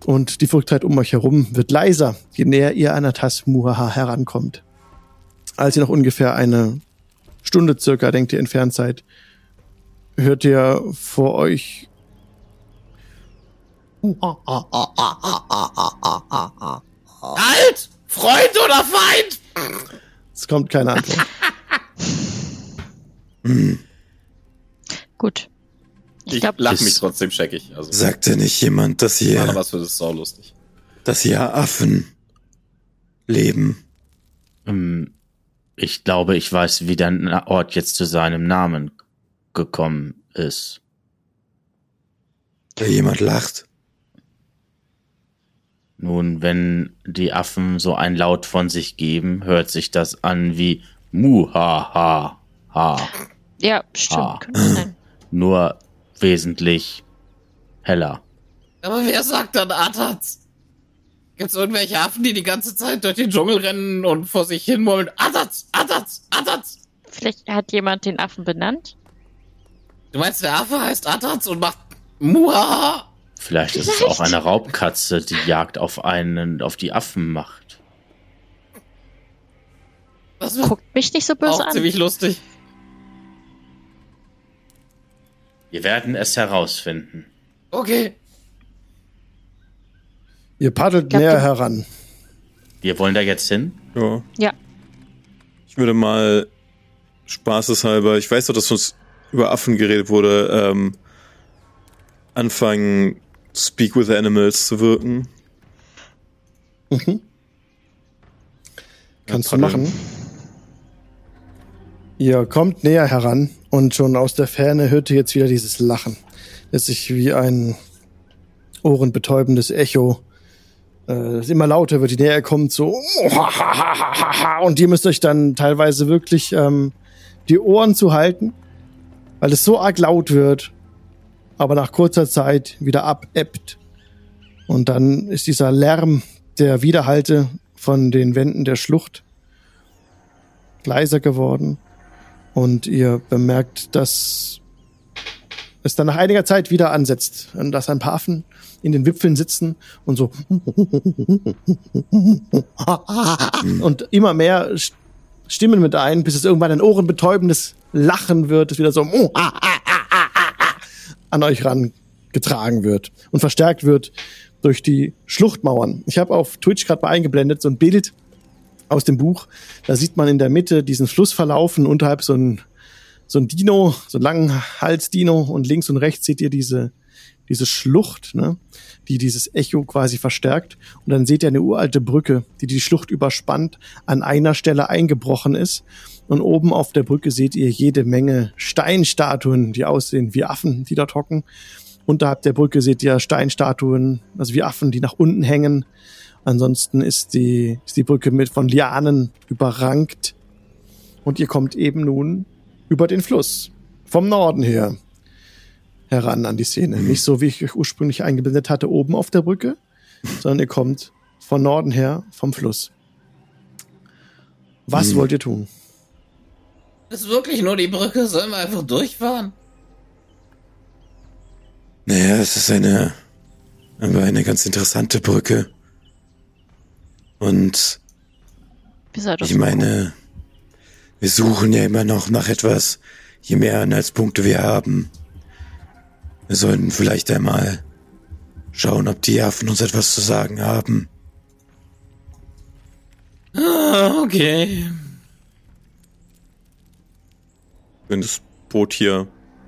Und die Verrücktheit um euch herum wird leiser, je näher ihr an Atas Muhaha herankommt als ihr noch ungefähr eine Stunde circa, denkt ihr, entfernt seid, hört ihr vor euch Halt! Freund oder Feind? es kommt keine Antwort. Gut. Ich Ich glaube, lach mich trotzdem scheckig. Also, Sagte nicht jemand, dass hier, was für das sau lustig. dass hier Affen leben? Ähm, Ich glaube, ich weiß, wie der Na- Ort jetzt zu seinem Namen gekommen ist. Da jemand lacht? Nun, wenn die Affen so ein Laut von sich geben, hört sich das an wie Muhaha. Ha. ja, stimmt. Sein. Nur wesentlich heller. Aber wer sagt dann Atats? Gibt's irgendwelche Affen, die die ganze Zeit durch den Dschungel rennen und vor sich hin murmeln? Atats, Atats, Atats. Vielleicht hat jemand den Affen benannt. Du meinst, der Affe heißt Atats und macht Muhaha? Vielleicht ist es auch eine Raubkatze, die Jagd auf einen, auf die Affen macht. Das wird Guckt mich nicht so böse auch an. ziemlich lustig. Wir werden es herausfinden. Okay. Ihr paddelt glaub, näher heran. Wir wollen da jetzt hin? Ja. Ja. Ich würde mal spaßeshalber, ich weiß doch, dass uns über Affen geredet wurde, ähm, anfangen, Speak with Animals zu wirken. Kannst du machen. Ihr kommt näher heran und schon aus der Ferne hört ihr jetzt wieder dieses Lachen, das sich wie ein ohrenbetäubendes Echo, äh, das immer lauter wird, je näher er kommt, so und ihr müsst euch dann teilweise wirklich ähm, die Ohren zu halten, weil es so arg laut wird, aber nach kurzer Zeit wieder abebbt. Und dann ist dieser Lärm der Widerhalte von den Wänden der Schlucht leiser geworden und ihr bemerkt, dass es dann nach einiger Zeit wieder ansetzt. Und dass ein paar Affen in den Wipfeln sitzen und so und immer mehr St- Stimmen mit ein, bis es irgendwann ein ohrenbetäubendes Lachen wird, es wieder so an euch rangetragen wird und verstärkt wird durch die Schluchtmauern. Ich habe auf Twitch gerade mal eingeblendet so ein Bild aus dem Buch. Da sieht man in der Mitte diesen Fluss verlaufen, unterhalb so ein, so ein Dino, so ein langen Hals-Dino und links und rechts seht ihr diese, diese Schlucht, ne, die dieses Echo quasi verstärkt. Und dann seht ihr eine uralte Brücke, die die Schlucht überspannt, an einer Stelle eingebrochen ist. Und oben auf der Brücke seht ihr jede Menge Steinstatuen, die aussehen wie Affen, die dort hocken. Unterhalb der Brücke seht ihr Steinstatuen, also wie Affen, die nach unten hängen. Ansonsten ist die, ist die Brücke mit von Lianen überrankt. Und ihr kommt eben nun über den Fluss. Vom Norden her. Heran an die Szene. Nicht so, wie ich euch ursprünglich eingeblendet hatte, oben auf der Brücke, sondern ihr kommt von Norden her vom Fluss. Was wollt ihr tun? Ist wirklich nur die Brücke? Sollen wir einfach durchfahren? Naja, es ist eine, aber eine ganz interessante Brücke. Und ich meine, wir suchen ja immer noch nach etwas, je mehr Anhaltspunkte wir haben. Wir sollten vielleicht einmal schauen, ob die Affen uns etwas zu sagen haben. Ah, okay. Wenn das Boot hier,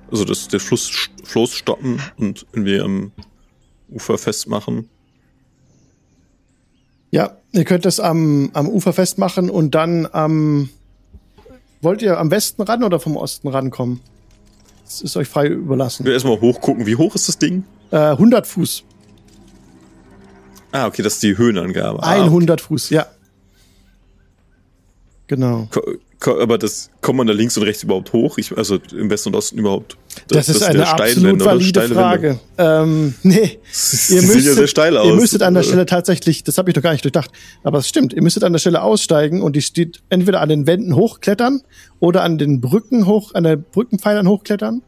also das, der Fluss, Floß stoppen und irgendwie am Ufer festmachen. Ja, ihr könnt das am, am Ufer festmachen und dann am. Wollt ihr am Westen ran oder vom Osten rankommen? Das ist euch frei überlassen. Wir erstmal hochgucken. Wie hoch ist das Ding? Äh, 100 Fuß. Ah, okay, das ist die Höhenangabe. Ah, 100 Fuß, ja. Genau. Aber das kommt man da links und rechts überhaupt hoch? Ich, also im Westen und Osten überhaupt? Das, ist der eine steile absolut valide Frage. Ähm, nee. Ihr müsstet, ja sehr steil aus. ihr müsstet an der Stelle tatsächlich, das habe ich doch gar nicht durchdacht, aber es stimmt, ihr müsstet an der Stelle aussteigen und die steht entweder an den Wänden hochklettern oder an den Brücken hoch, an der Brückenpfeilern hochklettern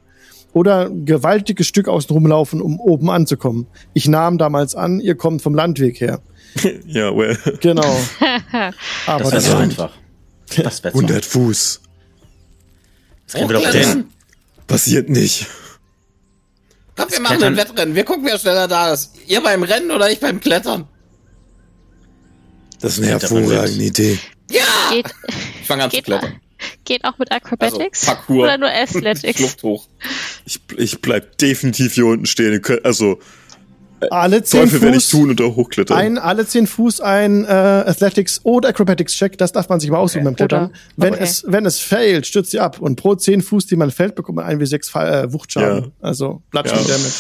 oder ein gewaltiges Stück außen rumlaufen, um oben anzukommen. Ich nahm damals an, ihr kommt vom Landweg her. Ja, well. Genau. aber Das das so einfach. Das wäre so. 100 Fuß. Das kriegen wir doch hin. Passiert nicht. Komm, wir machen ein Wettrennen. Wir gucken, wer schneller da ist. Ihr beim Rennen oder ich beim Klettern? Das ist eine hervorragende. Idee. Ja! geht, Ich fange an zu klettern. geht auch mit Acrobatics? Also, Parkour. Oder nur Athletics? Schlucht hoch. Ich, ich bleib definitiv hier unten stehen. Also, Alle zehn Teufel werde ich Fuß, tun und da hochklettern. ein, alle zehn Fuß ein äh, Athletics oder Acrobatics Check, das darf man sich mal aussuchen beim Klettern. Oder- Wenn okay. es, wenn es failt, stürzt sie ab und pro zehn Fuß, die man fällt, bekommt man ein wie sechs äh, Wuchtschaden. Ja. Also Bludgeoning Ja. Damage.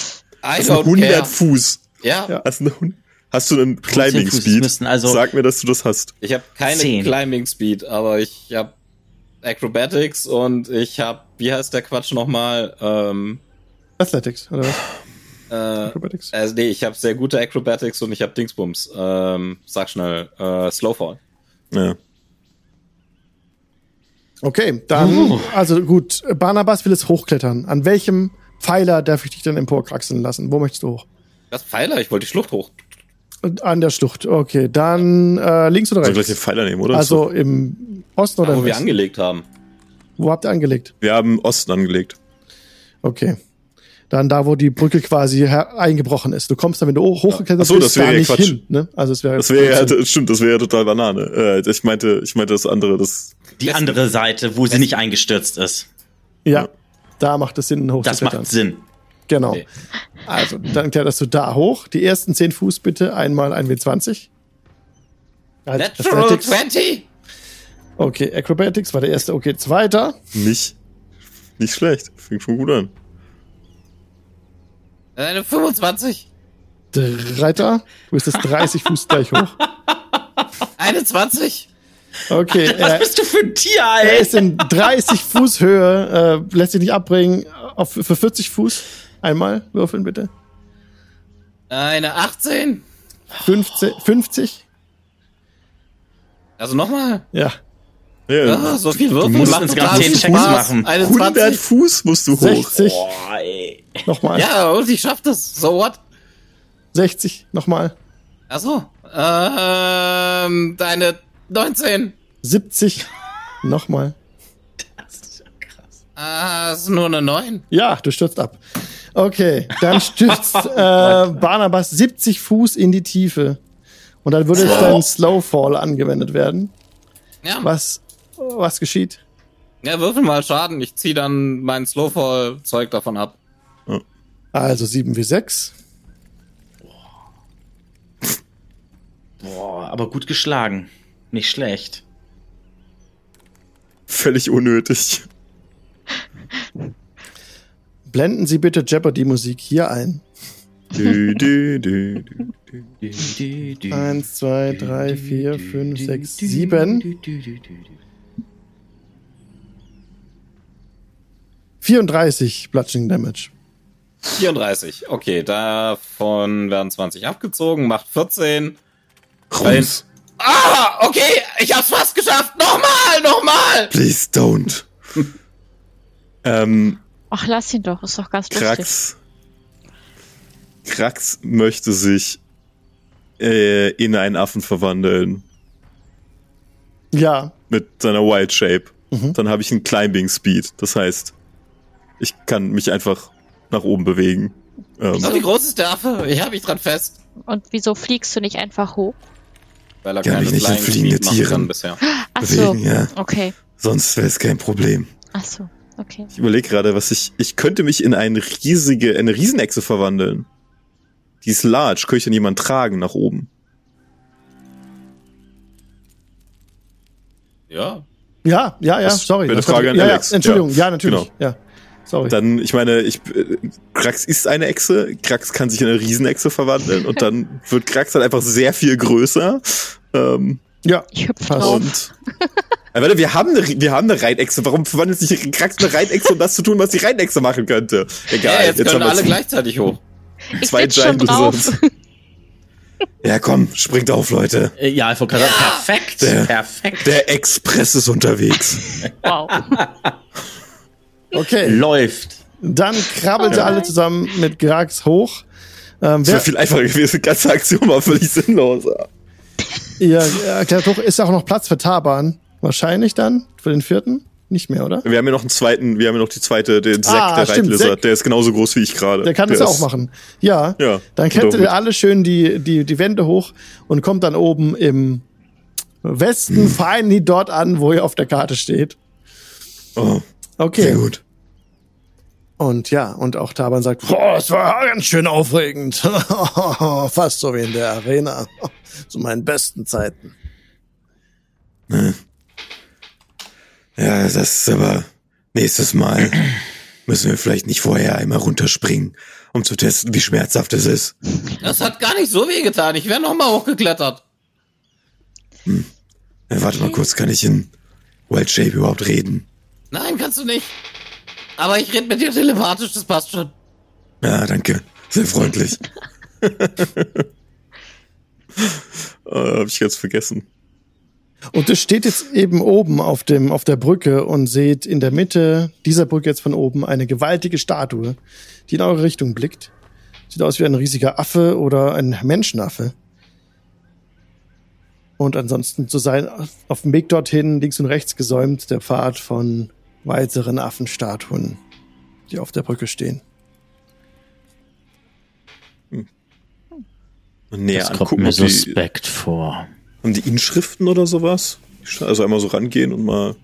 I Das sind don't 100 care. Fuß. Ja, Ja. Hast du, eine, hast du einen Climbing Speed? müssten also- Sag mir, dass du das hast. ich habe keine Zehn. Climbing Speed, aber ich habe Acrobatics und ich habe, wie heißt der Quatsch nochmal? Ähm, Athletics, oder was? Äh, Acrobatics. also nee, ich habe sehr gute Acrobatics und ich habe Dingsbums. Ähm, sag schnell, äh, Slowfall. Ja. Okay, dann, also gut, Barnabas will es hochklettern. An welchem Pfeiler darf ich dich dann emporkraxeln lassen? Wo möchtest du hoch? Das Pfeiler, ich wollte die Schlucht hoch. An der Schlucht. Okay, dann äh, links oder Soll gleich den rechts? Pfeiler nehmen, oder? Also im Osten oder Da, im wo wir Westen? angelegt haben. Wo habt ihr angelegt? wir haben Osten angelegt. Okay. Dann da, wo die Brücke quasi her- eingebrochen ist. Du kommst dann, wenn du hoch- hochgeklettert Ach so, bist, das ja nicht Quatsch. hin. Ne? Also es wäre Das wäre ja, das stimmt, das wäre ja total Banane. Äh, ich meinte, ich meinte das andere, das. Die andere Seite, wo sie nicht eingestürzt ist. ja, da macht es Sinn, Das hochzuklettern. macht Sinn. Genau. Okay. Also, dann kletterst du da hoch. Die ersten 10 Fuß bitte einmal ein W20. Also, Natural Athletics. 20! Okay, Acrobatics war der erste. Okay, zweiter. Nicht, nicht schlecht. Fängt schon gut an. Eine 25. Dritter. Du bist jetzt 30 Fuß gleich hoch. Eine 20. Okay, Was er, bist du für ein Tier, er ey? ist in 30 Fuß Höhe, äh, lässt sich nicht abbringen. Auf, für 40 Fuß. Einmal würfeln bitte. Eine 18. 15, 50. Also nochmal. Ja. Ja, Ah, so viel Würfel. musst total ganz viel zehn Checks Spaß. machen. Eine 100 20. Fuß musst du hoch. 60. Boah, ey. Nochmal. Ja, und ich schaff das. So what? 60, nochmal. Achso. Ähm, deine 19. 70, nochmal. Ah, ist nur eine 9. Ja, du stürzt ab. Okay, dann stürzt äh, Barnabas 70 Fuß in die Tiefe. Und dann würde jetzt dein Slowfall angewendet werden. Ja. Was, was geschieht? Ja, würfel mal Schaden. Ich zieh dann mein Slowfall-Zeug davon ab. Also 7 wie 6. Boah, aber gut geschlagen. Nicht schlecht. Völlig unnötig. Blenden Sie bitte Jeopardy-Musik hier ein. Dü, dü, dü, dü. Eins, zwei, drei, vier, fünf, sechs, sieben. 34 Bludgeoning Damage. 34. Okay, davon werden 20 abgezogen, macht 14. Rums. Ah, okay, ich hab's fast geschafft. Nochmal, nochmal. Please don't. ähm, Ach, lass ihn doch, ist doch ganz lustig. Krax. Krax möchte sich äh, in einen Affen verwandeln. Ja, Mit seiner Wild Shape. Dann habe ich einen Climbing Speed. Das heißt, ich kann mich einfach nach oben bewegen. Ähm, So, wie groß ist der Affe? Ich hab mich dran fest. Und wieso fliegst du nicht einfach hoch? Weil er Kann keine mich nicht Flying fliegende Tiere. bisher. Ach so, Bewegen, ja. okay. Sonst wäre es kein Problem. Ach so, okay. ich überlege gerade, was ich. Ich könnte mich in eine riesige, eine Riesenechse verwandeln. Die ist large. Könnte ich dann jemand tragen nach oben? Ja. ja, ja, ja, sorry. eine Frage ich- an ja, Alex. Ja, Entschuldigung, Ja, ja, natürlich. genau. Ja, sorry. Dann, ich meine, ich, äh, Krax ist eine Echse. Krax kann sich in eine Riesenechse verwandeln und dann wird Krax halt einfach sehr viel größer. Ähm, ja, Ich Passt. drauf. und Ja, warte, wir haben eine, wir haben eine Reinechse. Warum verwandelt sich Krax eine Reinechse, um das zu tun, was die Reinechse machen könnte? Egal. Ja, jetzt, können haben alle gleichzeitig hoch. Ich zwei sitz schon Giant drauf. Lizards. Ja, komm, springt auf, Leute. Äh, Ja, ich wollte gerade sagen, perfekt. Der- Perfekt. Der Express ist unterwegs. Wow. okay. Läuft. Dann krabbelt ihr alle zusammen mit Grax hoch. Ähm, Das wäre viel einfacher gewesen. Die ganze Aktion war völlig sinnlos. ihr erklärt hoch, ist auch noch Platz für Taban. Wahrscheinlich dann, für den vierten? Nicht mehr, oder? Wir haben ja noch einen zweiten, wir haben ja noch die zweite, den Zack, Ah, der stimmt, Reitlizard. Der ist genauso groß wie ich gerade. Der kann das ist- auch machen. Ja. Ja, Dann klettert ihr alle schön die, die, die Wände hoch und kommt dann oben im Westen finally dort an, wo ihr auf der Karte steht. Oh, Okay. sehr gut. Und ja, und auch Taban sagt, boah, es war ganz schön aufregend. Fast so wie in der Arena. Zu meinen besten Zeiten. Ja, das ist aber nächstes Mal müssen wir vielleicht nicht vorher einmal runterspringen, um zu testen, wie schmerzhaft es ist. Das hat gar nicht so weh getan. Ich wäre noch mal hochgeklettert. Ja, warte mal kurz, kann ich in Wild Shape überhaupt reden? Nein, kannst du nicht. Aber ich rede mit dir telepathisch, das passt schon. Ja, danke. Sehr freundlich. Äh, hab ich ganz vergessen. Und es steht jetzt eben oben auf dem, auf der Brücke und seht in der Mitte dieser Brücke jetzt von oben eine gewaltige Statue, die in eure Richtung blickt. Sieht aus wie ein riesiger Affe oder ein Menschenaffe. Und ansonsten zu sein, auf dem Weg dorthin, links und rechts gesäumt, der Pfad von weiteren Affenstatuen, die auf der Brücke stehen. Näher Das kommt angucken, mir ob die, suspekt vor. haben die Inschriften oder sowas? Also einmal so rangehen und mal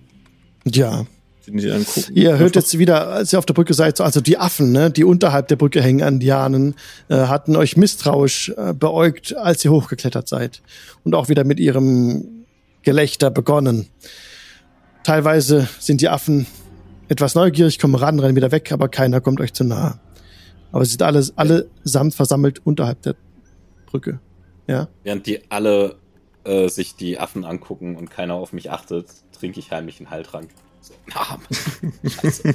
Ja, die, die angucken. Ihr hört Einfach. jetzt wieder, als ihr auf der Brücke seid, so- also die Affen, ne, die unterhalb der Brücke hängen an Lianen, äh, hatten euch misstrauisch äh, beäugt, als ihr hochgeklettert seid. Und auch wieder mit ihrem Gelächter begonnen. Teilweise sind die Affen etwas neugierig, kommen ran, rennen wieder weg, aber keiner kommt euch zu nahe. Aber sie sind alle, allesamt versammelt unterhalb der Brücke. Ja. Während die alle äh, sich die Affen angucken und keiner auf mich achtet, trinke ich heimlich einen Heiltrank. So, na, Scheiße.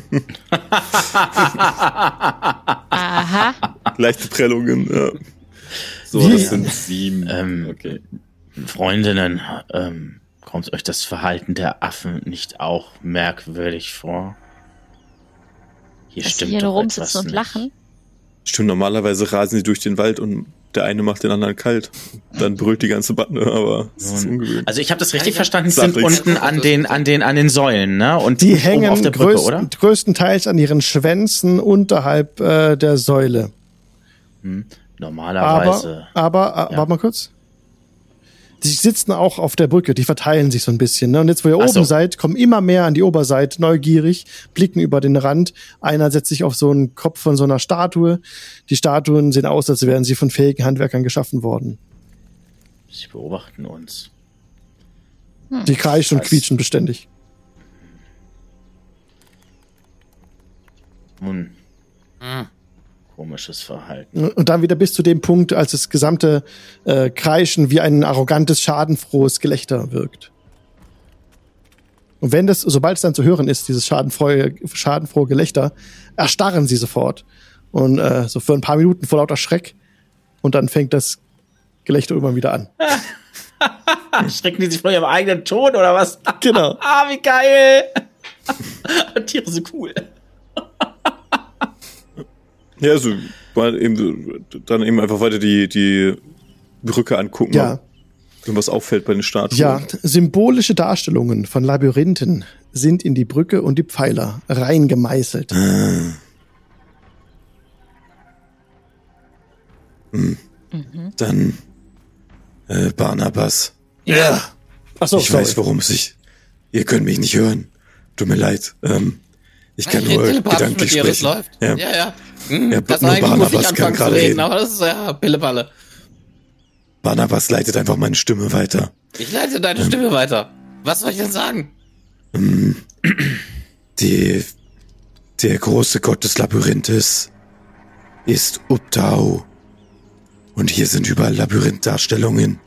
Aha. Leichte Prellungen, ja. So, Wie- das sind sieben. Ähm, okay. Freundinnen, ähm, kommt euch das Verhalten der Affen nicht auch merkwürdig vor? Hier Dass sie stimmt hier doch rumsitzen etwas und nicht. lachen. Stimmt, normalerweise rasen sie durch den Wald und der eine macht den anderen kalt. Dann brüllt die ganze Bande, aber es ist ungewöhnlich. Also ich habe das richtig Ja, verstanden, sind unten an den, an den, an den Säulen, ne? Und Die hängen auf der Brücke, größten, oder? größtenteils an ihren Schwänzen unterhalb äh, der Säule. Normalerweise. Aber, aber, äh, warte mal kurz. Die sitzen auch auf der Brücke, die verteilen sich so ein bisschen. Ne? Und jetzt, wo ihr Ach oben so. seid, kommen immer mehr an die Oberseite, neugierig, blicken über den Rand. Einer setzt sich auf so einen Kopf von so einer Statue. Die Statuen sehen aus, als wären sie von fähigen Handwerkern geschaffen worden. Sie beobachten uns. Die kreischen und quietschen beständig. Nun. Hm. Komisches Verhalten. Und dann wieder bis zu dem Punkt, als das gesamte äh, Kreischen wie ein arrogantes, schadenfrohes Gelächter wirkt. Und wenn das, sobald es dann zu hören ist, dieses schadenfrohe, schadenfrohe Gelächter, erstarren sie sofort. Und äh, so für ein paar Minuten vor lauter Schreck. Und dann fängt das Gelächter irgendwann wieder an. Schrecken die sich vor ihrem eigenen Ton oder was? Genau. ah, wie geil! Tiere sind cool. Ja, also mal eben, dann eben einfach weiter die, die Brücke angucken. Ja. Wenn was auffällt bei den Statuen. Ja, symbolische Darstellungen von Labyrinthen sind in die Brücke und die Pfeiler rein gemeißelt. Dann, äh, Barnabas. Ja. Achso, ich weiß, worum es sich. Ihr könnt mich nicht hören. Tut mir leid. Ähm, ich kann Ich nur gedanklich mit dir, sprechen. läuft. Ja. Ja, ja. Hm, Ja, das nur eigentlich muss ich Barnabas kann anfangen zu reden, reden. aber das ist ja Pillepalle. Barnabas leitet einfach meine Stimme weiter. Ich leite deine Stimme weiter. Was soll ich denn sagen? Die, der große Gott des Labyrinthes ist Uptau. Und hier sind überall Labyrinthdarstellungen.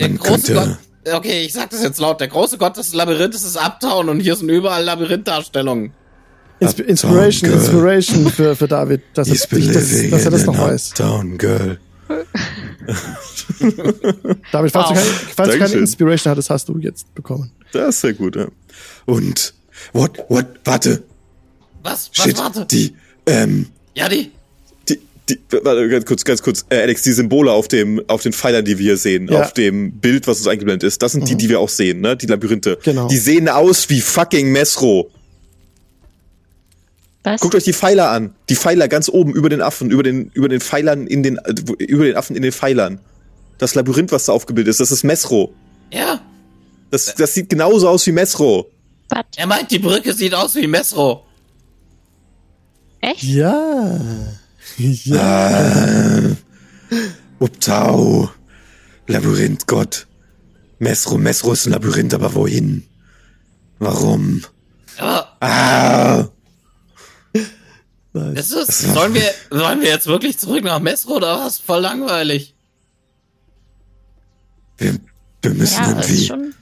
Der Man große könnte- Gott. Okay, ich sag das jetzt laut. Der große Gott des Labyrinthes ist Uptown und hier sind überall Labyrinthdarstellungen. Insp Uptown Inspiration, Girl. Inspiration für, für David, dass, er, dass, believing dass er das noch weiß. Uptown Girl. David, falls, du keine, falls du keine. Inspiration hattest, hast du jetzt bekommen. Das ist sehr gut, ja. Und, what, what, warte, Was? Was? shit, Warte. die, ähm, Ja, die. Die, warte, ganz kurz, ganz kurz. Äh, Alex, die Symbole auf dem, auf den Pfeilern, die wir hier sehen, Ja. auf dem Bild, was uns eingeblendet ist, das sind die, die wir auch sehen, ne? Die Labyrinthe. Genau. Die sehen aus wie fucking Mesro. Was? Guckt euch die Pfeiler an. Die Pfeiler ganz oben über den Affen, über den, über den Pfeilern in den, über den Affen in den Pfeilern. Das Labyrinth, was da aufgebildet ist, das ist Mesro. Ja. Das, das sieht genauso aus wie Mesro. Was? Er meint, die Brücke sieht aus wie Mesro. Echt? Ja. Ja. Uptau, Labyrinthgott. Mesro, Mesro ist ein Labyrinth, aber wohin? Warum? Aber Ah, das ist, sollen wir, sollen wir jetzt wirklich zurück nach Mesro oder was? Voll langweilig. wir, wir müssen Ja, irgendwie. schon.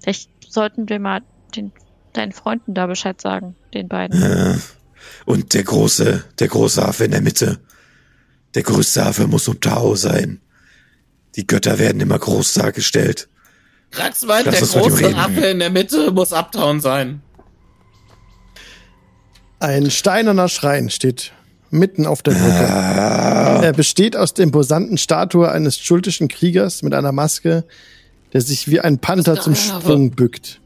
Vielleicht sollten wir mal den, deinen Freunden da Bescheid sagen, den beiden. Äh, und der große, der große Affe in der Mitte. Der größte Affe muss Uptau sein. Die Götter werden immer groß dargestellt. Lass der große. Affe in der Mitte muss Uptown sein. Ein steinerner Schrein steht mitten auf der Brücke. Er besteht aus der imposanten Statue eines schultischen Kriegers mit einer Maske, der sich wie ein Panther zum Sprung bückt.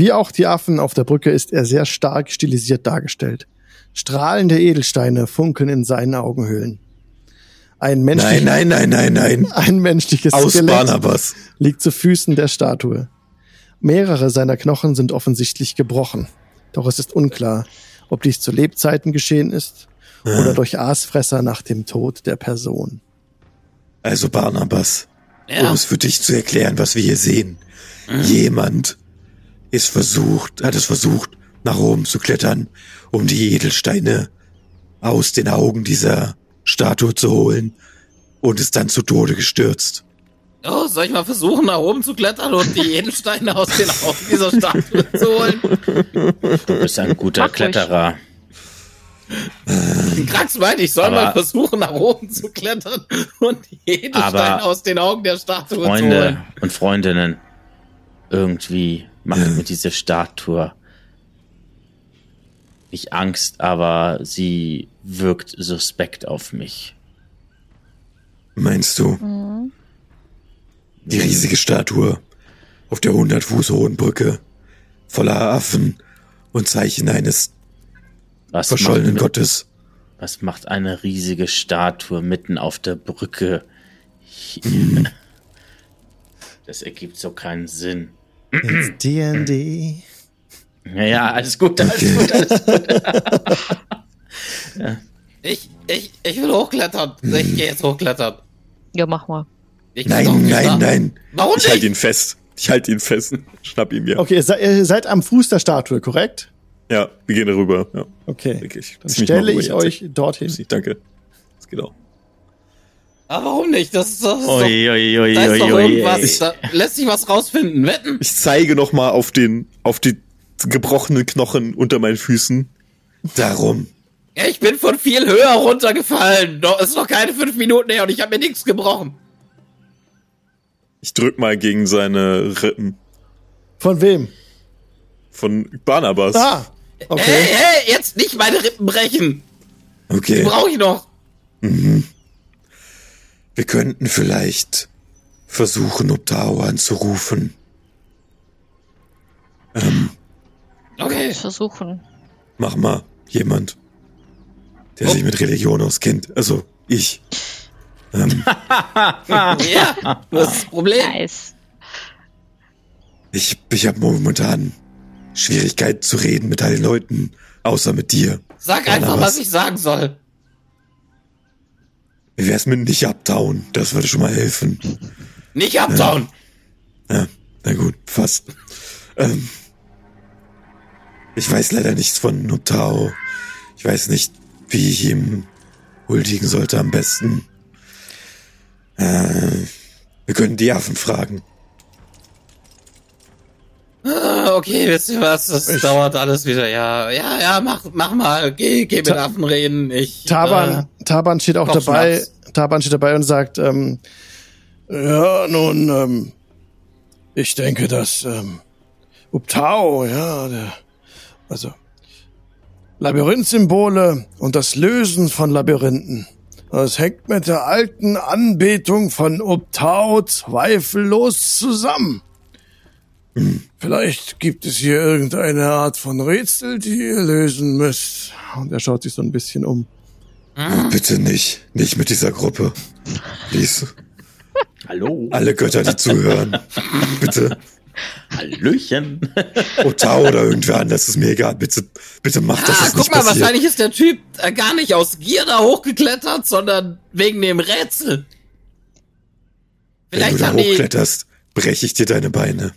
Wie auch die Affen auf der Brücke ist er sehr stark stilisiert dargestellt. Strahlende Edelsteine funkeln in seinen Augenhöhlen. Ein, menschlich, Nein, nein, nein, nein, nein. ein menschliches Aus Skelett Barnabas. liegt zu Füßen der Statue. Mehrere seiner Knochen sind offensichtlich gebrochen. Doch es ist unklar, ob dies zu Lebzeiten geschehen ist oder durch Aasfresser nach dem Tod der Person. Also Barnabas, um Ja. es für dich zu erklären, was wir hier sehen. Jemand ist versucht, hat es versucht, nach oben zu klettern, um die Edelsteine aus den Augen dieser Statue zu holen und ist dann zu Tode gestürzt. Oh, soll ich mal versuchen, nach oben zu klettern und die Edelsteine aus den Augen dieser Statue zu holen? Du bist ein guter Mach. Kletterer. Krax meint, ich soll Aber- mal versuchen, nach oben zu klettern und die Edelsteine Aber- aus den Augen der Statue zu Freunde holen. und Freundinnen, irgendwie macht mir diese Statue nicht Angst, aber sie wirkt suspekt auf mich. Meinst du? Mhm. Die riesige Statue auf der 100 Fuß hohen Brücke voller Affen und Zeichen eines Was verschollenen macht, Gottes. was macht eine riesige Statue mitten auf der Brücke? Ich- Das ergibt so keinen Sinn. It's D&D. Ja, ja, alles gut, alles gut, alles gut. Ich, ich, ich will hochklettern. Ich gehe jetzt hochklettern. Ja, mach mal. Ich Nein, nein, da- nein. Warum Ich halte ihn fest. Ich halte ihn fest. Schnapp ihn mir. Okay, ihr seid, ihr seid am Fuß der Statue, korrekt? Ja, wir gehen rüber. Ja, Okay. Dann stelle ich euch dorthin. Danke. Das geht auch. Aber warum nicht? Das ist, das ist doch, Ui, ui, ui, da ist doch irgendwas. ui. Da lässt sich was rausfinden. Wetten? Ich zeige noch mal auf den, auf die gebrochenen Knochen unter meinen Füßen. Darum. Ich bin von viel höher runtergefallen. Doch, ist noch keine fünf Minuten her und ich habe mir nichts gebrochen. Ich drück mal gegen seine Rippen Von wem? von Barnabas. Ah, Hey, okay. hey, jetzt nicht meine Rippen brechen. Die Okay. brauche ich noch. Wir könnten vielleicht versuchen, Obtao anzurufen. Okay. Versuchen. Mach mal jemand, der sich mit Religion auskennt. Also ich. Ähm, Ja, was ist das Problem? Nice. ich ich habe momentan Schwierigkeiten zu reden mit allen Leuten, außer mit dir. Sag Ja, einfach, was was? ich sagen soll. Wie wär's mit nicht abtauen? Das würde schon mal helfen. Nicht abtauen. Ja, na gut, fast. Ähm, ich weiß leider nichts von Notao. Ich weiß nicht, wie ich ihm huldigen sollte am besten. Äh, wir können die Affen fragen. Ah, Okay, wisst ihr was? Das dauert alles wieder. Ja, ja, ja, mach, mach mal. Geh, geh mit Affen reden. Ich. Taban, Taban steht auch dabei. Kopfschmerz. Taban steht dabei und sagt, ähm, ja, nun, ähm, ich denke, dass ähm, Uptao, ja, der, also Labyrinth-Symbole und das Lösen von Labyrinthen. Das hängt mit der alten Anbetung von Uptao zweifellos zusammen. Vielleicht gibt es hier irgendeine Art von Rätsel, die ihr lösen müsst. Und er schaut sich so ein bisschen um. Bitte nicht, nicht mit dieser Gruppe. Please. Hallo, Alle Götter, die zuhören. Bitte. Hallöchen. Otao oder irgendwer anders, ist mir egal. Bitte, bitte macht, Ah, es guck nicht mal, passiert. wahrscheinlich ist der Typ äh, gar nicht aus Gier da hochgeklettert, sondern wegen dem Rätsel. Wenn du Vielleicht da hochkletterst, breche ich dir deine Beine.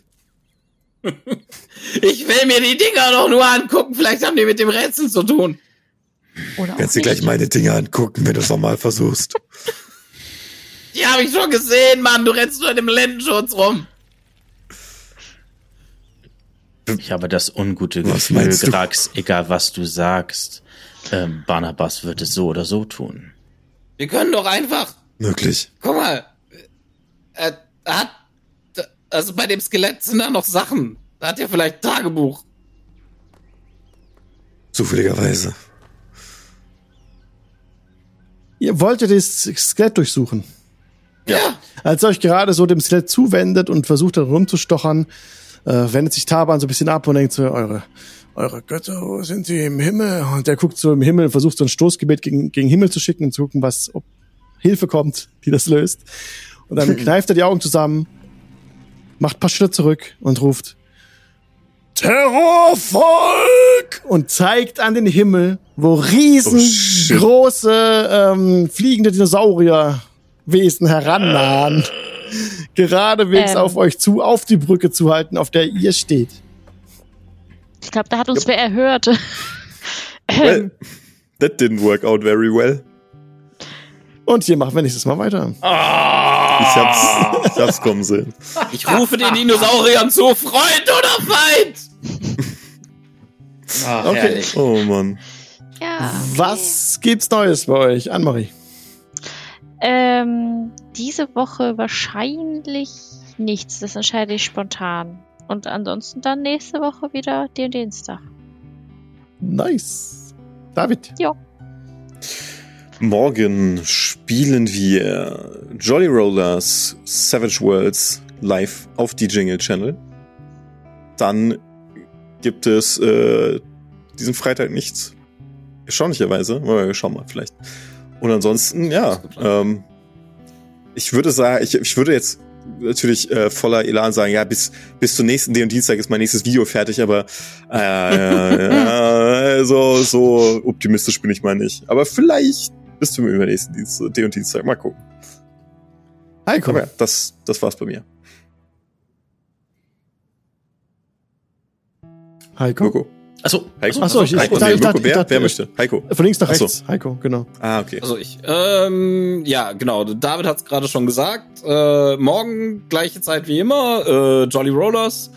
Ich will mir die Dinger doch nur angucken. Vielleicht haben die mit dem Rätsel zu tun. Oder Kannst dir gleich meine Dinge angucken, wenn du es nochmal versuchst. Die habe ich schon gesehen, Mann. Du rennst nur in dem Lendenschutz rum. Ich habe das ungute Was Gefühl? Grax, egal was du sagst, ähm, Barnabas wird es so oder so tun. Wir können doch einfach. Möglich. Guck mal. Er hat. Also bei dem Skelett sind da noch Sachen. Da hat er vielleicht ein Tagebuch. Zufälligerweise. Ihr wolltet das Skelett durchsuchen. Ja. Als ihr euch gerade so dem Skelett zuwendet und versucht, da rumzustochern, äh, wendet sich Taban so ein bisschen ab und denkt so, eure, eure Götter, wo sind die im Himmel? Und der guckt so im Himmel, versucht so ein Stoßgebet gegen, gegen Himmel zu schicken und zu gucken, was, ob Hilfe kommt, die das löst. Und dann kneift er die Augen zusammen, macht ein paar Schritte zurück und ruft, Terrorvolk! Und zeigt an den Himmel, wo Oh, riesengroße ähm, fliegende Dinosaurierwesen herannahen. Geradewegs Ähm. auf euch zu, auf die Brücke zu halten, auf der ihr steht. Ich glaube, da hat uns wer erhört. Well, that didn't work out very well. Und hier machen wir nächstes Mal weiter. Ich hab's, ich hab's kommen sehen. Ich rufe den Dinosauriern zu. Freund oder Feind? Ah, Okay. herrlich. Oh Mann. ja. Was gibt's Neues bei euch? Annemarie. Ähm, diese Woche wahrscheinlich nichts. Das entscheide ich spontan. Und ansonsten dann nächste Woche wieder den Dienstag. Nice. David. Morgen spielen wir Jolly Rollers Savage Worlds live auf die Jingle Channel. Dann gibt es äh, diesen Freitag nichts. Erstaunlicherweise. Aber wir schauen mal vielleicht. Und ansonsten, ja. Ähm, ich würde sagen, ich, ich würde jetzt natürlich äh, voller Elan sagen, ja, bis, bis zum nächsten D und Dienstag ist mein nächstes Video fertig, aber äh, äh, so, so optimistisch bin ich mal nicht. Aber vielleicht bis zum übernächsten Dienst, D und Dienstag. Mal gucken. Heiko. Aber ja, das, das war's bei mir. Heiko. Mirko. Achso, Heiko? Ach so, ich- ich Heiko, dachte- nee, ich Mirko, dachte- wer, ich wer möchte? Heiko. Von links nach Ach so. rechts. Heiko, genau. Ah, okay. Also ich. Ähm, ja, genau. David hat es gerade schon gesagt. Äh, morgen gleiche Zeit wie immer. Äh, Jolly Rollers.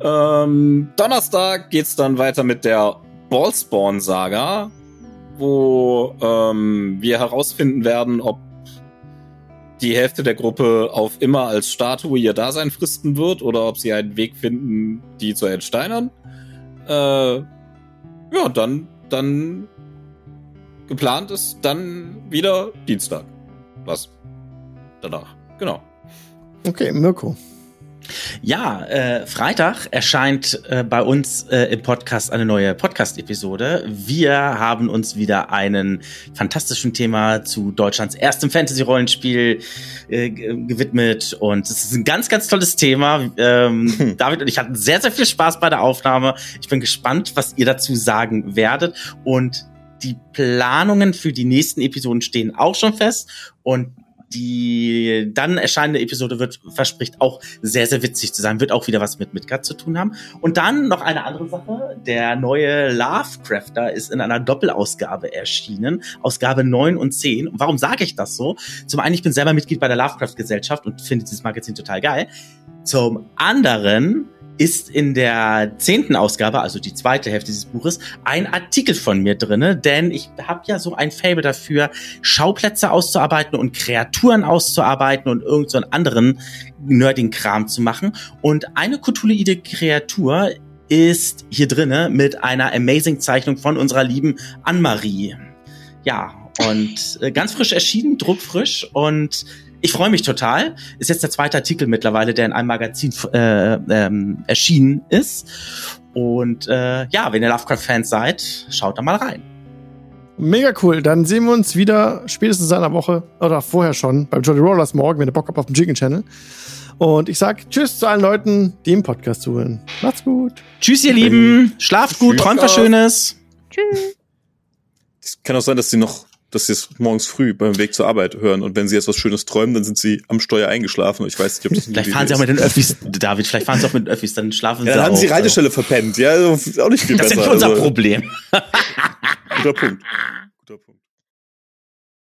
Ähm, Donnerstag geht's dann weiter mit der Ballspawn-Saga, wo ähm, wir herausfinden werden, ob die Hälfte der Gruppe auf immer als Statue ihr Dasein fristen wird oder ob sie einen Weg finden, die zu entsteinern. Äh, ja, dann, dann geplant ist dann wieder Dienstag. Was? Danach. Genau. Okay, Mirko. Ja, äh, Freitag erscheint äh, bei uns äh, im Podcast eine neue Podcast-Episode. Wir haben uns wieder einen fantastischen Thema zu Deutschlands erstem Fantasy-Rollenspiel äh, gewidmet und es ist ein ganz, ganz tolles Thema. Ähm, David und ich hatten sehr, sehr viel Spaß bei der Aufnahme. Ich bin gespannt, was ihr dazu sagen werdet und die Planungen für die nächsten Episoden stehen auch schon fest und die dann erscheinende Episode wird verspricht auch sehr sehr witzig zu sein, wird auch wieder was mit Midgard zu tun haben. Und dann noch eine andere Sache, der neue Lovecrafter ist in einer Doppelausgabe erschienen, Ausgabe 9 und 10. Und warum sage ich das so? Zum einen, ich bin selber Mitglied bei der Lovecraft Gesellschaft und finde dieses Magazin total geil. Zum anderen ist in der zehnten Ausgabe, also die zweite Hälfte dieses Buches, ein Artikel von mir drinne, denn ich habe ja so ein Fable dafür, Schauplätze auszuarbeiten und Kreaturen auszuarbeiten und irgend so einen anderen nerdigen Kram zu machen. Und eine Cthulhuide Kreatur ist hier drinne mit einer amazing Zeichnung von unserer lieben Anne-Marie. Ja, und äh, ganz frisch erschienen, druckfrisch und ich freue mich total. Ist jetzt der zweite Artikel mittlerweile, der in einem Magazin äh, ähm, erschienen ist. Und äh, ja, wenn ihr Lovecraft-Fans seid, schaut da mal rein. Mega cool. Dann sehen wir uns wieder spätestens in einer Woche oder vorher schon beim Jolly Rollers morgen, wenn ihr Bock habt auf den Chicken Channel. Und ich sag Tschüss zu allen Leuten, die im Podcast zuhören. Macht's gut. Tschüss, ihr Lieben. Schlaft gut, träumt was Schönes. Tschüss. Es kann auch sein, dass sie noch, dass sie es morgens früh beim Weg zur Arbeit hören und wenn sie jetzt was Schönes träumen, dann sind sie am Steuer eingeschlafen. Ich weiß nicht, ob das Vielleicht fahren sie auch mit den Öffis, David. Vielleicht fahren sie auch mit den Öffis, dann schlafen ist. Ja, sie dann haben sie die Haltestelle verpennt. Ja, also auch nicht viel Das ist besser. nicht unser also, Problem. Guter Punkt.